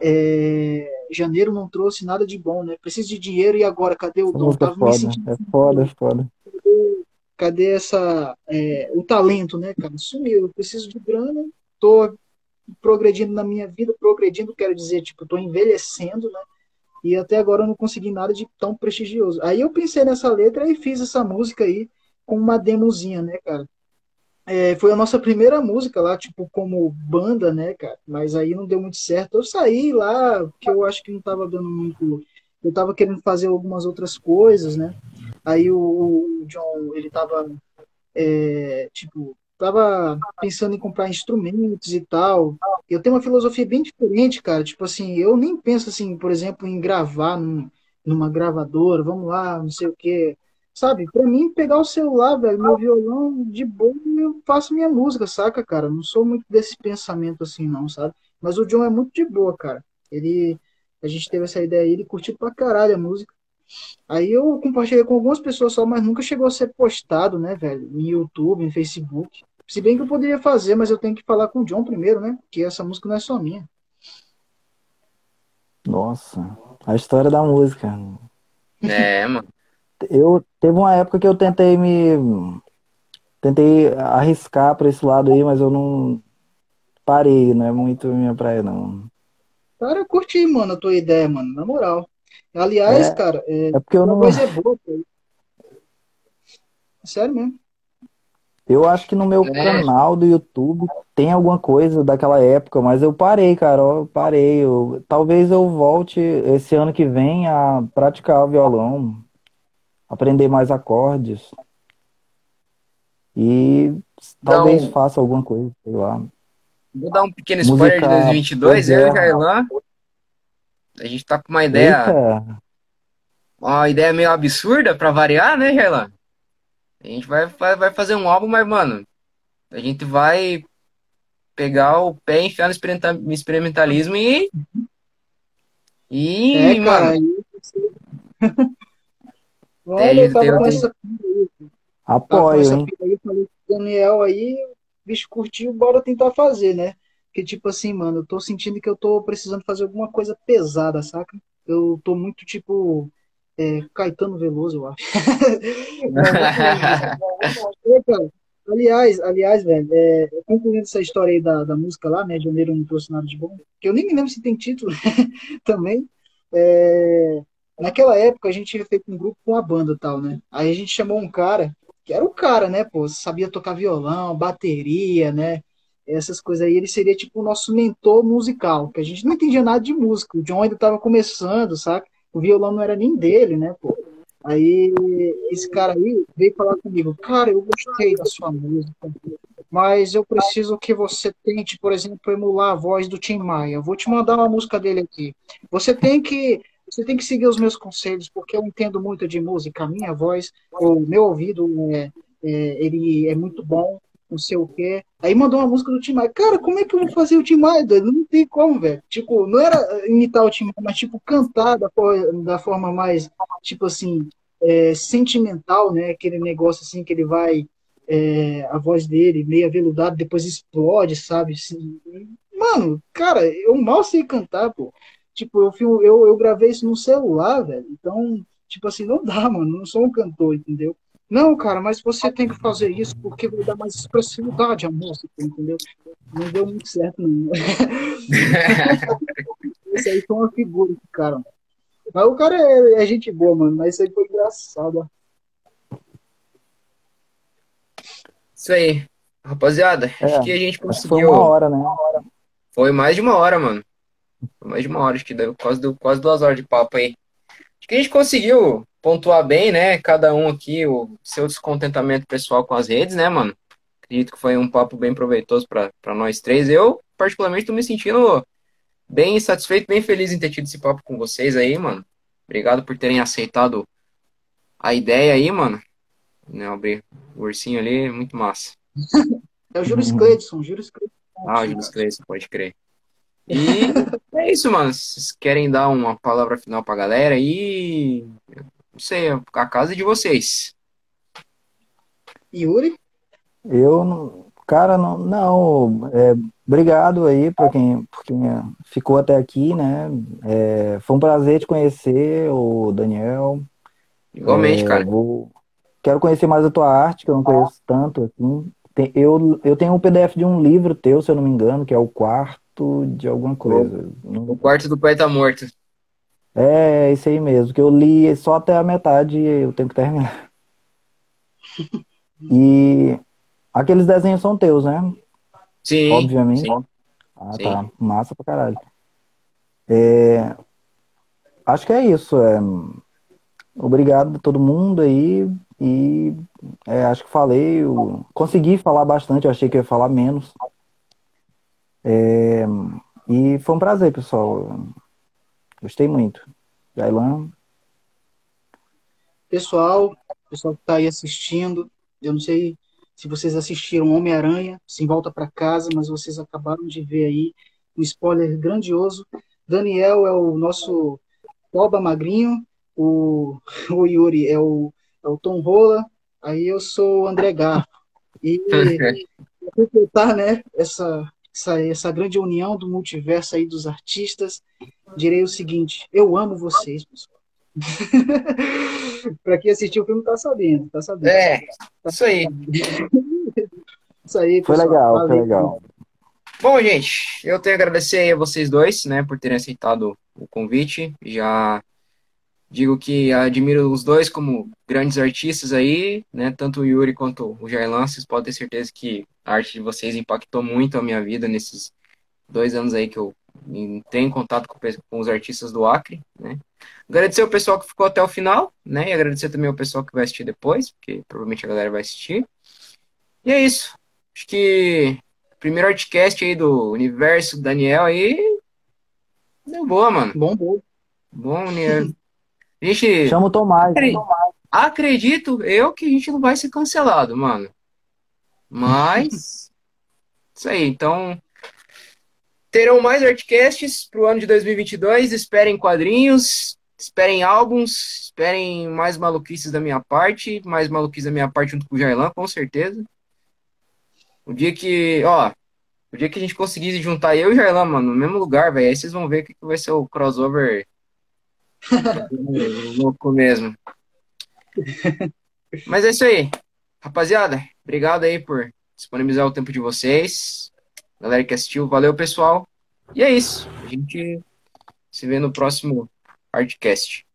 é, janeiro não trouxe nada de bom, né? Preciso de dinheiro e agora, cadê o dom? Tava foda, sentindo... É foda, é foda. Cadê, essa, é, o talento, né, cara? Sumiu, eu preciso de grana, tô progredindo na minha vida, progredindo, quero dizer, tipo, tô envelhecendo, né? E até agora eu não consegui nada de tão prestigioso. Aí eu pensei nessa letra e fiz essa música aí com uma demozinha, né, cara? É, foi a nossa primeira música lá, tipo, como banda, né, cara? Mas aí não deu muito certo. Eu saí lá, porque eu acho que não tava dando muito. Eu tava querendo fazer algumas outras coisas, né? Aí o, o John, ele tava, é, tipo, tava pensando em comprar instrumentos e tal. Eu tenho uma filosofia bem diferente, cara. Tipo assim, eu nem penso assim, por exemplo, em gravar num, numa gravadora, vamos lá, não sei o quê. Sabe, pra mim, pegar o celular, velho, meu violão de boa, eu faço minha música, saca, cara? Não sou muito desse pensamento assim, não, sabe? Mas o John é muito de boa, cara. Ele, a gente teve essa ideia aí, ele curtiu pra caralho a música. Aí eu compartilhei com algumas pessoas só, mas nunca chegou a ser postado, né, velho? Em YouTube, em Facebook. Se bem que eu poderia fazer, mas eu tenho que falar com o John primeiro, né? Porque essa música não é só minha. Nossa, a história da música. É, mano eu teve uma época que eu tentei me tentei arriscar para esse lado aí, mas eu não parei, não é muito minha praia não. Cara, eu curti, mano, a tua ideia, mano, na moral. Aliás, é, cara, é, é porque eu não coisa é boa, cara. Sério mesmo. Eu acho que no meu é. canal do YouTube tem alguma coisa daquela época, mas eu parei, cara, eu parei. Eu, talvez eu volte esse ano que vem a praticar o violão aprender mais acordes. E talvez um... faça alguma coisa, sei lá. Vou dar um pequeno spoiler Música... de 2022, eu e o Jairlan. A gente tá com uma ideia. Eita. Uma ideia meio absurda pra variar, né, Jairlan? A gente vai, vai fazer um álbum, mas, mano, a gente vai pegar o pé, enfiar no experimentalismo e. E, é, cara, mano. Olha, eu tava com essa Apoio, hein? Aí, falei com o Daniel aí, o bicho curtiu, bora tentar fazer, né? Porque, tipo assim, mano, eu tô sentindo que eu tô precisando fazer alguma coisa pesada, saca? Eu tô muito, tipo, é, Caetano Veloso, eu acho. aliás, aliás, velho, é, concluindo essa história aí da, da música lá, né? Janeiro não trouxe nada de bom, que eu nem me lembro se tem título também. É, Naquela época a gente tinha feito um grupo com a banda e tal, né? Aí a gente chamou um cara, que era o cara, né, pô, sabia tocar violão, bateria, né? Essas coisas aí, ele seria tipo o nosso mentor musical, que a gente não entendia nada de música. O John ainda tava começando, saca? O violão não era nem dele, né, pô? Aí esse cara aí veio falar comigo, cara, eu gostei da sua música, mas eu preciso que você tente, por exemplo, emular a voz do Tim Maia. Eu vou te mandar uma música dele aqui. Você tem que você tem que seguir os meus conselhos, porque eu entendo muito de música, a minha voz, o meu ouvido, é, é, ele é muito bom, não sei o quê. Aí mandou uma música do Tim Maia. Cara, como é que eu vou fazer o Tim Maia? Não tem como, velho. Tipo, não era imitar o Tim Maia, mas, tipo, cantar da, da forma mais, tipo assim, é, sentimental, né? Aquele negócio assim que ele vai, é, a voz dele meio aveludada, depois explode, sabe? Assim, mano, cara, eu mal sei cantar, pô. Tipo, eu, filmo, eu, eu gravei isso no celular, velho. Então, tipo assim, não dá, mano. Não sou um cantor, entendeu? Não, cara, mas você tem que fazer isso porque vai dar mais expressividade à música, entendeu? Não deu muito certo, não. Esse aí foi uma figura, cara. Mas o cara é, é gente boa, mano. Mas isso aí foi engraçado. Isso aí. Rapaziada, é, acho que a gente conseguiu. Foi uma hora, né? Foi mais de uma hora, mano. Mais de uma hora, acho que deu quase, deu quase duas horas de papo aí. Acho que a gente conseguiu pontuar bem, né? Cada um aqui, o seu descontentamento pessoal com as redes, né, mano? Acredito que foi um papo bem proveitoso para nós três. Eu, particularmente, tô me sentindo bem satisfeito, bem feliz em ter tido esse papo com vocês aí, mano. Obrigado por terem aceitado a ideia aí, mano. Né, abrir o ursinho ali, muito massa. É o Júlio Cleidson, Júlio Cleidson. Ah, o Júlio Cleidson, pode crer. E é isso, mano. Vocês querem dar uma palavra final pra galera aí? Não sei, a casa é de vocês. Yuri? Eu, cara, não, não é, obrigado aí por quem, por quem ficou até aqui, né? É, foi um prazer te conhecer, o Daniel. Igualmente, é, cara. Vou, quero conhecer mais a tua arte, que eu não conheço tanto, assim. Tem, eu, eu tenho um PDF de um livro teu, se eu não me engano, que é o quarto de alguma coisa. O quarto do poeta morto. É, isso aí mesmo, que eu li só até a metade e eu tenho que terminar. E aqueles desenhos são teus, né? Sim. Obviamente. Sim. Ah, sim. tá. Massa pra caralho. É... Acho que é isso. É... Obrigado a todo mundo aí. E é, acho que falei, eu consegui falar bastante, eu achei que ia falar menos. É, e foi um prazer, pessoal. Gostei muito. Jailan. Pessoal, pessoal que está aí assistindo, eu não sei se vocês assistiram Homem-Aranha, Sem Volta para Casa, mas vocês acabaram de ver aí um spoiler grandioso. Daniel é o nosso Boba Magrinho, o, o Yuri é o é o Tom Rola, aí eu sou o André Garfo. E completar né, essa, essa, essa grande união do multiverso aí dos artistas, direi o seguinte: eu amo vocês, pessoal. para quem assistiu o filme tá sabendo, tá sabendo. É, isso aí. isso aí, pessoal. Foi legal, Valeu. foi legal. Bom, gente, eu tenho a agradecer a vocês dois, né, por terem aceitado o convite. Já digo que admiro os dois como grandes artistas aí, né? Tanto o Yuri quanto o Jairlan, vocês podem ter certeza que a arte de vocês impactou muito a minha vida nesses dois anos aí que eu tenho contato com, com os artistas do Acre, né? Agradecer o pessoal que ficou até o final, né? E agradecer também o pessoal que vai assistir depois, porque provavelmente a galera vai assistir. E é isso. Acho que o primeiro artcast aí do universo do Daniel aí deu boa, mano. Bom, bom. Bom, né? A gente. Chama o Tomás. Acredito eu que a gente não vai ser cancelado, mano. Mas. isso aí, então. Terão mais artcasts pro ano de 2022. Esperem quadrinhos, esperem álbuns, esperem mais maluquices da minha parte, mais maluquices da minha parte junto com o Jailan, com certeza. O dia que, ó, o dia que a gente conseguir juntar eu e o Jailan, mano, no mesmo lugar, velho, aí vocês vão ver o que vai ser o crossover Louco mesmo. Mas é isso aí. Rapaziada, obrigado aí por disponibilizar o tempo de vocês. Galera que assistiu, valeu, pessoal. E é isso. A gente se vê no próximo Artcast.